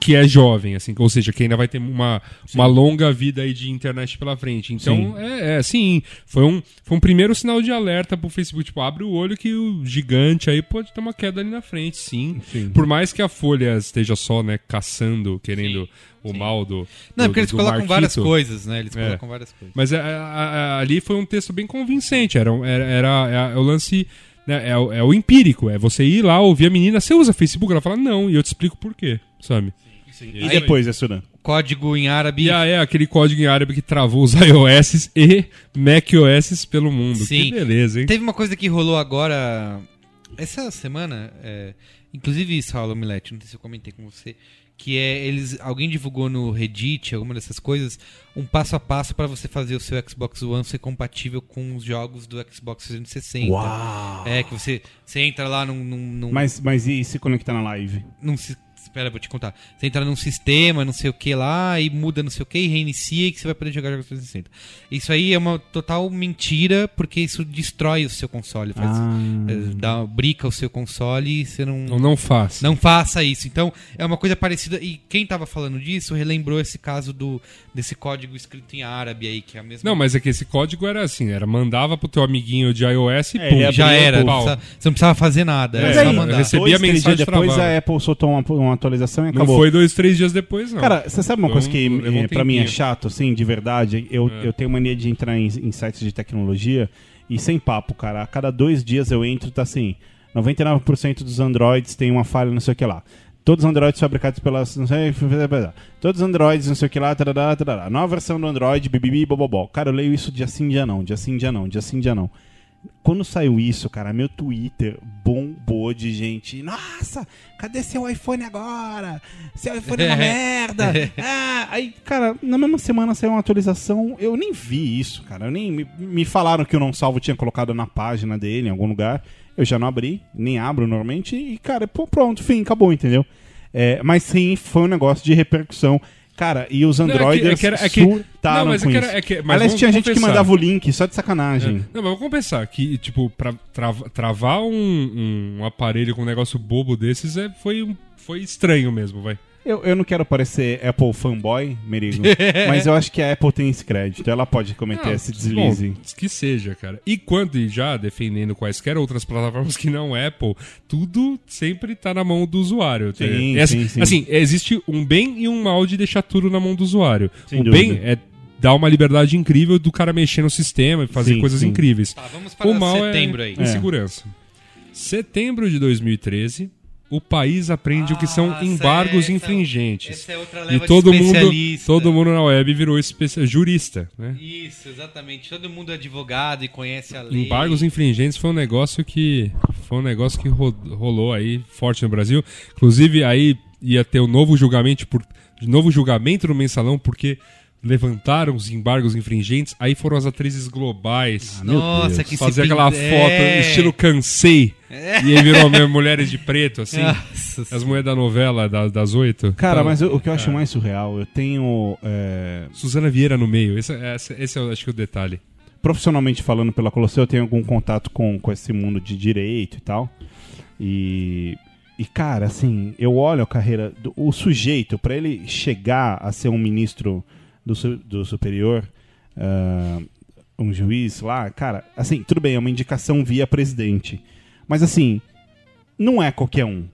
que é jovem, assim, ou seja, que ainda vai ter uma, uma longa vida aí de internet pela frente. Então, é, é sim, foi um, foi um primeiro sinal de alerta pro Facebook, tipo, abre o olho que o gigante aí pode ter uma queda ali na frente, sim. Sim. Por mais que a Folha esteja só, né, caçando, querendo o mal do Não, do- porque eles colocam Marquito. várias coisas, né? Eles É. colocam várias coisas. Mas é, a- a- ali foi um texto bem convincente. Era, era, era- é, o lance. né, é, o, é o empírico. É você ir lá, ouvir a menina. Você usa Facebook? Ela fala, não. E eu te explico por quê, sabe? E depois, Essuran? Código em árabe. E aí é aquele código em árabe que travou os *laughs* iOS e macOS pelo mundo. Sim. Que beleza, hein? Teve uma coisa que rolou agora. Essa semana. é, inclusive, Saulo Milete, não sei se eu comentei com você. Que é eles. Alguém divulgou no Reddit, alguma dessas coisas, um passo a passo para você fazer o seu Xbox One ser compatível com os jogos do Xbox 360. Uau! É, que você, você entra lá num. num, num Mas, mas e se conectar na live? num si- Espera, vou te contar. Você entra num sistema, não sei o que lá, e muda não sei o que, e reinicia e que você vai poder jogar jogos 360. Isso aí é uma total mentira, porque isso destrói o seu console. Faz, Ah. eh, dá, brica o seu console e você não. Não, não faça. Não faça isso. Então, é uma coisa parecida. E quem tava falando disso relembrou esse caso do desse código escrito em árabe aí, que é a mesma. Não, mas é que esse código era assim, era mandava pro teu amiguinho de iOS e É, pum, já era. pô. Não precisava- você não precisava fazer nada. Era só aí, mandar. recebe- dois, a mensagem depois travada. a Apple soltou uma, uma atualização e Não acabou. foi dois, três dias depois, não. Cara, você sabe uma coisa que um eh, pra mim é chato, assim, de verdade? Eu, É. eu tenho mania de entrar em, em sites de tecnologia e sem papo, cara. A cada dois dias eu entro e tá assim: 99% dos Androids tem uma falha, não sei o que lá. Todos os Androids fabricados pelas. Não sei, *laughs* todos os Androids, não sei o que lá, tarará, tarará. Nova versão do Android, bibibi, bobobó. Cara, eu leio isso dia sim, dia não, dia sim, dia não, dia sim, dia não. Quando saiu isso, cara, meu Twitter bombou de gente. Nossa, cadê seu iPhone agora? Seu iPhone é uma *laughs* merda. *laughs* Ah, aí, cara, na mesma semana saiu uma atualização. Eu nem vi isso, cara. Eu nem me, me falaram que o não salvo tinha colocado na página dele em algum lugar. Eu já não abri, nem abro normalmente. E, cara, pô, pronto, fim, acabou, entendeu? É, mas sim, foi um negócio de repercussão. Cara, e os Não, é que- Androiders é que é surtaram não, mas é com que era- isso. é que- mas Aliás, tinha gente que mandava o link só de sacanagem. Não, mas vamos compensar que, tipo, pra trava- travar um, um aparelho com um negócio bobo desses é, foi, foi estranho mesmo, vai. Eu, eu não quero parecer Apple fanboy, Merigo, *laughs* mas eu acho que a Apple tem esse crédito. Ela pode cometer Ah, esse deslize. bom, que seja, cara. E quando e já defendendo quaisquer outras plataformas que não Apple, tudo sempre tá na mão do usuário. Sim? É assim- sim, sim. Assim, existe um bem e um mal de deixar tudo na mão do usuário. Sem o dúvida. bem é dar uma liberdade incrível do cara mexer no sistema e fazer Sim, coisas sim. incríveis. Tá, vamos para O mal setembro é aí. insegurança. Setembro de 2013, o país aprende o que são Nossa, embargos essa- infringentes. Essa é outra E todo de mundo, todo mundo na web virou jurista, né? Isso, exatamente. Todo mundo é advogado e conhece a lei. Embargos infringentes foi um negócio que foi um negócio que ro- rolou aí forte no Brasil. Inclusive aí ia ter o novo julgamento por novo julgamento no mensalão porque levantaram os embargos infringentes, aí foram as atrizes globais. Meu Nossa, Deus. que fazer aquela pin- foto É. estilo cansei. E aí virou mesmo mulheres de preto, assim. Nossa As mulheres da novela da- das oito. Cara, Então, mas eu- o que eu acho mais surreal, eu tenho. é, Suzana Vieira no meio. Esse, esse, esse é, acho que, o detalhe. profissionalmente falando pela Colosseu, eu tenho algum contato com, com esse mundo de direito e tal. E, e cara, assim, eu olho a carreira do o sujeito, para ele chegar a ser um ministro do, su- do superior, ah, um juiz lá, cara, assim, tudo bem, é uma indicação via presidente. Mas assim, não é qualquer um.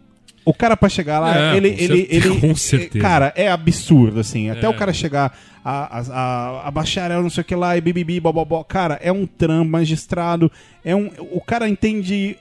O cara pra chegar lá, É, ele, ele, ele, *laughs* com certeza. Cara, é absurdo, assim. Até É. o cara chegar a, a, a, bacharel, não sei o que lá, e bibibi, bobobó. Cara, é um trampo magistrado. É um, o cara entende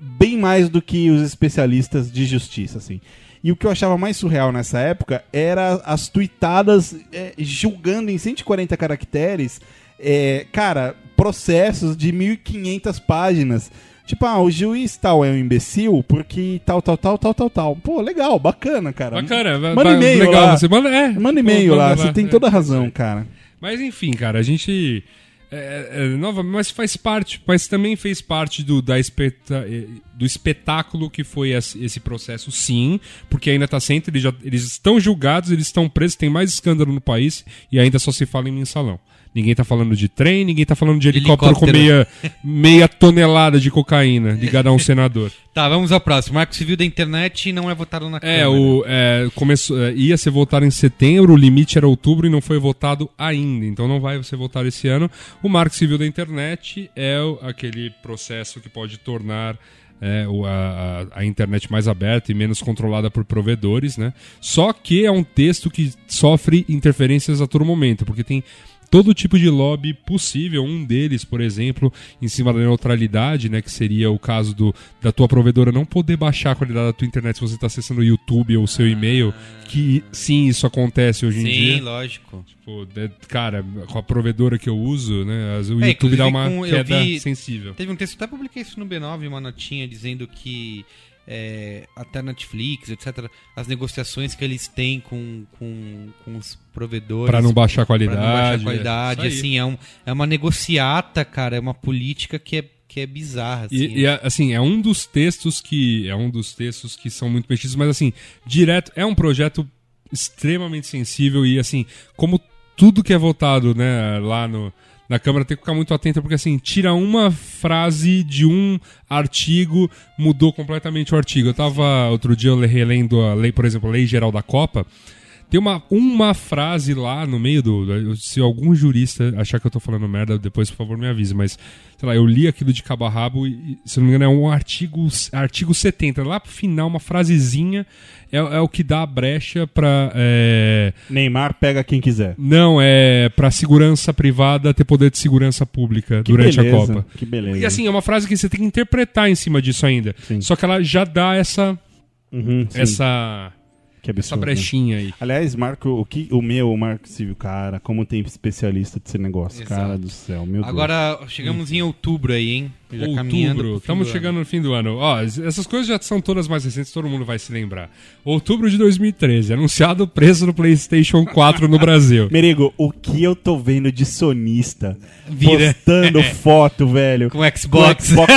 bem mais do que os especialistas de justiça, assim. E o que eu achava mais surreal nessa época era as tuitadas é, julgando em 140 caracteres, é, cara, processos de 1.500 páginas. Tipo, ah, o juiz tal é um imbecil porque tal, tal, tal, tal, tal, tal. Pô, legal, bacana, cara. Bacana, Manda e-mail legal. lá. Você manda, é, Manda e-mail manda lá, você tem é, toda a é razão, aí. cara. Mas enfim, cara, a gente. É, é, nova, mas faz parte, mas também fez parte do, da espeta- do espetáculo que foi esse, processo, sim, porque ainda tá sempre, eles, já, eles estão julgados, eles estão presos, tem mais escândalo no país e ainda só se fala em mensalão. Ninguém tá falando de trem, ninguém tá falando de helicóptero, com meia, Helicóptero. meia tonelada de cocaína ligada a um *laughs* senador. Tá, vamos ao próximo. Marco Civil da Internet não é votado na É, Câmara. o, é, começou, é, ia ser votado em setembro, o limite era outubro e não foi votado ainda. Então não vai ser votado esse ano. O Marco Civil da Internet é aquele processo que pode tornar é, a- a internet mais aberta e menos controlada por provedores, né? Só que é um texto que sofre interferências a todo momento, porque tem todo tipo de lobby possível. Um deles, por exemplo, em cima da neutralidade, né, que seria o caso do, da tua provedora não poder baixar a qualidade da tua internet se você está acessando o YouTube ou o seu e-mail, que sim, isso acontece hoje em Sim, dia. lógico. Tipo, cara, com a provedora que eu uso, né, o É, YouTube dá uma com- queda vi- sensível. Teve um texto, até publiquei isso no B9, uma notinha dizendo que é, até Netflix, etc., as negociações que eles têm com, com, com os provedores. Pra não baixar a pra qualidade. não baixar a é. qualidade. Aí. assim, é, um, é uma negociata, cara, é uma política que é, que é bizarra. Assim, E, e, assim, é um dos textos que é um dos textos que são muito mexidos, mas assim, direto é um projeto extremamente sensível e assim, como tudo que é votado, né, lá no na Câmara tem que ficar muito atento porque assim, tira uma frase de um artigo, mudou completamente o artigo. Eu tava outro dia relendo a lei, por exemplo, a Lei Geral da Copa, tem uma, uma frase lá no meio do. Se algum jurista achar que eu tô falando merda, depois, por favor, me avise. Mas, sei lá, eu li aquilo de cabo a rabo e, se não me engano, é um artigo, artigo 70. Lá pro final, uma frasezinha é, é o que dá a brecha pra. é, Neymar pega quem quiser. não, é pra segurança privada ter poder de segurança pública Que durante beleza, a Copa. Que beleza. E assim, é uma frase que você tem que interpretar em cima disso ainda. Sim. Só que ela já dá essa, Uhum, sim. Essa, que essa absurdo. brechinha aí. Aliás, Marco, o, que, o meu, o Marco Civil, cara, como tem especialista desse negócio, Exato. cara do céu, meu Deus. Agora chegamos em outubro aí, hein? Já Outubro, estamos do chegando no fim do ano. Ó, essas coisas já são todas mais recentes, todo mundo vai se lembrar. Outubro de 2013, anunciado o preço do PlayStation 4 no Brasil. *laughs* Merigo, o que eu tô vendo de sonista Vira. postando *laughs* foto, velho. Com Xbox. Com Xbox.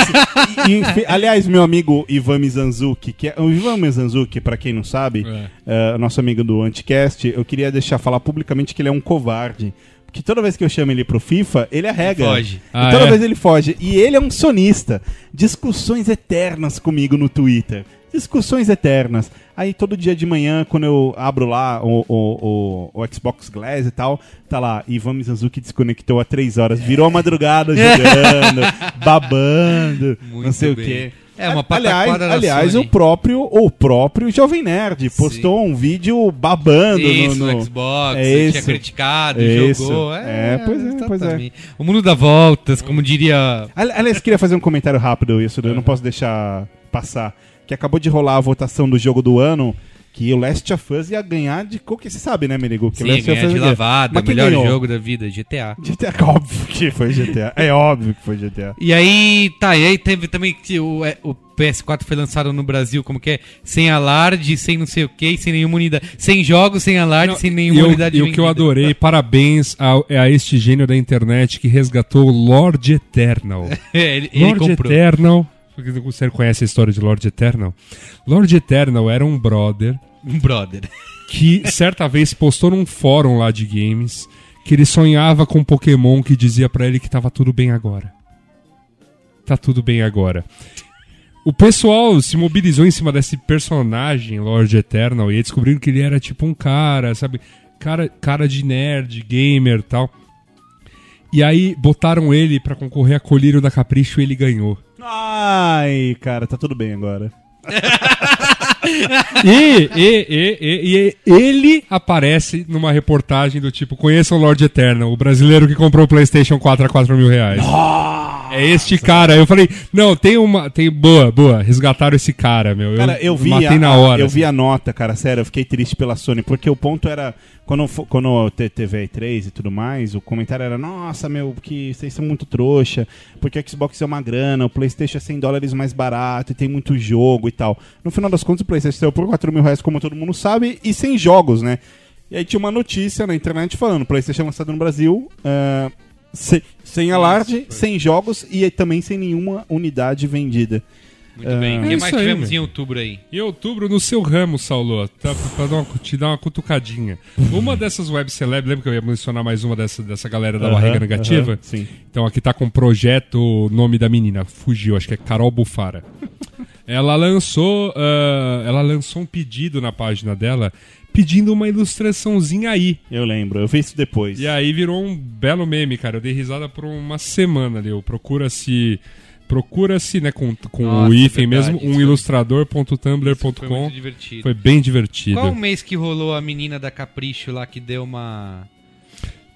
E- e aliás, meu amigo Ivan Mizanzuki, que é, o Ivan Mizanzuki, pra quem não sabe, É. é, nosso amigo do Anticast, eu queria deixar falar publicamente que ele é um covarde. Porque toda vez que eu chamo ele pro FIFA, ele arrega. Foge. E Ah, toda é? vez ele foge. E ele é um sonista. Discussões eternas comigo no Twitter. Discussões eternas. Aí todo dia de manhã, quando eu abro lá o, o, o, o Xbox Glass e tal, tá lá, Ivan Mizanzuki desconectou há três horas, virou a madrugada *laughs* jogando, babando, não Muito sei bem. o quê. É uma aliás, aliás o próprio o próprio Jovem Nerd postou um vídeo babando Isso, no, no... Xbox, É tinha isso. criticado, Isso. jogou. É, pois é, pois é. O mundo dá voltas, como diria. Ali- Aliás, queria fazer um comentário rápido, isso eu não posso deixar passar. Que acabou de rolar a votação do jogo do ano, que o Last of Us ia ganhar de qualquer. Você sabe, né, Merigo? Que o Sim, Last of ganhar Us de ia- lavada, Mas melhor ganhou? jogo da vida, GTA. GTA, *laughs* óbvio que foi GTA. É óbvio que foi GTA. E aí, tá, e aí teve também que o, é, o PS4 foi lançado no Brasil, como que é? Sem alarde, sem não sei o que, sem nenhuma unidade. Sem jogos, sem alarde, Não, sem nenhuma eu- unidade E o que eu adorei, *laughs* parabéns a, a este gênio da internet que resgatou o Lord Eternal. *laughs* É, ele, ele Lord comprou. Eternal. Você conhece a história de Lord Eternal? Lord Eternal era um brother brother. *laughs* que certa vez postou num fórum lá de games que ele sonhava com um Pokémon que dizia pra ele que tava tudo bem agora. Tá tudo bem agora. O pessoal se mobilizou em cima desse personagem, Lord Eternal, e aí descobriram que ele era tipo um cara, sabe? Cara, cara de nerd, gamer tal. E aí botaram ele pra concorrer a Colírio da Capricho e ele ganhou. Ai, cara, tá tudo bem agora. *laughs* E, e, e, e, e ele aparece numa reportagem do tipo: Conheça o Lord Eternal, o brasileiro que comprou o PlayStation 4 a 4 mil reais. É este cara. Eu falei: Não, tem uma. Tem, boa, boa. Resgataram esse cara, meu. Cara, eu vi, matei a, na hora. eu assim. vi a nota, cara, sério, eu fiquei triste pela Sony, porque o ponto era, quando, quando te- teve a E3 e tudo mais, o comentário era, nossa, meu, que vocês são muito trouxa, porque o Xbox é uma grana, o Playstation é 100 dólares mais barato e tem muito jogo e tal. No final das contas, o Playstation saiu por 4 mil reais, como todo mundo sabe, e sem jogos, né? E aí tinha uma notícia na internet falando, Playstation lançado no Brasil, ah, se- sem alarde, sem jogos e também sem nenhuma unidade vendida. Muito bem. O É que isso mais aí, tivemos meu. em outubro aí? Em outubro, no seu ramo, Saulo, tá, pra dar uma- te dar uma cutucadinha. Uma dessas web celeb, lembra que eu ia mencionar mais uma dessa, dessa galera da Aham, barriga negativa? aham, sim. Então aqui tá com o projeto, o nome da menina, fugiu, acho que é Carol Bufara. ela lançou, ah, ela lançou um pedido na página dela, pedindo uma ilustraçãozinha aí. Eu lembro, eu vi isso depois. E aí virou um belo meme, cara. Eu dei risada por uma semana ali. Eu procura-se. Procura-se, né, com, com Nossa, o hífen é mesmo, um ilustrador.tumblr.com. Foi muito divertido. Foi bem divertido. Qual o mês que rolou a menina da Capricho lá que deu uma.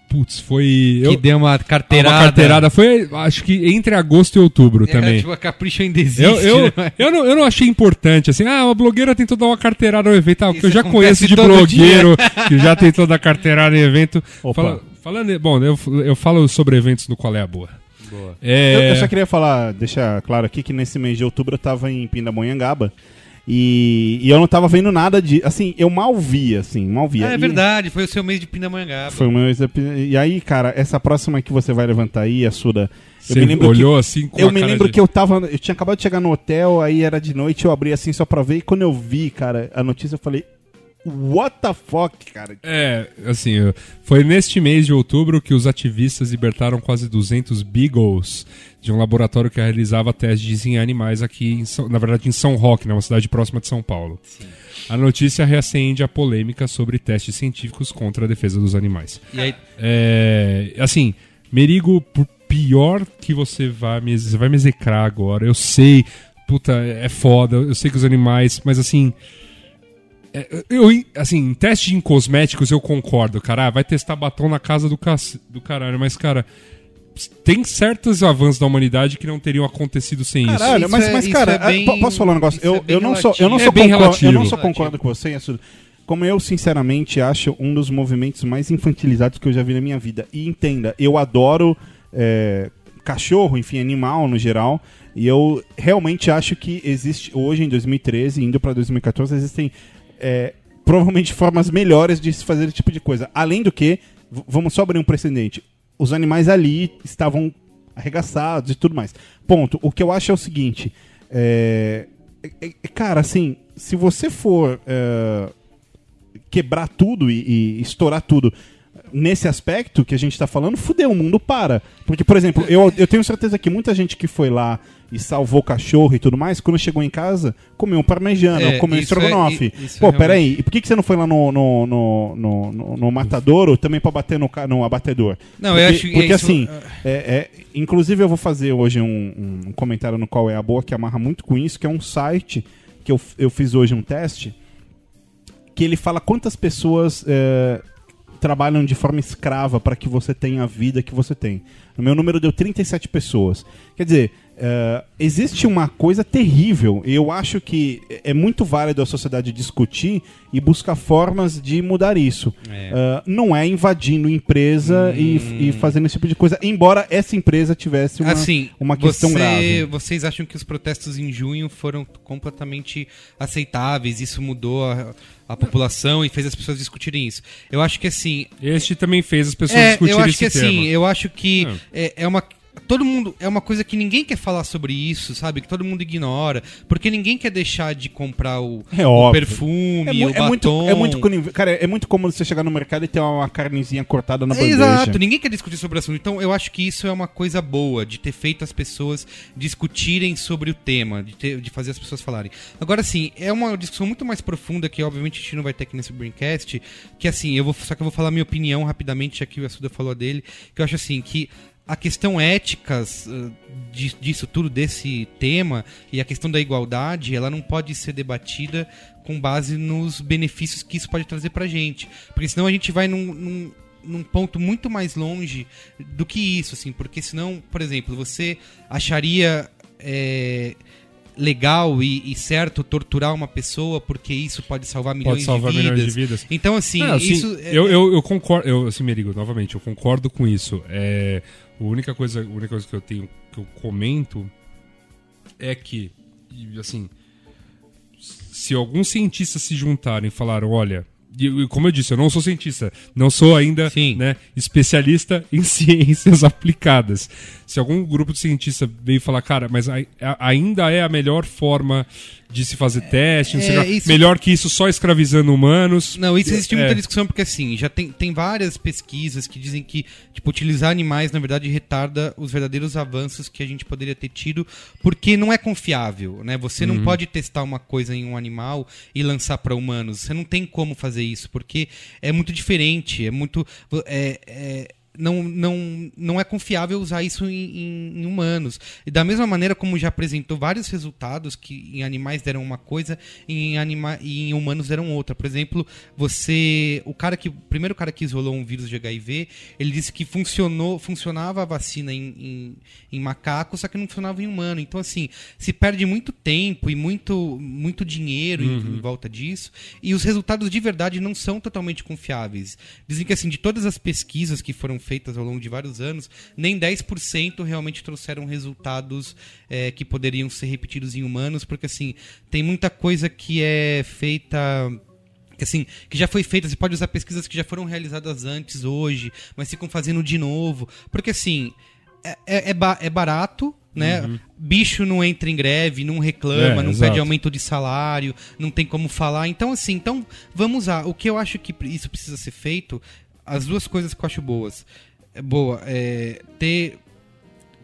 Putz, foi. Que Eu, deu uma Ah, carteirada? uma carteirada. Foi, acho que entre agosto e outubro É, também. tipo, a Capricho ainda existe. Eu, eu, né? eu, não, eu não achei importante, assim, ah, uma blogueira tentou dar uma carteirada no evento, ah, porque eu já conheço de blogueiro *laughs* que já tentou dar carteirada em evento. Opa. Fala- falando, bom, eu, eu falo sobre eventos no Qual é a Boa. Boa. É, Eu, eu só queria falar, deixar claro aqui que nesse mês de outubro eu tava em Pindamonhangaba e, e eu não tava vendo nada de. Assim, eu mal via, assim, mal via. Ah, é E verdade, foi o seu mês de Pindamonhangaba. Foi o meu ex- E aí, cara, essa próxima que você vai levantar aí, a Suda. Eu Você me lembro olhou que, assim com Eu me lembro de- que eu tava. Eu tinha acabado de chegar no hotel, aí era de noite, eu abri assim só pra ver, e quando eu vi, cara, a notícia, eu falei. What the fuck, cara? É, assim, foi neste mês de outubro que os ativistas libertaram quase 200 beagles de um laboratório que realizava testes em animais aqui, em São- na verdade, em São Roque, né, uma cidade próxima de São Paulo. A notícia reacende a polêmica sobre testes científicos contra a defesa dos animais. E aí, É, assim, Merigo, por pior que você vai me, você vai me execrar agora, eu sei, puta, é foda, eu sei que os animais, mas assim. É, Eu, assim, em teste em cosméticos eu concordo, cara. Ah, vai testar batom na casa do, cac... do caralho, mas, cara, tem certos avanços da humanidade que não teriam acontecido sem isso. Caralho, Isso mas, é- mas isso cara, é bem- ah, po- posso falar um negócio? Eu, é bem eu não sou, eu não sou, É bem concor- relativo. eu não sou concordo com você, Yasuda. Como eu, sinceramente, acho um dos movimentos mais infantilizados que eu já vi na minha vida. E entenda, eu adoro é, cachorro, enfim, animal no geral. E eu realmente acho que existe, hoje em 2013, indo pra 2014, existem é, provavelmente formas melhores de se fazer esse tipo de coisa. Além do que, vamos só abrir um precedente. Os animais ali estavam arregaçados e tudo mais. Ponto. O que eu acho é o seguinte. é, é- é- cara, assim, se você for é, quebrar tudo e, e estourar tudo nesse aspecto que a gente tá falando, fudeu, o mundo para. Porque, por exemplo, eu, eu tenho certeza que muita gente que foi lá e salvou o cachorro e tudo mais, quando chegou em casa, comeu um parmegiana, É, comeu um é- estrogonofe. isso Pô, é peraí, e por que, que você não foi lá no, no, no, no, no- no matadouro também pra bater no, no abatedor? Não, porque, eu acho que Porque é isso- assim, é, é- inclusive eu vou fazer hoje um, um comentário no qual é a boa, que amarra muito com isso, que é um site que eu, eu fiz hoje um teste, que ele fala quantas pessoas é, trabalham de forma escrava para que você tenha a vida que você tem. O meu número deu 37 pessoas. Quer dizer, eh, existe uma coisa terrível. Eu acho que é muito válido a sociedade discutir e buscar formas de mudar isso. É. Eh, não é invadindo empresa e, e fazendo esse tipo de coisa, embora essa empresa tivesse uma, assim, uma questão você- grave. Vocês acham que os protestos em junho foram completamente aceitáveis? Isso mudou a, a população e fez as pessoas discutirem isso? Eu acho que assim, Este também fez as pessoas É, discutirem eu acho esse que tema. assim, eu acho que é, é uma. Todo mundo. É uma coisa que ninguém quer falar sobre isso, sabe? Que todo mundo ignora. Porque ninguém quer deixar de comprar o, É o perfume, É, o é muito, batom. é muito cara, é muito cômodo você chegar no mercado e ter uma carnezinha cortada na É, bandeja. Exato, ninguém quer discutir sobre o assunto. Então eu acho que isso é uma coisa boa, de ter feito as pessoas discutirem sobre o tema, de, ter- de fazer as pessoas falarem. Agora, assim, é uma discussão muito mais profunda que, obviamente, a gente não vai ter aqui nesse Braincast. Que assim, eu vou, só que eu vou falar minha opinião rapidamente, já que o Assuda falou dele, que eu acho assim, que a questão éticas uh, di- disso tudo, desse tema, e a questão da igualdade, ela não pode ser debatida com base nos benefícios que isso pode trazer pra gente. Porque senão a gente vai num- num, num ponto muito mais longe do que isso, assim, porque senão, por exemplo, você acharia é, legal e, e certo torturar uma pessoa porque isso pode salvar milhões, Pode salvar de, vidas. milhões de vidas. Então, assim, assim, isso. é- eu, eu, eu concordo, eu, assim, Merigo, novamente, eu concordo com isso. É, a, única coisa, a única coisa que eu tenho, que eu comento é que, assim, se alguns cientistas se juntarem e falaram, olha, e, como eu disse, eu não sou cientista, não sou ainda né, especialista *laughs* em ciências aplicadas. Se algum grupo de cientistas veio falar, cara, mas a- ainda é a melhor forma de se fazer teste, é, isso- melhor que isso só escravizando humanos. Não, isso existe muita É. discussão porque assim, já tem, tem várias pesquisas que dizem que tipo, utilizar animais, na verdade, retarda os verdadeiros avanços que a gente poderia ter tido, porque não é confiável, né? Você Uhum. não pode testar uma coisa em um animal e lançar para humanos. Você não tem como fazer isso, porque é muito diferente, é muito. é- é- não, não, não é confiável usar isso em, em- humanos. E da mesma maneira como já apresentou vários resultados que em animais deram uma coisa e em, anima e em humanos deram outra. Por exemplo, você. O cara que. O primeiro cara que isolou um vírus de HIV, ele disse que funcionou, funcionava a vacina em, em, em macaco, só que não funcionava em humano. Então, assim, se perde muito tempo e muito, muito dinheiro em- em, volta disso. E os resultados de verdade não são totalmente confiáveis. Dizem que, assim, de todas as pesquisas que foram feitas ao longo de vários anos, nem 10% realmente trouxeram resultados eh, que poderiam ser repetidos em humanos, porque, assim, tem muita coisa que é feita que assim, que já foi feita, você pode usar pesquisas que já foram realizadas antes, hoje, mas ficam fazendo de novo. Porque assim, é, é, é é barato, né? Bicho não entra em greve, não reclama, É, não exato. pede aumento de salário, não tem como falar. Então, assim, então vamos usar. O que eu acho que isso precisa ser feito, as duas coisas que eu acho boas. É boa, é ter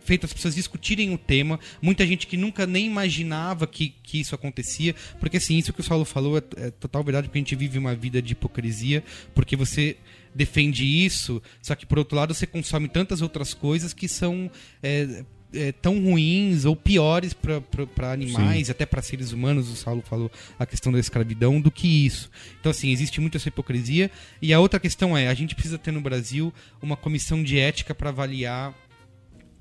feito as pessoas discutirem o tema. Muita gente que nunca nem imaginava que, que isso acontecia. Porque, assim, isso que o Saulo falou é, é total verdade, porque a gente vive uma vida de hipocrisia. Porque você defende isso, só que, por outro lado, você consome tantas outras coisas que são. é, é, tão ruins ou piores para animais e até para seres humanos, o Saulo falou a questão da escravidão, do que isso. Então, assim, existe muito essa hipocrisia. E a outra questão é: a gente precisa ter no Brasil uma comissão de ética para avaliar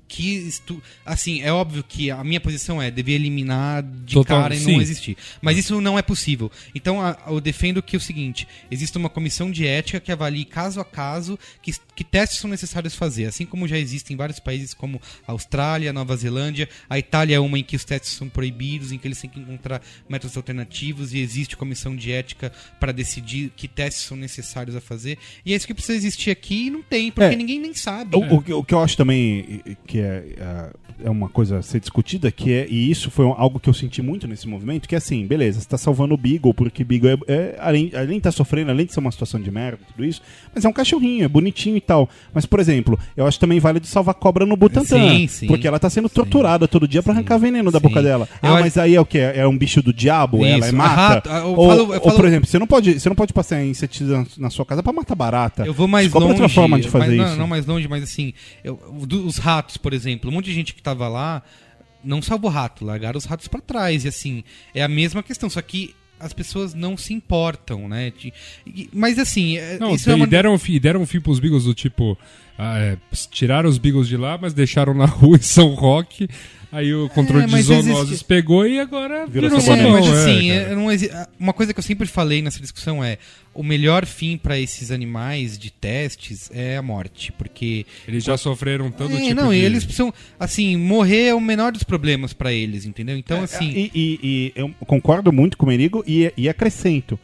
que estu... assim é óbvio que a minha posição é dever eliminar de Total, cara e sim. não existir mas isso não é possível então eu defendo que é o seguinte existe uma comissão de ética que avalie caso a caso que, que testes são necessários fazer assim como já existem em vários países como Austrália Nova Zelândia. A Itália é uma em que os testes são proibidos em que eles têm que encontrar métodos alternativos e existe comissão de ética para decidir que testes são necessários a fazer. E é isso que precisa existir aqui e não tem porque É. ninguém nem sabe O, o que- o que eu acho também que é, ah, é uma coisa a ser discutida, que é, e isso foi algo que eu senti muito nesse movimento, que é assim, beleza, você tá salvando o Beagle, porque Beagle é, é- além, além de estar sofrendo, além de ser uma situação de merda, tudo isso, mas é um cachorrinho, é bonitinho e tal. Mas, por exemplo, eu acho também válido salvar cobra no Butantan, Sim, sim. porque ela tá sendo torturada todo dia pra arrancar veneno da sim. boca dela. Eu ah, acho- mas aí é o que? É um bicho do diabo? Ela é Isso, mata? rato, eu ou, falo- ou, falo- por exemplo, você não pode, você não pode passar inseticida na sua casa pra matar barata. Eu vou mais Descobre longe. outra forma de fazer mas, isso. Não, não mais longe, mas assim, eu- os ratos, por exemplo, um monte de gente que tava lá não salvou rato, largaram os ratos pra trás. E assim, é a mesma questão, só que as pessoas não se importam, né? Mas assim, é- Não, isso é uma. e deram, fi- e deram um fio pros Beagles do tipo. ah, é, tiraram os Beagles de lá, mas deixaram na rua em São Roque. Aí o controle É, de zoonoses existe- pegou e agora Virou virou, sabonete. É, mas é, assim, é, não exi- uma coisa que eu sempre falei nessa discussão é o melhor fim pra esses animais de testes é a morte, porque Eles já sofreram tanto é, tipo não, de... e eles precisam assim morrer é o menor dos problemas pra eles, entendeu? Então assim, E, e- e eu concordo muito com o Merigo e, e acrescento.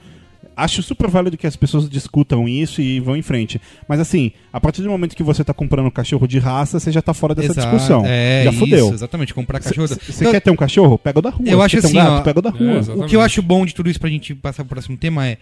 Acho super válido que as pessoas discutam isso e vão em frente. Mas assim, a partir do momento que você tá comprando um cachorro de raça, você já tá fora dessa exato, discussão. É, já isso, fudeu. exatamente, comprar cachorro. Você Então, quer ter um cachorro? Pega o da rua. Eu Você acho quer ter assim, um gato? ó, Pega o da rua. É, O que eu acho bom de tudo isso pra gente passar pro próximo tema é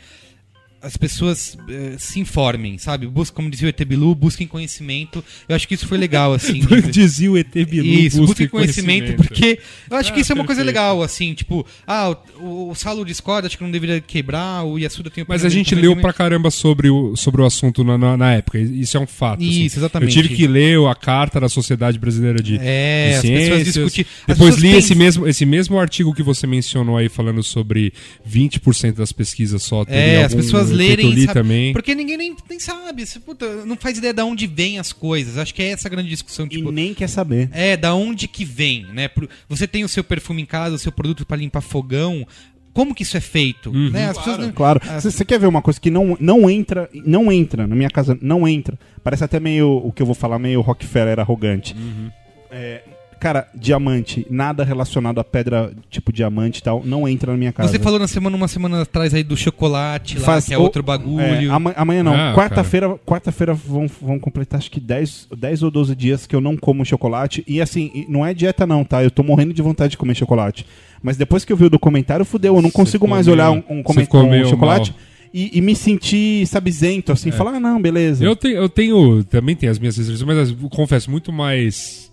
as pessoas eh, se informem, sabe? Buscam, como dizia o ET Bilu, busquem conhecimento. Eu acho que isso foi legal, *laughs* assim. Dizia o ET Bilu, Isso, busque busquem conhecimento, porque eu acho que Ah, isso é uma coisa legal, assim, tipo, ah, o, o, o Salo discorda, acho que não deveria quebrar, o Yasuda tem Mas a gente leu pra caramba sobre o, sobre o assunto na, na, na época. Isso é um fato. assim. Isso, exatamente. Eu tive que ler a carta da Sociedade Brasileira de, É, de as pessoas Ciências. discutir. as Depois pessoas li esse mesmo, esse mesmo artigo que você mencionou aí, falando sobre 20% das pesquisas só É, as algum pessoas efeito lerem, sabe? também. Porque ninguém nem, nem sabe, você, puta, não faz ideia de onde vêm as coisas. Acho que é essa a grande discussão, E tipo, nem quer saber. É, da onde que vem, né? Você tem o seu perfume em casa, o seu produto pra limpar fogão. Como que isso é feito? Uhum. né? As pessoas Claro. Ah, Você quer ver uma coisa que não, não entra, não entra, na minha casa não entra. Parece até meio, o que eu vou falar, meio Rockefeller arrogante. Uhum. É, cara, diamante, nada relacionado a pedra tipo diamante e tal, não entra na minha casa. Você falou na semana, uma semana atrás aí do chocolate lá, Faz que é o- outro bagulho. É, ama- amanhã não. Ah, quarta-feira, quarta-feira vão, vão completar acho que 10, 10 ou 12 dias que eu não como chocolate. E assim, não é dieta não, tá? Eu tô morrendo de vontade de comer chocolate. Mas depois que eu vi o documentário, fudeu. Eu não consigo mais meio- olhar um, um, um chocolate mal. e, e me sentir sabizento, assim, falar, ah, não, beleza. Eu tenho, eu tenho, também tenho as minhas restrições, mas eu confesso, muito mais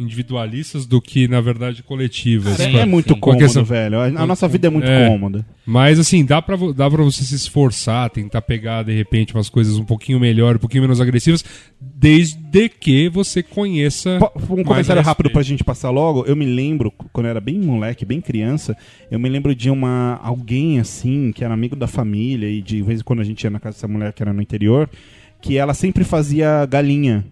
individualistas do que, na verdade, coletivas. Cara, Sim, é muito sim. cômodo, questão- velho. A, nossa vida é muito É. cômoda. Mas assim, dá pra, dá pra você se esforçar, tentar pegar de repente umas coisas um pouquinho melhor, um pouquinho menos agressivas, desde que você conheça. Um comentário rápido pra gente passar logo. Eu me lembro, quando eu era bem moleque, bem criança, eu me lembro de uma alguém assim, que era amigo da família, e de vez em quando a gente ia na casa dessa mulher que era no interior, que ela sempre fazia galinha.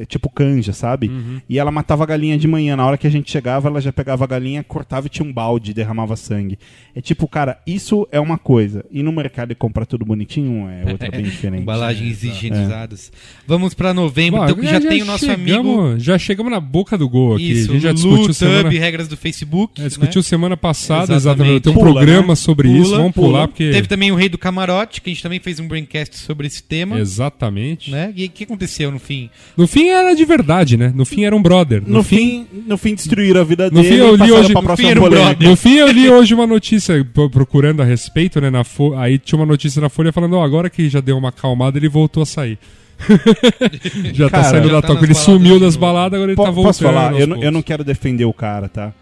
É, Tipo canja, sabe? Uhum. E ela matava a galinha de manhã. Na hora que a gente chegava, ela já pegava a galinha, cortava e tinha um balde, derramava sangue. É tipo, cara, isso é uma coisa. E no mercado e comprar tudo bonitinho é outra bem *laughs* diferente. Embalagens higienizadas. Vamos pra novembro, Bom, então que já, tem o nosso chegamos, amigo. Já chegamos na boca do gol aqui. Isso, a gente já Lu, discutiu Tub, semana. regras do Facebook. É, discutiu né? semana passada, Exatamente. exatamente. Tem um Pula, programa né? sobre Pula, isso, vamos pula. pular, porque. Teve também o Rei do Camarote, que a gente também fez um braincast sobre esse tema. Exatamente. Né? E o que aconteceu no fim? No fim era de verdade, né? No fim era um brother. No, fim, no fim destruíram a vida No dele fim, eu li hoje- pra no fim era um. No fim, eu li hoje uma notícia pro- procurando a respeito, né? Na Fo- Aí tinha uma notícia na Folha falando: ó, agora que já deu uma acalmada, ele voltou a sair. *laughs* já tá Cara, saindo já da tá toca. Ele sumiu das baladas, agora ele Po- tá voltando. Posso falar? Eu não, eu não quero defender o cara, tá?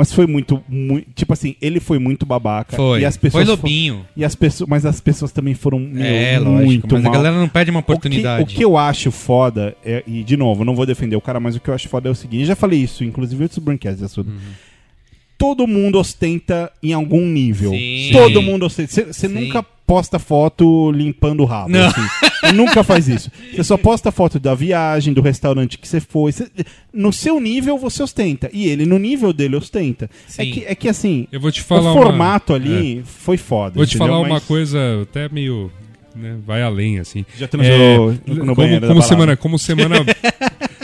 Mas foi muito, muito. Tipo assim, ele foi muito babaca. Foi. E as pessoas Foi fo- lobinho. E as pessoas, mas as pessoas também foram meu, é, lógico. muito Mas mal. a galera não perde uma O que- oportunidade. O que, eu acho foda, é, e de novo, não vou defender o cara, mas o que eu acho foda é o seguinte: eu já falei isso, inclusive outros Braincast, Assuda. Uhum. Todo mundo ostenta em algum nível. Sim. Todo mundo ostenta. Você nunca posta foto limpando o rabo. Assim. nunca faz isso. Você só posta foto da viagem, do restaurante que você foi. Cê- no seu nível você ostenta. E ele, no nível dele, ostenta. É que, é que assim, Eu vou te o falar uma- formato ali foi foda. Vou te entendeu? falar uma Mas coisa até meio. né, vai além, assim. Já transou no, no como, como semana, como semana,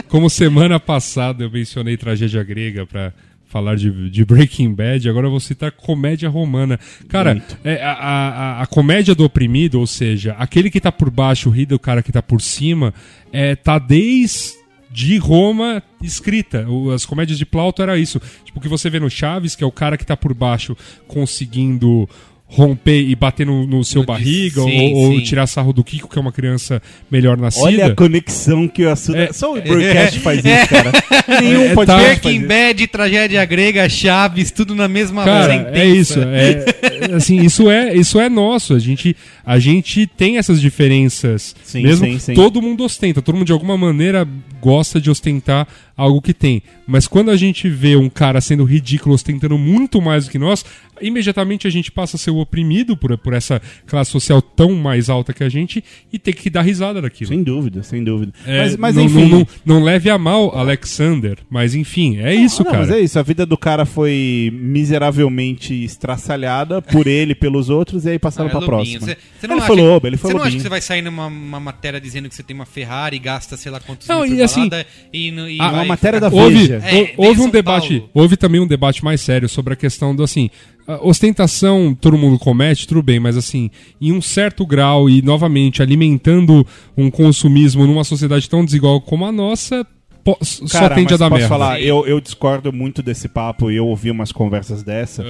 como semana passada eu mencionei tragédia grega pra falar de, de Breaking Bad, agora eu vou citar comédia romana. Cara, é, a, a, a comédia do oprimido, ou seja, aquele que tá por baixo ri do cara que tá por cima, é, tá desde Roma escrita. As comédias de Plauto era isso. Tipo, o que você vê no Chaves, que é o cara que tá por baixo conseguindo romper e bater no, no seu No- barriga, sim, ou, ou sim. tirar sarro do Kiko, que é uma criança melhor nascida. Olha a conexão que o Assuda. É. Só o broadcast faz isso, cara. *laughs* Nenhum É, podcast tá. faz Breaking. Bad, tragédia grega, Chaves, tudo na mesma Cara, sentença. é isso. É, é, assim, isso é, isso é nosso. A gente, a gente tem essas diferenças. Sim, mesmo sim, sim. todo mundo ostenta, todo mundo de alguma maneira gosta de ostentar algo que tem. Mas quando a gente vê um cara sendo ridículo ostentando muito mais do que nós, imediatamente a gente passa a ser oprimido por, por essa classe social tão mais alta que a gente e ter que dar risada daquilo. Sem dúvida, sem dúvida. É, mas, mas não, enfim. Não, não- não leve a mal Alexander, mas enfim, é isso, Ah, não, cara. Mas é isso, a vida do cara foi miseravelmente estraçalhada por ele e pelos outros, e aí passaram Ah, é pra lobinho. próxima. Você- você não ele acha- foi lobo, ele foi Você não acha que você vai sair numa uma matéria dizendo que você tem uma Ferrari e gasta sei lá quantos Não, e assim- balada e, e Ah, matéria da. Houve, Veja. É, houve um debate, Paulo. houve também um debate mais sério sobre a questão do assim, a ostentação todo mundo comete, tudo bem, mas assim, em um certo grau e novamente alimentando um consumismo numa sociedade tão desigual como a nossa, po- só Cara, tende a mas dar posso merda. falar, eu, eu discordo muito desse papo e eu ouvi umas conversas dessa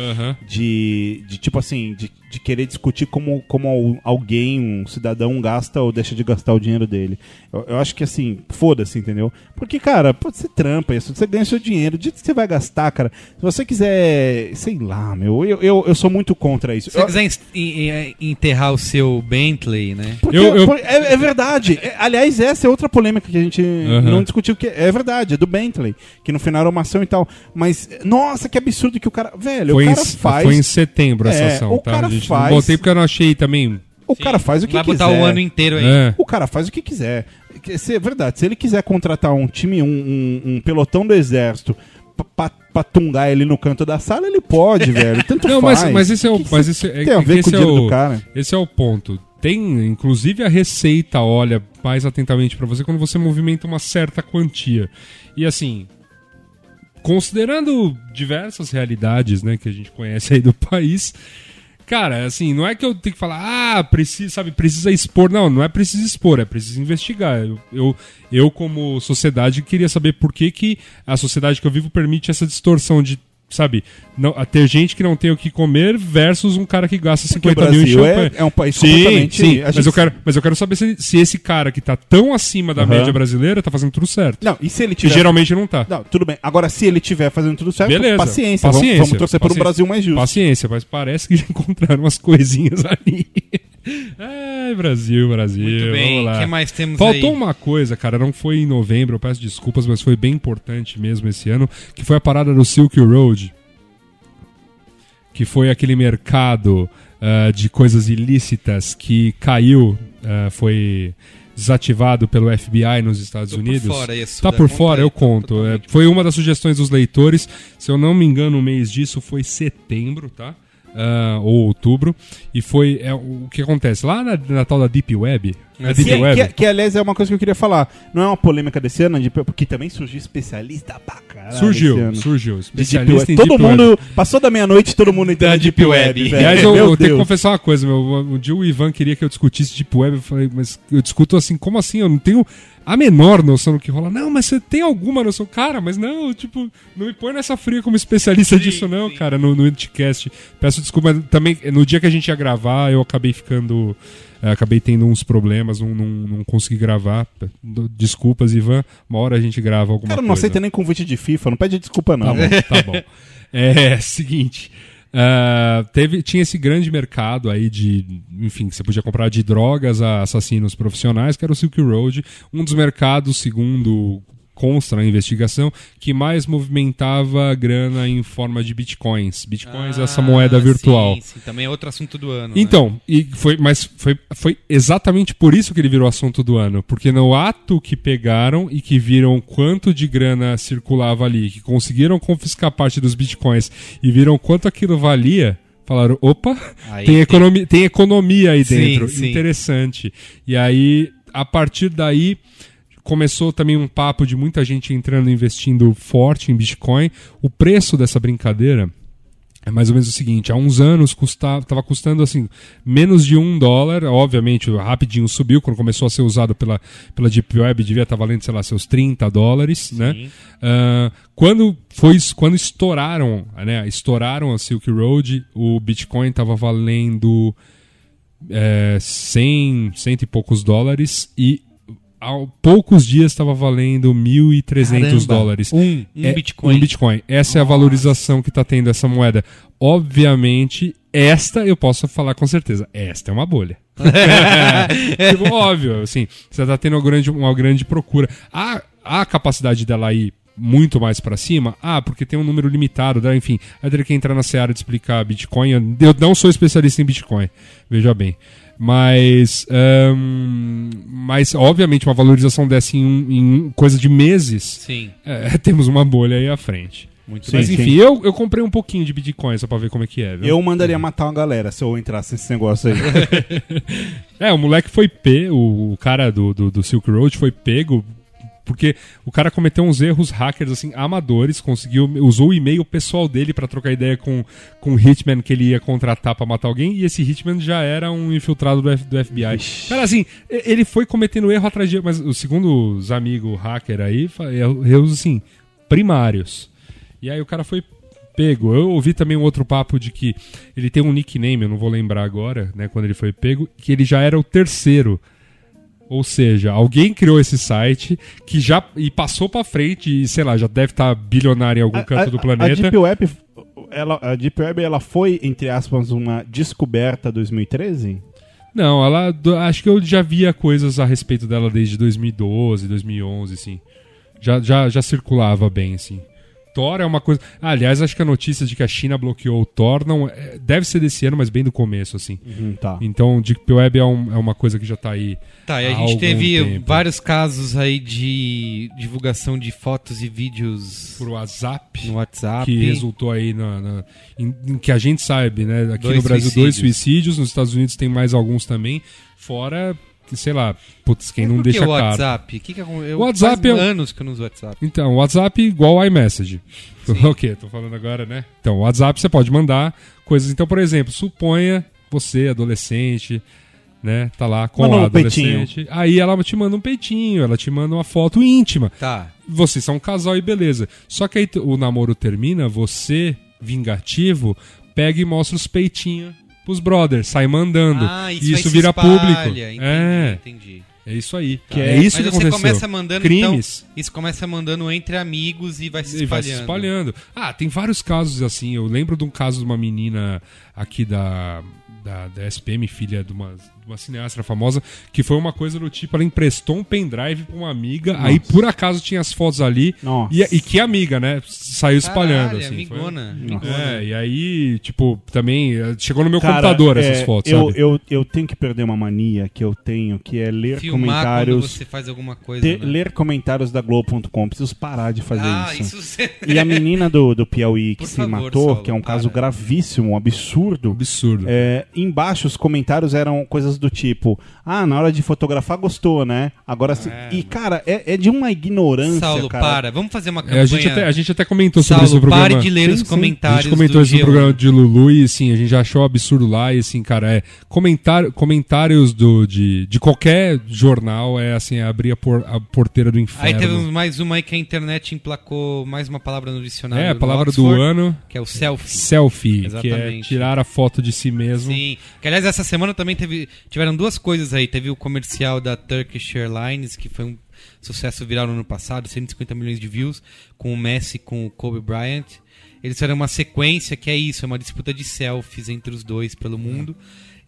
de, de tipo assim, de, de querer discutir como, como al- alguém, um cidadão, gasta ou deixa de gastar o dinheiro dele. Eu, eu acho que assim, foda-se, entendeu? Porque, cara, pode ser trampa isso, você ganha seu dinheiro, o dia que você vai gastar, cara, se você quiser, sei lá, meu, eu, eu, eu sou muito contra isso. Se você Eu- quiser en- enterrar o seu Bentley, né? Porque, Eu- eu- é, é verdade. É, aliás, essa é outra polêmica que a gente Aham. não discutiu, que é verdade, é do Bentley, que no final era uma ação e tal. Mas, nossa, que absurdo que o cara. Velho, Foi, o em, cara faz. foi em setembro essa É, ação, o tá? cara gente faz- não botei porque eu não achei também. O cara faz o que vai quiser. botar o ano inteiro aí. É. O cara faz o que quiser. Se, é verdade, se ele quiser contratar um time, um, um- um pelotão do exército pra, tungar ele no canto da sala, ele pode, *laughs* velho. Tanto Não, faz. mas, mas esse é o. Que que Mas esse, é, tem a é que ver com esse o é dinheiro o, do cara. Esse é o ponto. Tem, inclusive, a Receita olha mais atentamente pra você quando você movimenta uma certa quantia. E assim, considerando diversas realidades, né, que a gente conhece aí do país, cara, assim, não é que eu tenho que falar, ah, precisa, sabe, precisa expor. Não, não é preciso expor, é preciso investigar. Eu, eu, eu, como sociedade, queria saber por que, que a sociedade que eu vivo permite essa distorção de. Sabe, não, ter gente que não tem o que comer versus um cara que gasta Porque o 50 mil em champanhe. é, é um país Sim, completamente... sim, a mas gente- eu, quero, mas eu quero saber se, se esse cara que tá tão acima da Aham. média brasileira tá fazendo tudo certo. Não, e se ele Que tiver... geralmente não tá. Não, tudo bem. Agora, se ele tiver fazendo tudo certo, Beleza. paciência. Paciência. Vamos, vamos torcer por um Paciência. Brasil mais justo. Paciência, mas parece que *laughs* já encontraram umas coisinhas ali. Ai, Brasil, Brasil. Muito bem. O que mais temos Faltou aí? uma coisa, cara, não foi em novembro, eu peço desculpas, mas foi bem importante mesmo esse ano, que foi a parada do Silk Road. Que foi aquele mercado ah, de coisas ilícitas que caiu, ah, foi desativado pelo FBI nos Estados Tô por Unidos. fora isso, tá por fora, eu conto. É, foi uma das sugestões dos leitores. Se eu não me engano, o mês disso foi setembro, tá? Ah, ou outubro. E foi é, o que acontece lá na, na tal da Deep Web. É Que, Web? que, que, aliás, é uma coisa que eu queria falar. Não é uma polêmica desse ano, de, porque também surgiu especialista pra caralho esse surgiu, ano. surgiu. De Deep Especialista Web. em Todo Deep mundo... Web. Passou da meia-noite, todo mundo na Deep Deep Web, Web. Aliás, eu, eu tenho que confessar uma coisa, meu. Um dia o Ivan queria que eu discutisse Deep Web. Eu falei, mas eu discuto assim, como assim? Eu não tenho a menor noção do que rola. Não, mas você tem alguma noção? Cara, mas não, tipo, não me põe nessa fria como especialista disso, não, cara, no, no. Peço desculpa, mas também, no dia que a gente ia gravar, eu acabei ficando. Acabei tendo uns problemas, não, não, não consegui gravar. Desculpas, Ivan. Uma hora a gente grava alguma Cara, não coisa. aceita nem convite de FIFA, não pede desculpa, não. Tá bom, tá bom. *laughs* É, seguinte. ah, teve, tinha esse grande mercado aí de, enfim, você podia comprar de drogas a assassinos profissionais, que era o Silk Road, um dos mercados, segundo consta na investigação, que mais movimentava grana em forma de bitcoins. Bitcoins é essa moeda Ah, virtual. Sim, sim, também é outro assunto do ano. né? Então, e foi, mas foi, foi exatamente por isso que ele virou assunto do ano. Porque no ato que pegaram e que viram quanto de grana circulava ali, que conseguiram confiscar parte dos bitcoins e viram quanto aquilo valia, falaram: opa, Aí tem, tem- economia, tem economia aí dentro. sim. Interessante. E aí, a partir daí. Começou também um papo de muita gente entrando investindo forte em Bitcoin. O preço dessa brincadeira é mais ou menos o seguinte, há uns anos custava, tava custando assim, menos de um dólar, obviamente rapidinho subiu, quando começou a ser usado pela, pela Deep Web, devia estar valendo, sei lá, seus 30 dólares, né? Ah, quando, foi, quando estouraram, né, estouraram a Silk Road, o Bitcoin estava valendo é, 100, cento e poucos dólares e há poucos dias estava valendo 1.300 Caramba, dólares. Um, um É, Bitcoin. Um Bitcoin. Essa é a valorização que está tendo essa moeda. Obviamente, esta eu posso falar com certeza. Esta é uma bolha. *laughs* *laughs* tipo, óbvio, assim, você está tendo uma grande, uma grande procura. A, a capacidade dela ir muito mais pra cima? Ah, porque tem um número limitado, né? enfim. Aí teria que entrar na seara de explicar Bitcoin. Eu não sou especialista em Bitcoin, veja bem. Mas, ahn, mas obviamente, uma valorização dessa em, um- em coisa de meses, Sim. é, *laughs* temos uma bolha aí à frente. Muito Sim, Mas sim. enfim, eu, eu comprei um pouquinho de Bitcoin só pra ver como é que é. viu? Eu mandaria matar uma galera se eu entrasse nesse negócio aí. *laughs* É, o moleque foi pego, o cara do, do, do Silk Road foi pego porque o cara cometeu uns erros hackers assim amadores, conseguiu usou o e-mail pessoal dele pra trocar ideia com com o hitman que ele ia contratar pra matar alguém e esse hitman já era um infiltrado do, F- do FBI. Cara, assim, ele foi cometendo erro atrás de erro, mas o segundo os amigos hacker aí, erros assim primários. E aí o cara foi pego. Eu ouvi também um outro papo de que ele tem um nickname, eu não vou lembrar agora, né, quando ele foi pego, que ele já era o terceiro. Ou seja, alguém criou esse site que já e passou pra frente e sei lá, já deve estar bilionário em algum canto do A planeta. Deep Web, ela, a Deep Web, ela foi, entre aspas, uma descoberta 2013? Não, ela do- acho que eu já via coisas a respeito dela desde 2012, 2011, assim. Já, já, já circulava bem, assim. Tor é uma coisa. Ah, aliás, acho que a notícia de que a China bloqueou o Tor não é- deve ser desse ano, mas bem do começo, assim. Uhum, tá. Então, Deep Web é, um- é uma coisa que já tá aí. Tá, e a há gente teve tempo. vários casos aí de divulgação de fotos e vídeos Por WhatsApp. no WhatsApp. que resultou aí na, na- em, em que a gente sabe, né? Aqui Dois no Brasil, dois suicídios. suicídios, nos Estados Unidos tem mais alguns também. Fora, sei lá, putz, quem Mas não por que deixa o claro. WhatsApp? Que que acon- eu, O WhatsApp faz é um- anos que eu não uso WhatsApp. Então, WhatsApp igual iMessage. *laughs* ok, tô falando agora, né? Então, WhatsApp você pode mandar coisas. Então, por exemplo, suponha você, adolescente, né? Tá lá com Manda a um adolescente. Aí ela te manda um peitinho, ela te manda uma foto íntima. Tá. Vocês são um casal e beleza. Só que aí o namoro termina, você, vingativo, pega e mostra os peitinhos pros brothers, sai mandando. Ah, isso, e isso vira espalha. público. Entendi, é, entendi. é isso aí. Que é, é- isso Mas que você aconteceu. começa mandando Crimes. então, isso começa mandando entre amigos e vai se E espalhando. vai se espalhando. Ah, tem vários casos assim. Eu lembro de um caso de uma menina aqui da, da, da SPM, filha de uma, uma cineasta famosa, que foi uma coisa do tipo: ela emprestou um pendrive pra uma amiga, aí por acaso tinha as fotos ali. Nossa. E, e que amiga, né? Saiu espalhando. Caralho, assim, foi- amigona. amigona. É, e aí, tipo, também eh, chegou no meu Cara, computador é, essas fotos, eu, sabe? eu, eu tenho que perder uma mania que eu tenho, que é ler Filmar quando comentários. você faz alguma coisa. ter- né? Ler comentários da Globo.com. Preciso parar de fazer ah, isso. isso você... E a menina do, do Piauí que Por se favor, matou, Saulo, que é um caso para. gravíssimo, um absurdo. Absurdo. É, embaixo os comentários eram coisas do tipo: Ah, na hora de fotografar gostou, né? Agora se... E, cara, é, é de uma ignorância. Saulo, cara. para. Vamos fazer uma É, campanha. a, gente até, a gente até comentou sobre Saulo, isso no programa. pare de ler Sim, os sim. A comentários gente comentou do isso no G1. programa de Lulu e assim, a gente já achou absurdo lá e assim, cara, é comentar, comentários do, de, de qualquer jornal é assim, é abrir a, por- a porteira do inferno. Aí teve mais uma aí que a internet emplacou mais uma palavra no dicionário. é, a palavra do Oxford, ano, Que é o selfie. selfie, que é Exatamente. tirar a foto de si mesmo. Sim. Que aliás, essa semana também teve, tiveram duas coisas aí. Teve o comercial da Turkish Airlines, que foi um sucesso viral no ano passado, 150 milhões de views, com o Messi e com o Kobe Bryant. Eles fizeram uma sequência que é isso, é uma disputa de selfies entre os dois pelo mundo.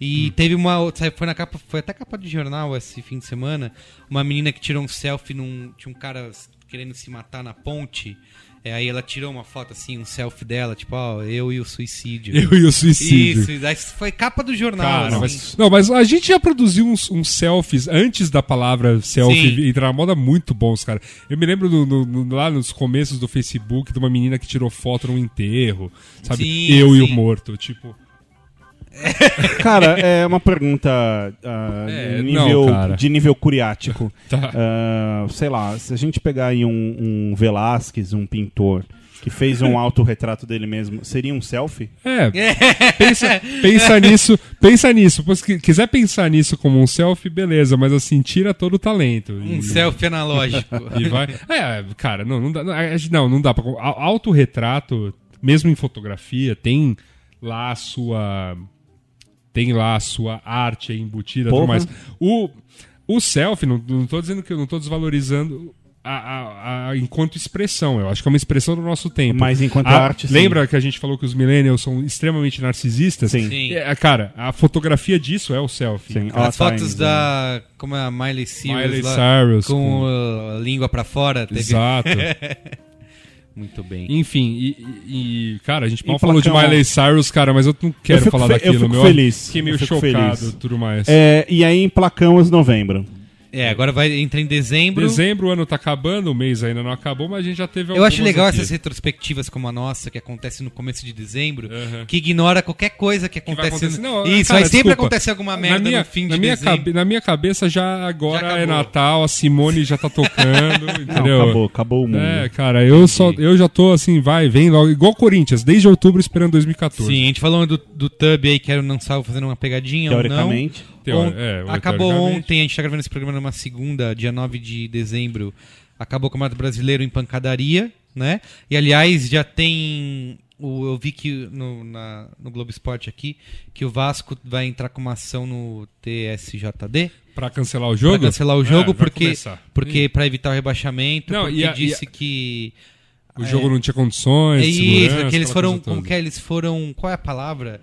E teve uma outra, foi na capa, foi até capa de jornal esse fim de semana, uma menina que tirou um selfie num, tinha um cara querendo se matar na ponte. É, aí ela tirou uma foto assim, um selfie dela, tipo, ó, eu e o suicídio. Eu e o suicídio. Isso, daí foi capa do jornal. Cara, assim. mas, não, mas a gente já produziu uns, uns selfies antes da palavra selfie Sim. entrar na moda muito bons, cara. Eu me lembro do- no- no- lá nos começos do Facebook de uma menina que tirou foto num enterro, sabe? Sim, Eu e o morto, tipo. *laughs* Cara, é uma pergunta ah, É, nível- não, de nível curiático. Tá. *laughs* Ah, sei lá, se a gente pegar aí um, um Velázquez, um pintor, que fez um autorretrato dele mesmo, seria um selfie? É, *laughs* pensa, pensa nisso, pensa nisso. Pois que- quiser pensar nisso como um selfie, beleza, mas assim, tira todo o talento. Um E- selfie analógico. E vai. É, cara, não, não dá. Não, não, dá pra. au- Autorretrato, mesmo em fotografia, tem lá a sua. Tem lá a sua arte embutida e tudo mais. O, o selfie, não, não tô dizendo que eu não tô desvalorizando. A, a- a- enquanto expressão, eu acho que é uma expressão do nosso tempo. Mas enquanto A- arte, sim. Lembra que a gente falou que os millennials são extremamente narcisistas? Sim. Sim. É, cara, a fotografia disso é o selfie. Sim. As Ó, fotos Times, da. Como é a Miley Cyrus Miley lá, Cyrus com a língua pra fora. Teve... Exato. *laughs* Muito bem. Enfim, e, e- cara, a gente mal E falou de? Miley Cyrus, cara, mas eu não quero fico falar fe- eu daquilo, fico meu. feliz. Fiquei meio Eu fico chocado feliz. tudo mais. É, e aí emplacamos novembro. É, agora vai entrar em dezembro. Dezembro, o ano tá acabando, o mês ainda não acabou, mas a gente já teve Eu acho legal aqui. essas retrospectivas como a nossa, que acontece no começo de dezembro, Aham. que ignora qualquer coisa que vai acontece. acontecer. no... Não, Isso, cara, aí sempre desculpa. acontece alguma merda na minha, no fim de na minha, dezembro. cabe- na minha cabeça já agora Já é. Natal, a Simone já tá tocando, *laughs* Não, entendeu? acabou, acabou o mundo. É, cara, eu só eu já tô assim, vai, vem logo, igual Corinthians, desde outubro esperando 2014. Sim, a gente falou do, do Tub aí, que era o não salvo fazendo uma pegadinha ou não. Teoricamente. Teo- On- é, acabou ontem, a gente tá gravando esse programa numa segunda, dia 9 de dezembro. Acabou o Campeonato Brasileiro em pancadaria, né? E aliás, já tem. O, eu vi que no, na- no Globo Esporte aqui que o Vasco vai entrar com uma ação no TSJD Pra cancelar o jogo? pra cancelar o É, jogo, vai porque, porque para evitar o rebaixamento, Não, porque e a- e a- disse que. O jogo não tinha condições, É isso, que eles foram. Como que é? Eles foram. Qual é a palavra?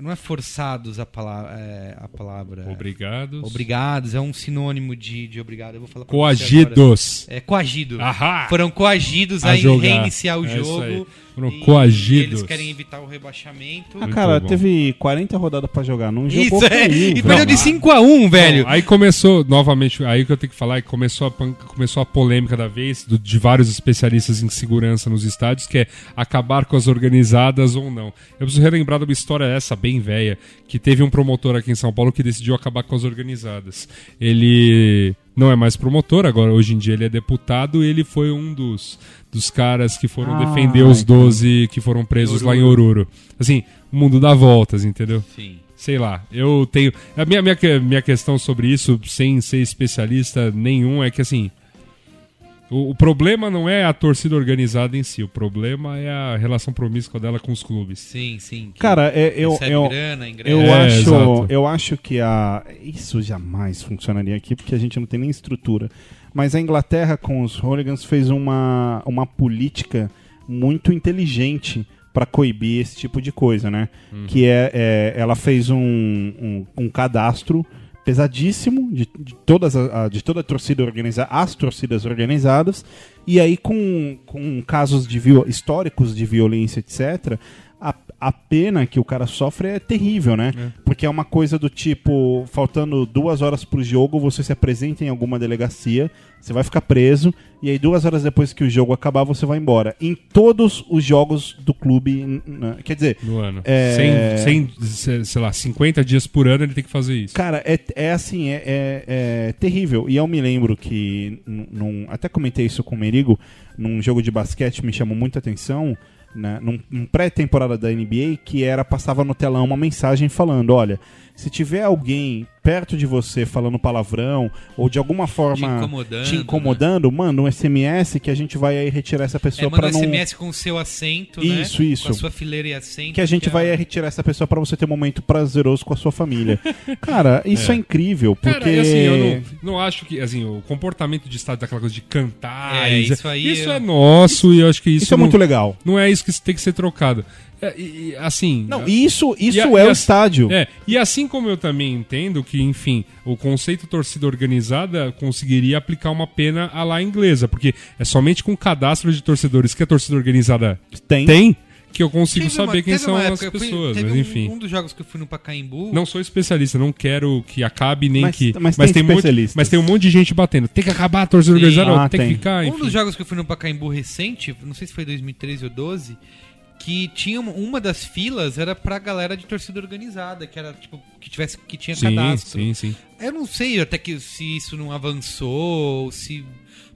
Não é forçados a palavra. É, a palavra. Obrigados. Obrigados, é um sinônimo de, de obrigado. Eu vou falar. Coagidos. É, coagido. Ahá! Foram coagidos A a, reiniciar o É jogo. Foram e coagidos. Eles querem evitar o rebaixamento. Ah, Muito cara, bom. teve 40 rodadas pra jogar. Não jogou Isso, é. nenhum, E velho. perdeu de 5x1, velho. Bom, aí começou, novamente, aí que eu tenho que falar, que começou a, pan- começou a polêmica da vez, do- de vários especialistas em segurança nos estádios, que é acabar com as organizadas ou não. Eu preciso relembrar de uma história essa, bem velha, que teve um promotor aqui em São Paulo que decidiu acabar com as organizadas. Ele não é mais promotor, agora hoje em dia ele é deputado, e ele foi um dos, dos caras que foram Ah, defender os então. 12 que foram presos lá em Oruro. Assim, o mundo dá voltas, entendeu? Sim. sei lá, eu tenho. A minha, minha, minha questão sobre isso, sem ser especialista nenhum, é que assim. O, o problema não é a torcida organizada em si, o problema é a relação promíscua dela com os clubes. Sim, sim. Cara, é, eu, eu, grana, eu, É, acho, exato. eu acho que a. Isso jamais funcionaria aqui, porque a gente não tem nem estrutura. Mas a Inglaterra, com os hooligans, fez uma, uma política muito inteligente para coibir esse tipo de coisa, né? Que é, é- ela fez um, um, um cadastro pesadíssimo de, de todas a, de toda a torcida organizada, as torcidas organizadas, e aí com, com casos de históricos de violência, etc., a, a pena que o cara sofre é terrível, né? Porque é uma coisa do tipo, faltando duas horas pro jogo, você se apresenta em alguma delegacia, você vai ficar preso, e aí duas horas depois que o jogo acabar, você vai embora. Em todos os jogos do clube, quer dizer, No ano. É. Sem, sem, se- sei lá, 50 dias por ano ele tem que fazer isso. Cara, é, é assim, é, é- é terrível. E eu me lembro que, num- até comentei isso com o Merigo, num jogo de basquete me chamou muita atenção, né, num, num pré-temporada da NBA, que era, passava no telão uma mensagem falando, olha, se tiver alguém perto de você falando palavrão, ou de alguma forma incomodando, te incomodando, manda um SMS que a gente vai aí retirar essa É, pessoa manda pra um não... SMS com o seu assento, né? Isso, isso. Com a sua fileira e assento. Que a gente vai é- aí retirar essa pessoa pra você ter um momento prazeroso com a sua família. *laughs* Cara, isso é, incrível, porque... Cara, assim, eu não, não acho que assim, o comportamento de estádio daquela coisa de cantar. É, e- isso aí Isso é- é nosso e eu acho que isso, Isso é não, muito legal. não é isso que tem que ser trocado. É, e- e, assim. Não, isso, isso E a- é e o estádio. É, e assim como eu também entendo que, enfim, o conceito torcida organizada conseguiria aplicar uma pena à lá inglesa, porque é somente com cadastro de torcedores que a torcida organizada Tem. tem que eu consigo Teve uma- saber quem teve são uma as fui- pessoas, teve mas um- enfim. Um, dos jogos que eu fui no Pacaembu. Não sou especialista, não quero que acabe nem Mas- que. mas tem muito, especialistas. mas tem um monte de gente batendo. Tem que acabar a torcida organizada, Ah, tem, tem. que ficar. Um Enfim. dos jogos que eu fui no Pacaembu recente, não sei se foi 2013 ou 12, que tinha uma, das filas era pra galera de torcida organizada, que era tipo que tivesse que tinha Sim, cadastro. sim, sim. Eu não sei até que se isso não avançou, ou se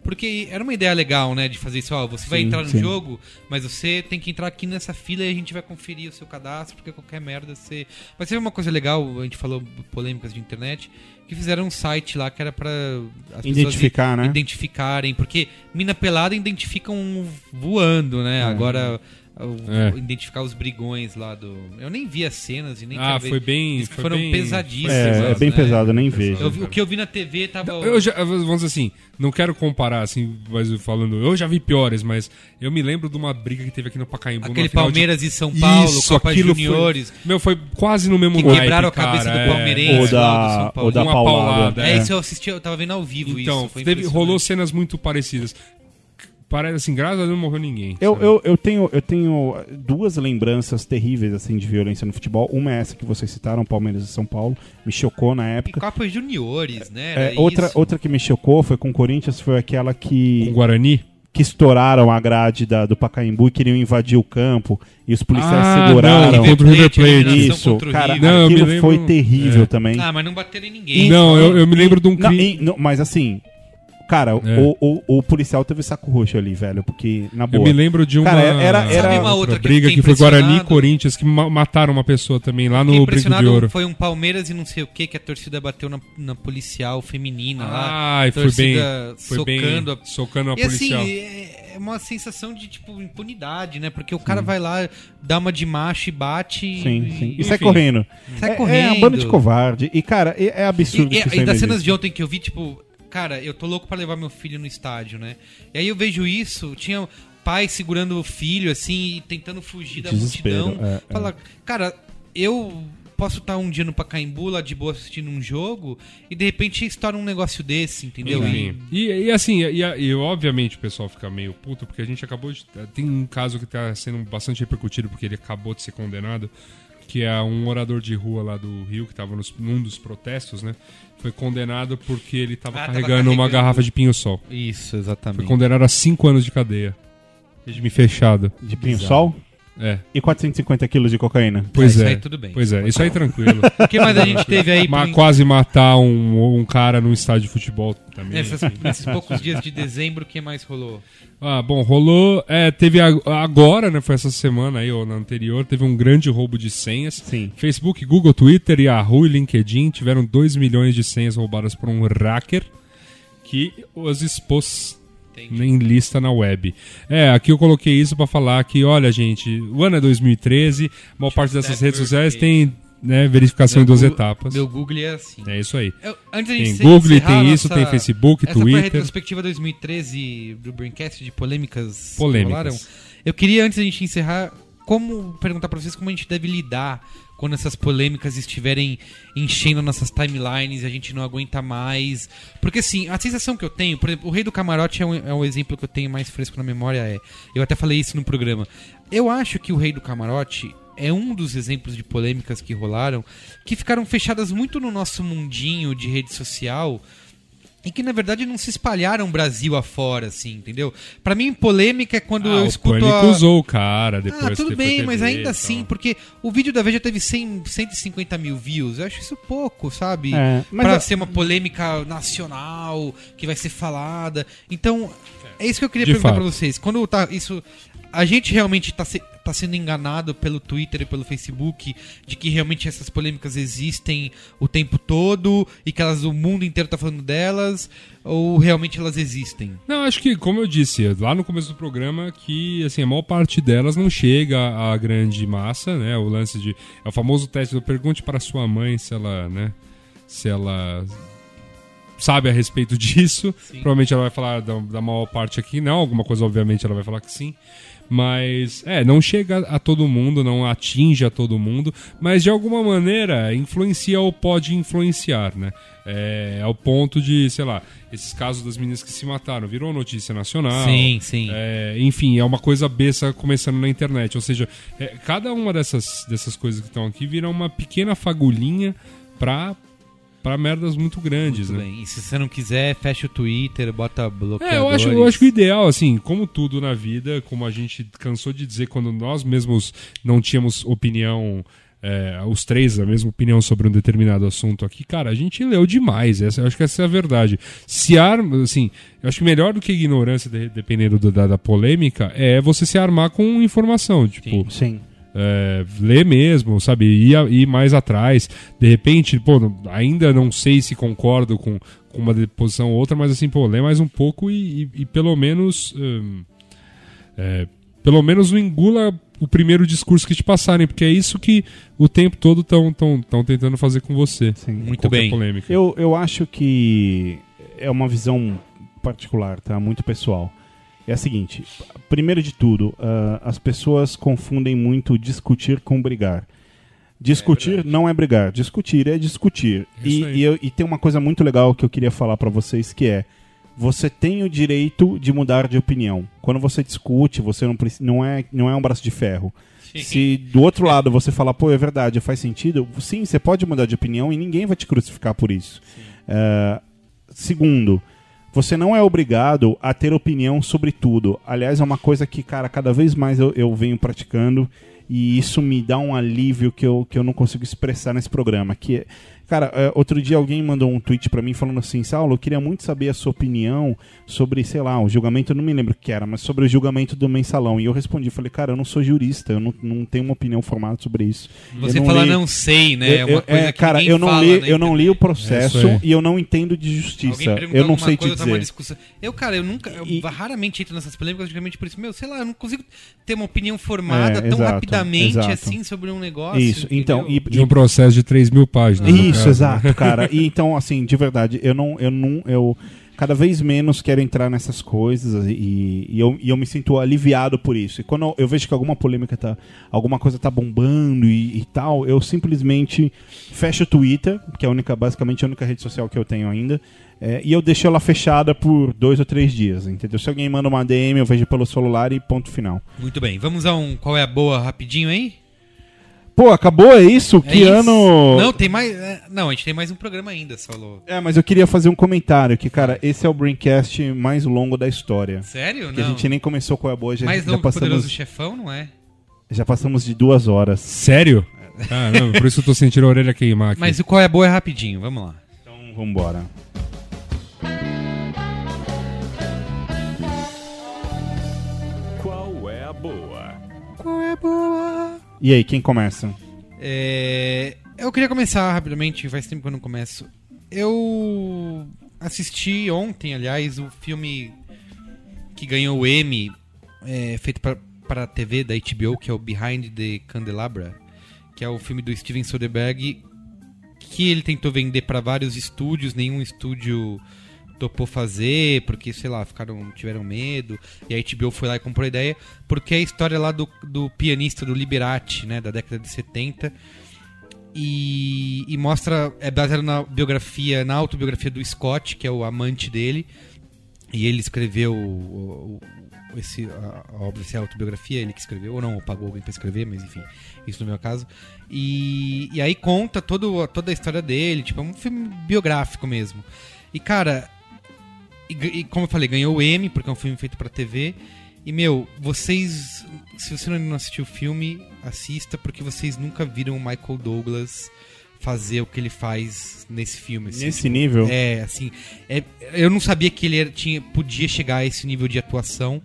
porque era uma ideia legal, né, de fazer isso, ó, você vai Sim, entrar no sim. jogo, mas você tem que entrar aqui nessa fila e a gente vai conferir o seu cadastro, porque qualquer merda você Mas teve uma coisa legal, a gente falou polêmicas de internet, que fizeram um site lá que era pessoas Identificar, né? identificarem, porque mina pelada identificam voando, né? Agora o- É. identificar os brigões lá do. Eu nem vi as cenas e nem Ah, ver. foi bem. Diz foi foram bem- pesadíssimas. É, é bem né? pesado, eu nem vejo. Eu vi- o que eu vi na TV tava. Eu já, vamos dizer assim, não quero comparar, assim, mas falando, eu já vi piores, mas eu me lembro de uma briga que teve aqui no Pacaembu. Aquele na final de- Palmeiras e São Paulo, Isso, Copa aquilo Juniores. Foi, meu, foi quase no mesmo Que naipe, quebraram a cabeça cara, do é. palmeirense. Ou Esse lá do da, São Paulo. ou da Uma paulada. paulada, É, é. isso eu assisti, eu tava vendo ao vivo Então, isso. Impressionante. rolou cenas muito parecidas. Parece assim, graças a Deus não morreu ninguém. Eu, sabe? eu, eu, tenho, eu tenho duas lembranças terríveis assim de violência no futebol. Uma é essa que vocês citaram, Palmeiras e São Paulo. Me chocou na E época. Copa Juniores, né? É, outra, isso. outra que me chocou foi com o Corinthians, foi aquela Com que, o Guarani? que estouraram a grade da, do Pacaembu e queriam invadir o campo. E os policiais Ah, seguraram. não, contra o River Plate. Isso, contra o cara, River. Não, aquilo lembro- foi terrível é. também. Ah, mas não bateram em ninguém. não, eu, eu me lembro de um Não, crime. e- não, mas assim, cara, É. o, o, o policial teve saco roxo ali, velho, porque, na Eu boa. me lembro de uma Cara, era- era- Sabe uma outra que eu briga que foi Guarani e? Corinthians que ma- mataram uma pessoa também lá no Brinco de Ouro. Foi um Palmeiras e não sei o que que a torcida bateu na, na policial feminina lá. Ai, foi bem, torcida foi bem socando a socando a E assim, policial. é é uma sensação de, tipo, impunidade, né? Porque o cara vai lá, dá uma de macho e bate Sim, e, sim. E e sai correndo. sai é, correndo. É uma banda de covarde. E, cara, é, é absurdo E, e- e ainda das cenas de ontem que eu vi, tipo, cara, eu tô louco pra levar meu filho no estádio, né? E aí eu vejo isso, tinha pai segurando o filho, assim, e tentando fugir da Desespero, multidão. é, é. Fala, cara, eu posso estar um dia no Pacaembu, lá de boa, assistindo um jogo, e de repente estoura um negócio desse, entendeu? Enfim. E, e assim, e, e obviamente o pessoal fica meio puto, porque a gente acabou de. Tem um caso que tá sendo bastante repercutido, porque ele acabou de ser condenado, que é um morador de rua lá do Rio, que tava nos, num dos protestos, né? Foi condenado porque ele tava Ah, tava carregando uma carregando. garrafa de pinho-sol. Isso, Foi exatamente. condenado a 5 anos de cadeia. Regime fechado. De pinho-sol É. e 450 quilos de cocaína. Pois isso é. aí tudo bem. Pois é, isso aí tranquilo. *laughs* O que mais a gente teve aí Ma- pro- quase matar um, um cara num estádio de futebol também. nessas- nesses poucos dias de dezembro? O que mais rolou? Ah, bom, rolou. É, teve agora, né? Foi essa semana aí, ou na anterior, teve um grande roubo de senhas. Sim. Facebook, Google, Twitter, Yahoo e LinkedIn tiveram 2 milhões de senhas roubadas por um hacker que os expôs Entendi. em lista na web. É, aqui eu coloquei isso pra falar que, olha, gente, o ano é 2013, a maior parte dessas redes sociais tem né, verificação em Meu duas Google- etapas. Meu Google é assim. É isso aí. Eu- antes da gente Tem Google, tem isso, nossa- tem Facebook, Essa Twitter. retrospectiva 2013 do Braincast de polêmicas. que Polêmicas. rolaram. Eu queria, antes da gente encerrar, como perguntar pra vocês como a gente deve lidar quando essas polêmicas estiverem enchendo nossas timelines e a gente não aguenta mais. Porque assim, a sensação que eu tenho, por exemplo, o Rei do Camarote é um, é um exemplo que eu tenho mais fresco na memória. É, eu até falei isso no programa. Eu acho que o Rei do Camarote é um dos exemplos de polêmicas que rolaram que ficaram fechadas muito no nosso mundinho de rede social e que na verdade não se espalharam Brasil afora, assim, entendeu? Pra mim, polêmica é quando Ah, eu o escuto Pânico a. usou o cara depois Ah, tudo bem, TV mas ainda assim, porque o vídeo da Veja teve 100, 150 mil views. Eu acho isso pouco, sabe? É, pra eu- ser uma polêmica nacional que vai ser falada. Então, é isso que eu queria De perguntar fato. pra vocês. Quando tá isso. A gente realmente tá, se- tá sendo enganado pelo Twitter e pelo Facebook de que realmente essas polêmicas existem o tempo todo e que elas, o mundo inteiro tá falando delas, ou realmente elas existem? Não, acho que, como eu disse lá no começo do programa, que assim, a maior parte delas não chega à grande massa, né? O lance de. É o famoso teste do pergunte para sua mãe se ela, né? Se ela sabe a respeito *laughs* disso. Provavelmente ela vai falar da, da maior parte aqui, não. Alguma coisa, obviamente, ela vai falar que sim. Mas, é, não chega a todo mundo, não atinge a todo mundo, mas de alguma maneira influencia ou pode influenciar, né? É, ao ponto de, sei lá, esses casos das meninas que se mataram, virou notícia nacional. Sim, sim. É, enfim, é uma coisa besta começando na internet. Ou seja, é, cada uma dessas, dessas coisas que estão aqui vira uma pequena fagulhinha pra, pra merdas muito grandes, Muito né? bem. E se você não quiser, fecha o Twitter, bota bloqueadores. É, eu acho, eu acho que o ideal, assim, como tudo na vida, como a gente cansou de dizer quando nós mesmos não tínhamos opinião, é, os três a mesma opinião sobre um determinado assunto aqui, cara, a gente leu demais. Essa, eu acho que essa é a verdade. Se arma, assim, eu acho que melhor do que ignorância, de- dependendo do- da, da polêmica, é você se armar com informação. Tipo, Sim. É, ler mesmo, sabe? Ir, ir mais atrás. De repente, pô, ainda não sei se concordo com, com uma posição ou outra, mas assim, pô, lê mais um pouco e, e- e pelo menos. hum, é, pelo menos não engula o primeiro discurso que te passarem, porque é isso que o tempo todo estão tão, tão tentando fazer com você. Sim. Muito bem. polêmica. Eu, eu acho que é uma visão particular, tá? Muito pessoal. É a seguinte: primeiro de tudo, ah, as pessoas confundem muito discutir com brigar. Discutir não é brigar, discutir é discutir. É E, e, eu- e tem uma coisa muito legal que eu queria falar pra vocês que é você tem o direito de mudar de opinião. Quando você discute, você não, não, é, não é um braço de ferro. Se do outro lado você falar, pô, é verdade, faz sentido, sim, você pode mudar de opinião e ninguém vai te crucificar por isso. É, segundo, você não é obrigado a ter opinião sobre tudo. Aliás, é uma coisa que, cara, cada vez mais eu, eu venho praticando e isso me dá um alívio que eu, que eu não consigo expressar nesse programa. Que, é- cara, é, outro dia alguém mandou um tweet pra mim falando assim, Saulo, eu queria muito saber a sua opinião sobre, sei lá, o julgamento, eu não me lembro o que era, mas sobre o julgamento do mensalão. E eu respondi, falei, cara, eu não sou jurista, eu não, não tenho uma opinião formada sobre isso. Você Eu fala li- não sei, né? É eu- uma eu- coisa é, que cara, eu não fala, li, né? eu não li o processo É isso e eu não entendo de justiça. Eu não sei te coisa, tá uma dizer. discussão. Eu, cara, eu nunca, eu E- raramente entro nessas polêmicas, justamente por isso, meu, sei lá, eu não consigo ter uma opinião formada É, tão exato, rapidamente exato. assim sobre um negócio. Isso, então, entendeu? e, De um processo de 3 mil páginas. no Isso, né? exato, *laughs* cara. E então, assim, de verdade, eu não, eu não, eu cada vez menos quero entrar nessas coisas e, e eu, e eu me sinto aliviado por isso. E quando eu, eu vejo que alguma polêmica tá, alguma coisa tá bombando e, e tal, eu simplesmente fecho o Twitter, que é a única, basicamente a única rede social que eu tenho ainda, é, e eu deixo ela fechada por dois ou três dias, entendeu? Se alguém manda uma DM, eu vejo pelo celular e ponto final. Muito bem, vamos a um qual é a boa rapidinho aí? Pô, acabou, é isso? É que isso? ano? Não, tem mais. é, Não, a gente tem mais um programa ainda, Saulo. É, mas eu queria fazer um comentário que, cara, esse é o Braincast mais longo da história. Sério? Que não. a gente nem começou com a boa, já, Mais já longo que o Poderoso passamos, Chefão, não é? já passamos de duas horas. Sério? Caramba, por isso eu tô sentindo a orelha queimar aqui. Mas o qual é a boa é rapidinho, vamos lá. Então, vambora. Qual é a boa? Qual é a boa? E aí, quem começa? É, Eu queria começar rapidamente, faz tempo que eu não começo. Eu assisti ontem, aliás, o filme que ganhou o Emmy, é, feito para a TV da HBO, que é o Behind the Candelabra, que é o filme do Steven Soderbergh, que ele tentou vender para vários estúdios, nenhum estúdio topou fazer, porque, sei lá, ficaram, tiveram medo, e a HBO foi lá e comprou a ideia, porque é a história lá do, do pianista do Liberati, né, da década de 70, e, e mostra, é baseado na biografia, na autobiografia do Scott, que é o amante dele, e ele escreveu o- o- esse, a, a obra, essa autobiografia, ele que escreveu, ou não, ou pagou alguém pra escrever, mas enfim, isso no meu caso. E, e aí conta todo, toda a história dele, tipo, é um filme biográfico mesmo. E cara, e, e como eu falei, ganhou o Emmy, porque é um filme feito pra TV. E meu, vocês, se você não assistiu o filme, assista, porque vocês nunca viram o Michael Douglas fazer o que ele faz nesse filme. assim, Nesse nível? é, assim, é- eu não sabia que ele era- tinha, podia chegar a esse nível de atuação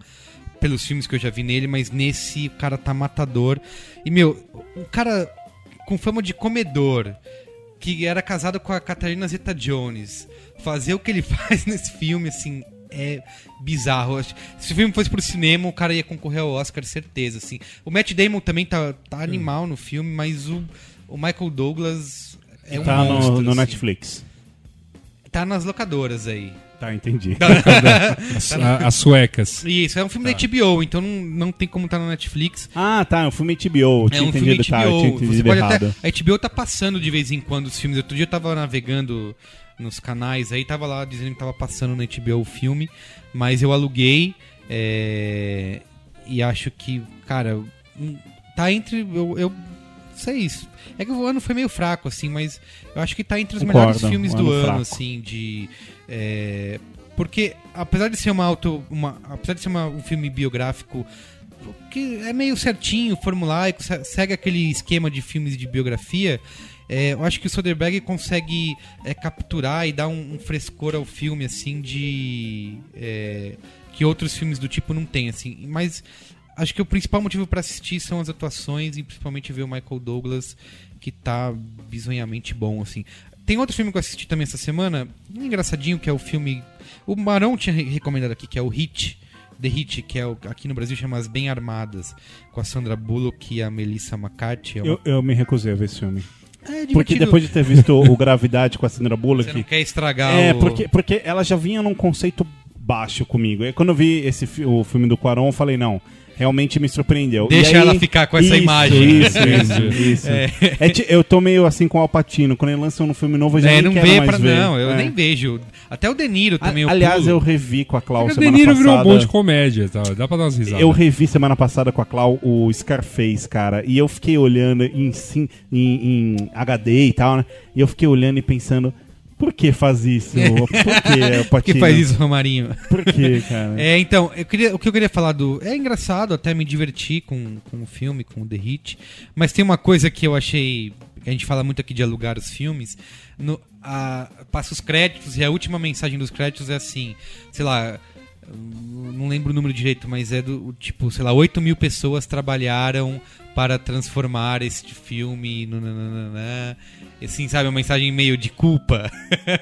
pelos filmes que eu já vi nele, mas nesse o cara tá matador. E, meu, um cara com fama de comedor, que era casado com a Catarina Zeta-Jones, fazer o que ele *laughs* faz nesse filme, assim, é bizarro. Se o filme fosse pro cinema, o cara ia concorrer ao Oscar, certeza, assim. O Matt Damon também tá, tá animal no filme, mas o, o Michael Douglas é um tá no, monstro, no assim. Netflix. Tá nas locadoras aí. Tá, entendi. *laughs* As, a- as suecas. Isso, é um filme da HBO, então não, não tem como estar na Netflix. Ah, tá, é um filme HBO. Eu É tinha um filme entendido, tá, eu tinha HBO. Você entendido pode errado. até, a HBO tá passando de vez em quando os filmes. Outro dia eu tava navegando nos canais aí, tava lá dizendo que tava passando na HBO o filme, mas eu aluguei é, e acho que, cara, hum, tá entre. Eu, eu sei isso. É que o ano foi meio fraco, assim, mas eu acho que tá entre os Concordo, melhores filmes um do ano ano, fraco. assim, de. É, porque, apesar de ser uma auto. Uma, apesar de ser uma- um filme biográfico que é meio certinho, formulaico, se- segue aquele esquema de filmes de biografia. é, eu acho que o Soderbergh consegue é, capturar e dar um, um frescor ao filme, assim, de. é, que outros filmes do tipo não tem, assim. Mas acho que o principal motivo pra assistir são as atuações e principalmente ver o Michael Douglas, que tá bizonhamente bom, assim. Tem outro filme que eu assisti também essa semana, engraçadinho, que é o filme. O Marão tinha re- recomendado aqui, que é o Hit. The Hit, que é o, aqui no Brasil chama As Bem Armadas, com a Sandra Bullock e a Melissa McCarthy. É, uma- Eu, eu me recusei a ver esse filme. É. Porque depois de ter visto o Gravidade com a Sandra Você Bullock... não quer estragar É, o... porque, porque ela já vinha num conceito baixo comigo. E quando eu vi esse, o filme do Quaron, eu falei, não, realmente me surpreendeu. Deixa E aí- ela ficar com essa Isso, imagem. Isso, isso, *laughs* isso. É, ti- eu tô meio assim com o Alpatino. Quando ele lança um filme novo, eu já É, nem não quero vê mais pra. ver. Não, eu É. nem vejo. Até o De Niro também. eu Aliás, pulo. eu revi com a Clau O De semana Niro virou um passada. monte de comédia, tá? dá pra dar umas risadas. Eu revi semana passada com a Clau o Scarface, cara, e eu fiquei olhando em, sim- em, em HD e tal, né? E eu fiquei olhando e pensando, por que faz isso? *laughs* Por que, Por que faz isso, Romarinho? Por que, cara? É, então, eu queria, o que eu queria falar do. É engraçado, até me diverti com, com o filme, com o The Hit. Mas tem uma coisa que eu achei. Que a gente fala muito aqui de alugar os filmes. No, a- passa os créditos e a última mensagem dos créditos é assim: sei lá. Não lembro o número direito, mas é do tipo, sei lá, 8 mil pessoas trabalharam para transformar este filme. No, nananana. Assim, sabe, uma mensagem meio de culpa.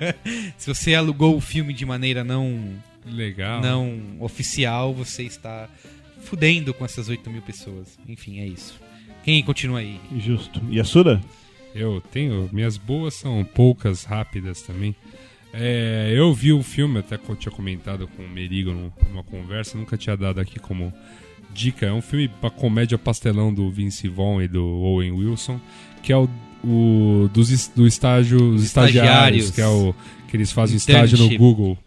*laughs* Se você alugou o filme de maneira não Legal. não oficial, você está fudendo com essas 8 mil pessoas. Enfim, é isso. Quem continua aí? Justo. E a Suda? Eu tenho. Minhas boas são poucas, rápidas também. É, eu vi o filme, até que eu tinha comentado com o Merigo num- numa conversa, nunca tinha dado aqui como dica. É um filme pra comédia pastelão do Vince Vaughn e do Owen Wilson, que é o, o dos, do estágio, os estagiários, Estagiários. que é o que eles fazem estágio no. Google.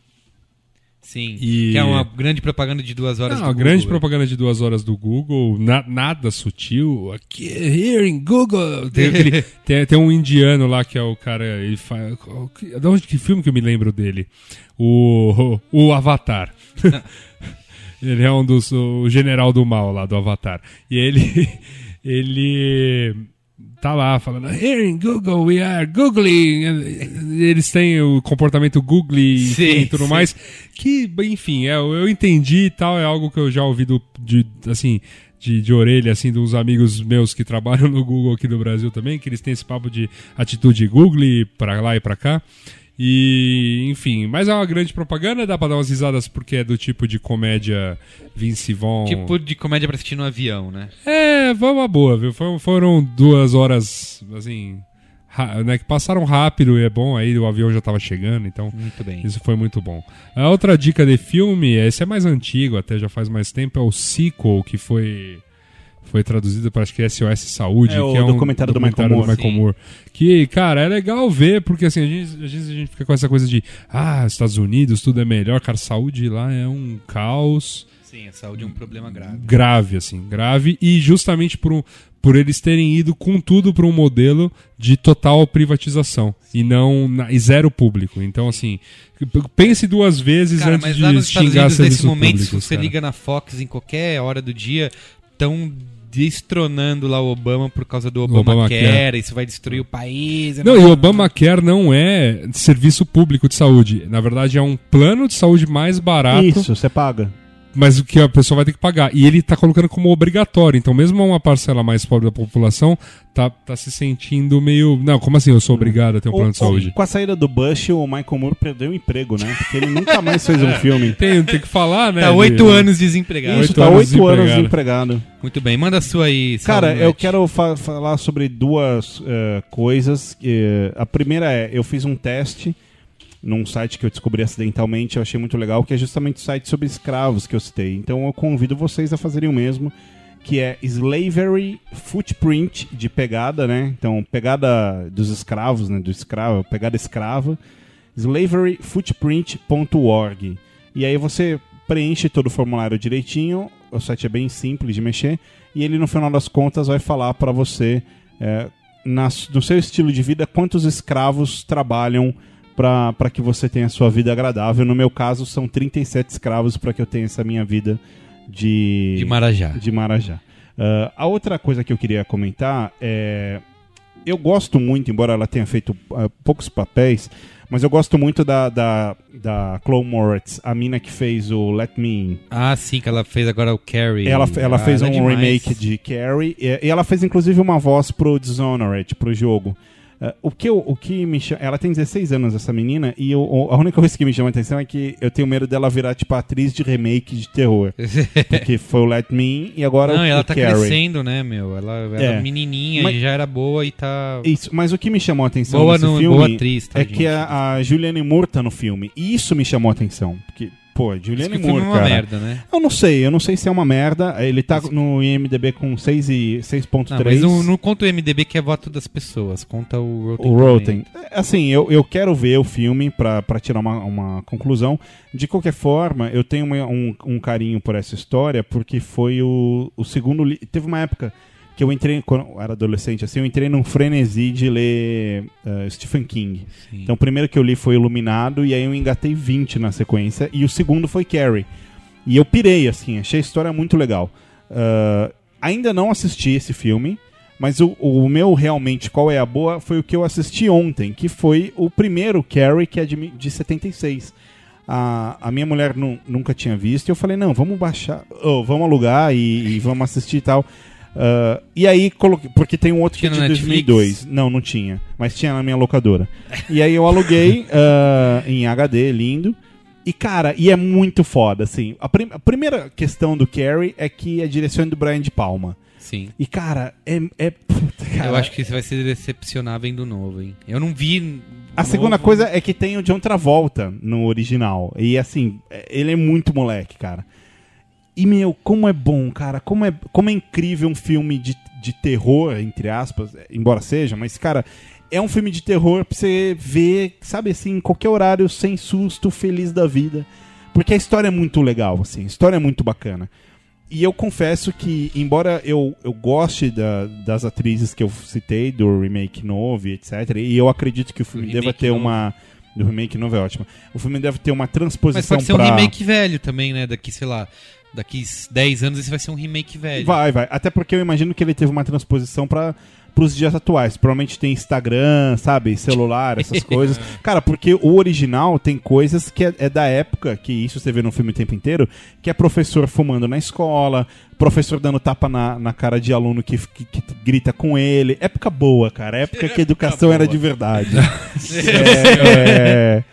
Sim. E- Que é uma grande propaganda de duas horas Não, do a grande Google. propaganda de duas horas do Google, na- nada sutil. Aqui, here in Google. Tem, *laughs* aquele- tem- tem um indiano lá que é o cara. Ele faz. De onde que filme que eu me lembro dele? O, o Avatar. *laughs* ele é um dos. O general do mal lá do Avatar. E ele. *laughs* Ele. Tá lá falando, here in Google we are googling. Eles têm o comportamento googly Sim, e tudo sim. mais. Que, enfim, é, eu entendi e tal, é algo que eu já ouvi do, de, assim, de, de orelha, assim, dos amigos meus que *laughs* trabalham no Google aqui do Brasil também, que eles têm esse papo de atitude googly pra lá e pra cá. E, enfim, mas é uma grande propaganda, dá pra dar umas risadas porque é do tipo de comédia Vince Vaughn. Tipo de comédia pra assistir no avião, né? É, foi uma boa, viu? Foram duas horas, assim, né, que passaram rápido e é bom, aí o avião já tava chegando, então Muito bem. isso foi muito bom. A outra dica de filme, esse é mais antigo, até já faz mais tempo, é o Sequel, que foi foi traduzido para acho que SOS Saúde, É o que é um documentário do Michael Moore. Sim. Moore. Que, cara, é legal ver, porque assim, a gente, às vezes a gente fica com essa coisa de ah, Estados Unidos, tudo é melhor, cara, saúde lá é um caos Sim, a saúde é um problema grave. grave, assim, grave, e justamente por, um- por eles terem ido com tudo para um modelo de total privatização e não na- e zero público. Então, assim, pense duas vezes Cara, antes mas de nos Estados xingar Unidos, serviços nesse momento, se públicos. você cara. liga na Fox em qualquer hora do dia, estão destronando lá o Obama por causa do Obamacare. Obamacare, isso vai destruir o país. Não, e o Obamacare não é serviço público de saúde. Na verdade, é um plano de saúde mais barato, Isso, você paga. Mas o que a pessoa vai ter que pagar. E ele tá colocando como obrigatório. Então, mesmo uma parcela mais pobre da população tá, tá se sentindo meio. Não, como assim eu sou obrigado a ter um plano de saúde? Com a saída do Bush, o Michael Moore perdeu o emprego, né? Porque ele nunca mais fez um *laughs* filme. Tem, tem que falar, né? Tá de- oito anos desempregado. Isso, Oito tá anos oito anos desempregado. desempregado. Muito bem, manda a sua aí. Cara, eu quero fa- falar sobre duas eh, coisas. Eh, a primeira é, eu fiz um teste num site que eu descobri acidentalmente, eu achei muito legal, que é justamente o site sobre escravos que eu citei. Então eu convido vocês a fazerem o mesmo, que é Slavery Footprint de pegada, né? Então, pegada dos escravos, né? Do escravo, pegada escrava. slaveryfootprint.org. E aí você preenche todo o formulário direitinho, o site é bem simples de mexer, e ele no final das contas vai falar para você, é, na- no seu estilo de vida, quantos escravos trabalham para que você tenha a sua vida agradável. No meu caso, são 37 escravos para que eu tenha essa minha vida de, De Marajá. de Marajá. Ah, a outra coisa que eu queria comentar é. Eu gosto muito, embora ela tenha feito ah, poucos papéis, mas eu gosto muito da, da, da Chloe Moretz, a mina que fez o Let Me In. Ah, sim, que ela fez agora o Carrie. Ela, ela Ah, fez é um demais. remake de Carrie e, e ela fez inclusive uma voz pro Dishonored, pro jogo. Uh, o, que eu- o que me chama. Ela tem 16 anos, essa menina, e eu- a única coisa que me chama a atenção é que eu tenho medo dela virar, tipo, atriz de remake de terror. *laughs* Porque foi o Let Me In e agora Não, o, ela o tá Carrie. crescendo, né, meu? Ela era É. menininha Mas- e já era boa e tá. Isso, mas o que me chamou a atenção Boa, nesse no, filme boa atriz, tá, é gente? que a, a Julianne Moore tá no filme. E isso me chamou a atenção. Porque, pô, Diz Julianne filme Moore, é uma cara. merda, né? Eu não sei, eu não sei se é uma merda. Ele tá no IMDB com 6 e 6.3. Não, mas não, não conta o MDB que é voto das pessoas, conta o Rotten. O Rotten. também. Assim, eu, eu quero ver o filme pra, pra tirar uma, uma conclusão. De qualquer forma, eu tenho uma- um, um carinho por essa história, porque foi o, o segundo. li- Teve uma época que eu entrei, quando eu era adolescente, assim, eu entrei num frenesi de ler eh, Stephen King. Sim. Então, o primeiro que eu li foi Iluminado, e aí eu engatei 20 na sequência, e o segundo foi Carrie. E eu pirei, assim, achei a história muito legal. Ah, ainda não assisti esse filme, mas o, o meu realmente, qual é a boa, foi o que eu assisti ontem, que foi o primeiro Carrie, que é de, de 76. A, a minha mulher nu- nunca tinha visto, e eu falei, não, vamos baixar, oh, vamos alugar e, e vamos assistir e tal. Ah, e aí coloquei, porque tem um outro Tinha que é de Netflix? 2002. Não, não tinha, mas tinha na minha locadora. E aí eu aluguei *laughs* ah, em HD, lindo. E, cara, e é muito foda, assim. A, prim- a primeira questão do Carrie é que é a direção do Brian de Palma. Sim. E, cara, é. é puta, cara, eu acho que você vai se decepcionar vendo novo, hein? Eu não vi. A novo. segunda coisa é que tem o John Travolta no original. E, assim, é- ele é muito moleque, cara. E, meu, como é bom, cara. Como é, como é incrível um filme de, de terror, entre aspas, embora seja, mas, cara, é um filme de terror pra você ver, sabe assim, em qualquer horário, sem susto, feliz da vida. Porque a história é muito legal, assim, a história é muito bacana. E eu confesso que, embora eu, eu goste da- das atrizes que eu citei, do remake novo, e etc., e eu acredito que o filme Do deva ter novo. uma. Do remake novo é ótimo. O filme deve ter uma Mas transposição pode ser um pra... remake velho também, né? Daqui, sei lá, daqui 10 anos esse vai ser um remake velho. Vai, vai. Até porque eu imagino que ele teve uma transposição para os dias atuais. Provavelmente tem Instagram, sabe? Celular, *laughs* essas coisas. Cara, porque o original tem coisas que é, é da época, que isso você vê no filme o tempo inteiro, que é professor fumando na escola, professor dando tapa na, na cara de aluno que, que- que grita com ele. Época boa, cara. Época *laughs* que a educação era de verdade. *laughs* É, é,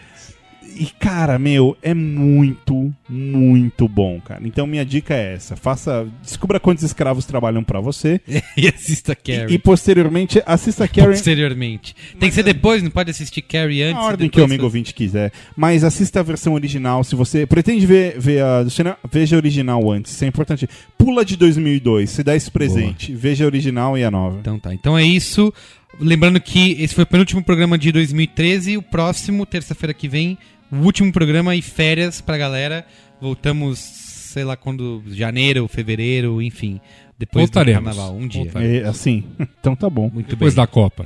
E, cara, meu, é muito, muito bom, cara. Então, minha dica é essa. Faça. Descubra quantos escravos trabalham pra você. *laughs* e assista Carrie. E, e, posteriormente, assista *laughs* Carrie. Posteriormente. Tem que ser depois, não pode assistir Carrie antes. Na ordem que o amigo ouvinte quiser. Mas assista a versão original. Se você pretende ver, ver a do cinema, veja a original antes. Isso é importante. Pula de 2002. Se dá esse presente. Veja a original e a nova. Então tá. Então é isso. Lembrando que esse foi o penúltimo programa de 2013. O próximo, terça-feira que vem, o último programa e férias pra galera. Voltamos, sei lá quando, janeiro, fevereiro, enfim. Depois Voltaremos. do carnaval, um dia. É, assim. *laughs* Então tá bom. Muito Depois bem. da Copa.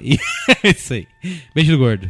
É *laughs* isso aí. Beijo do gordo.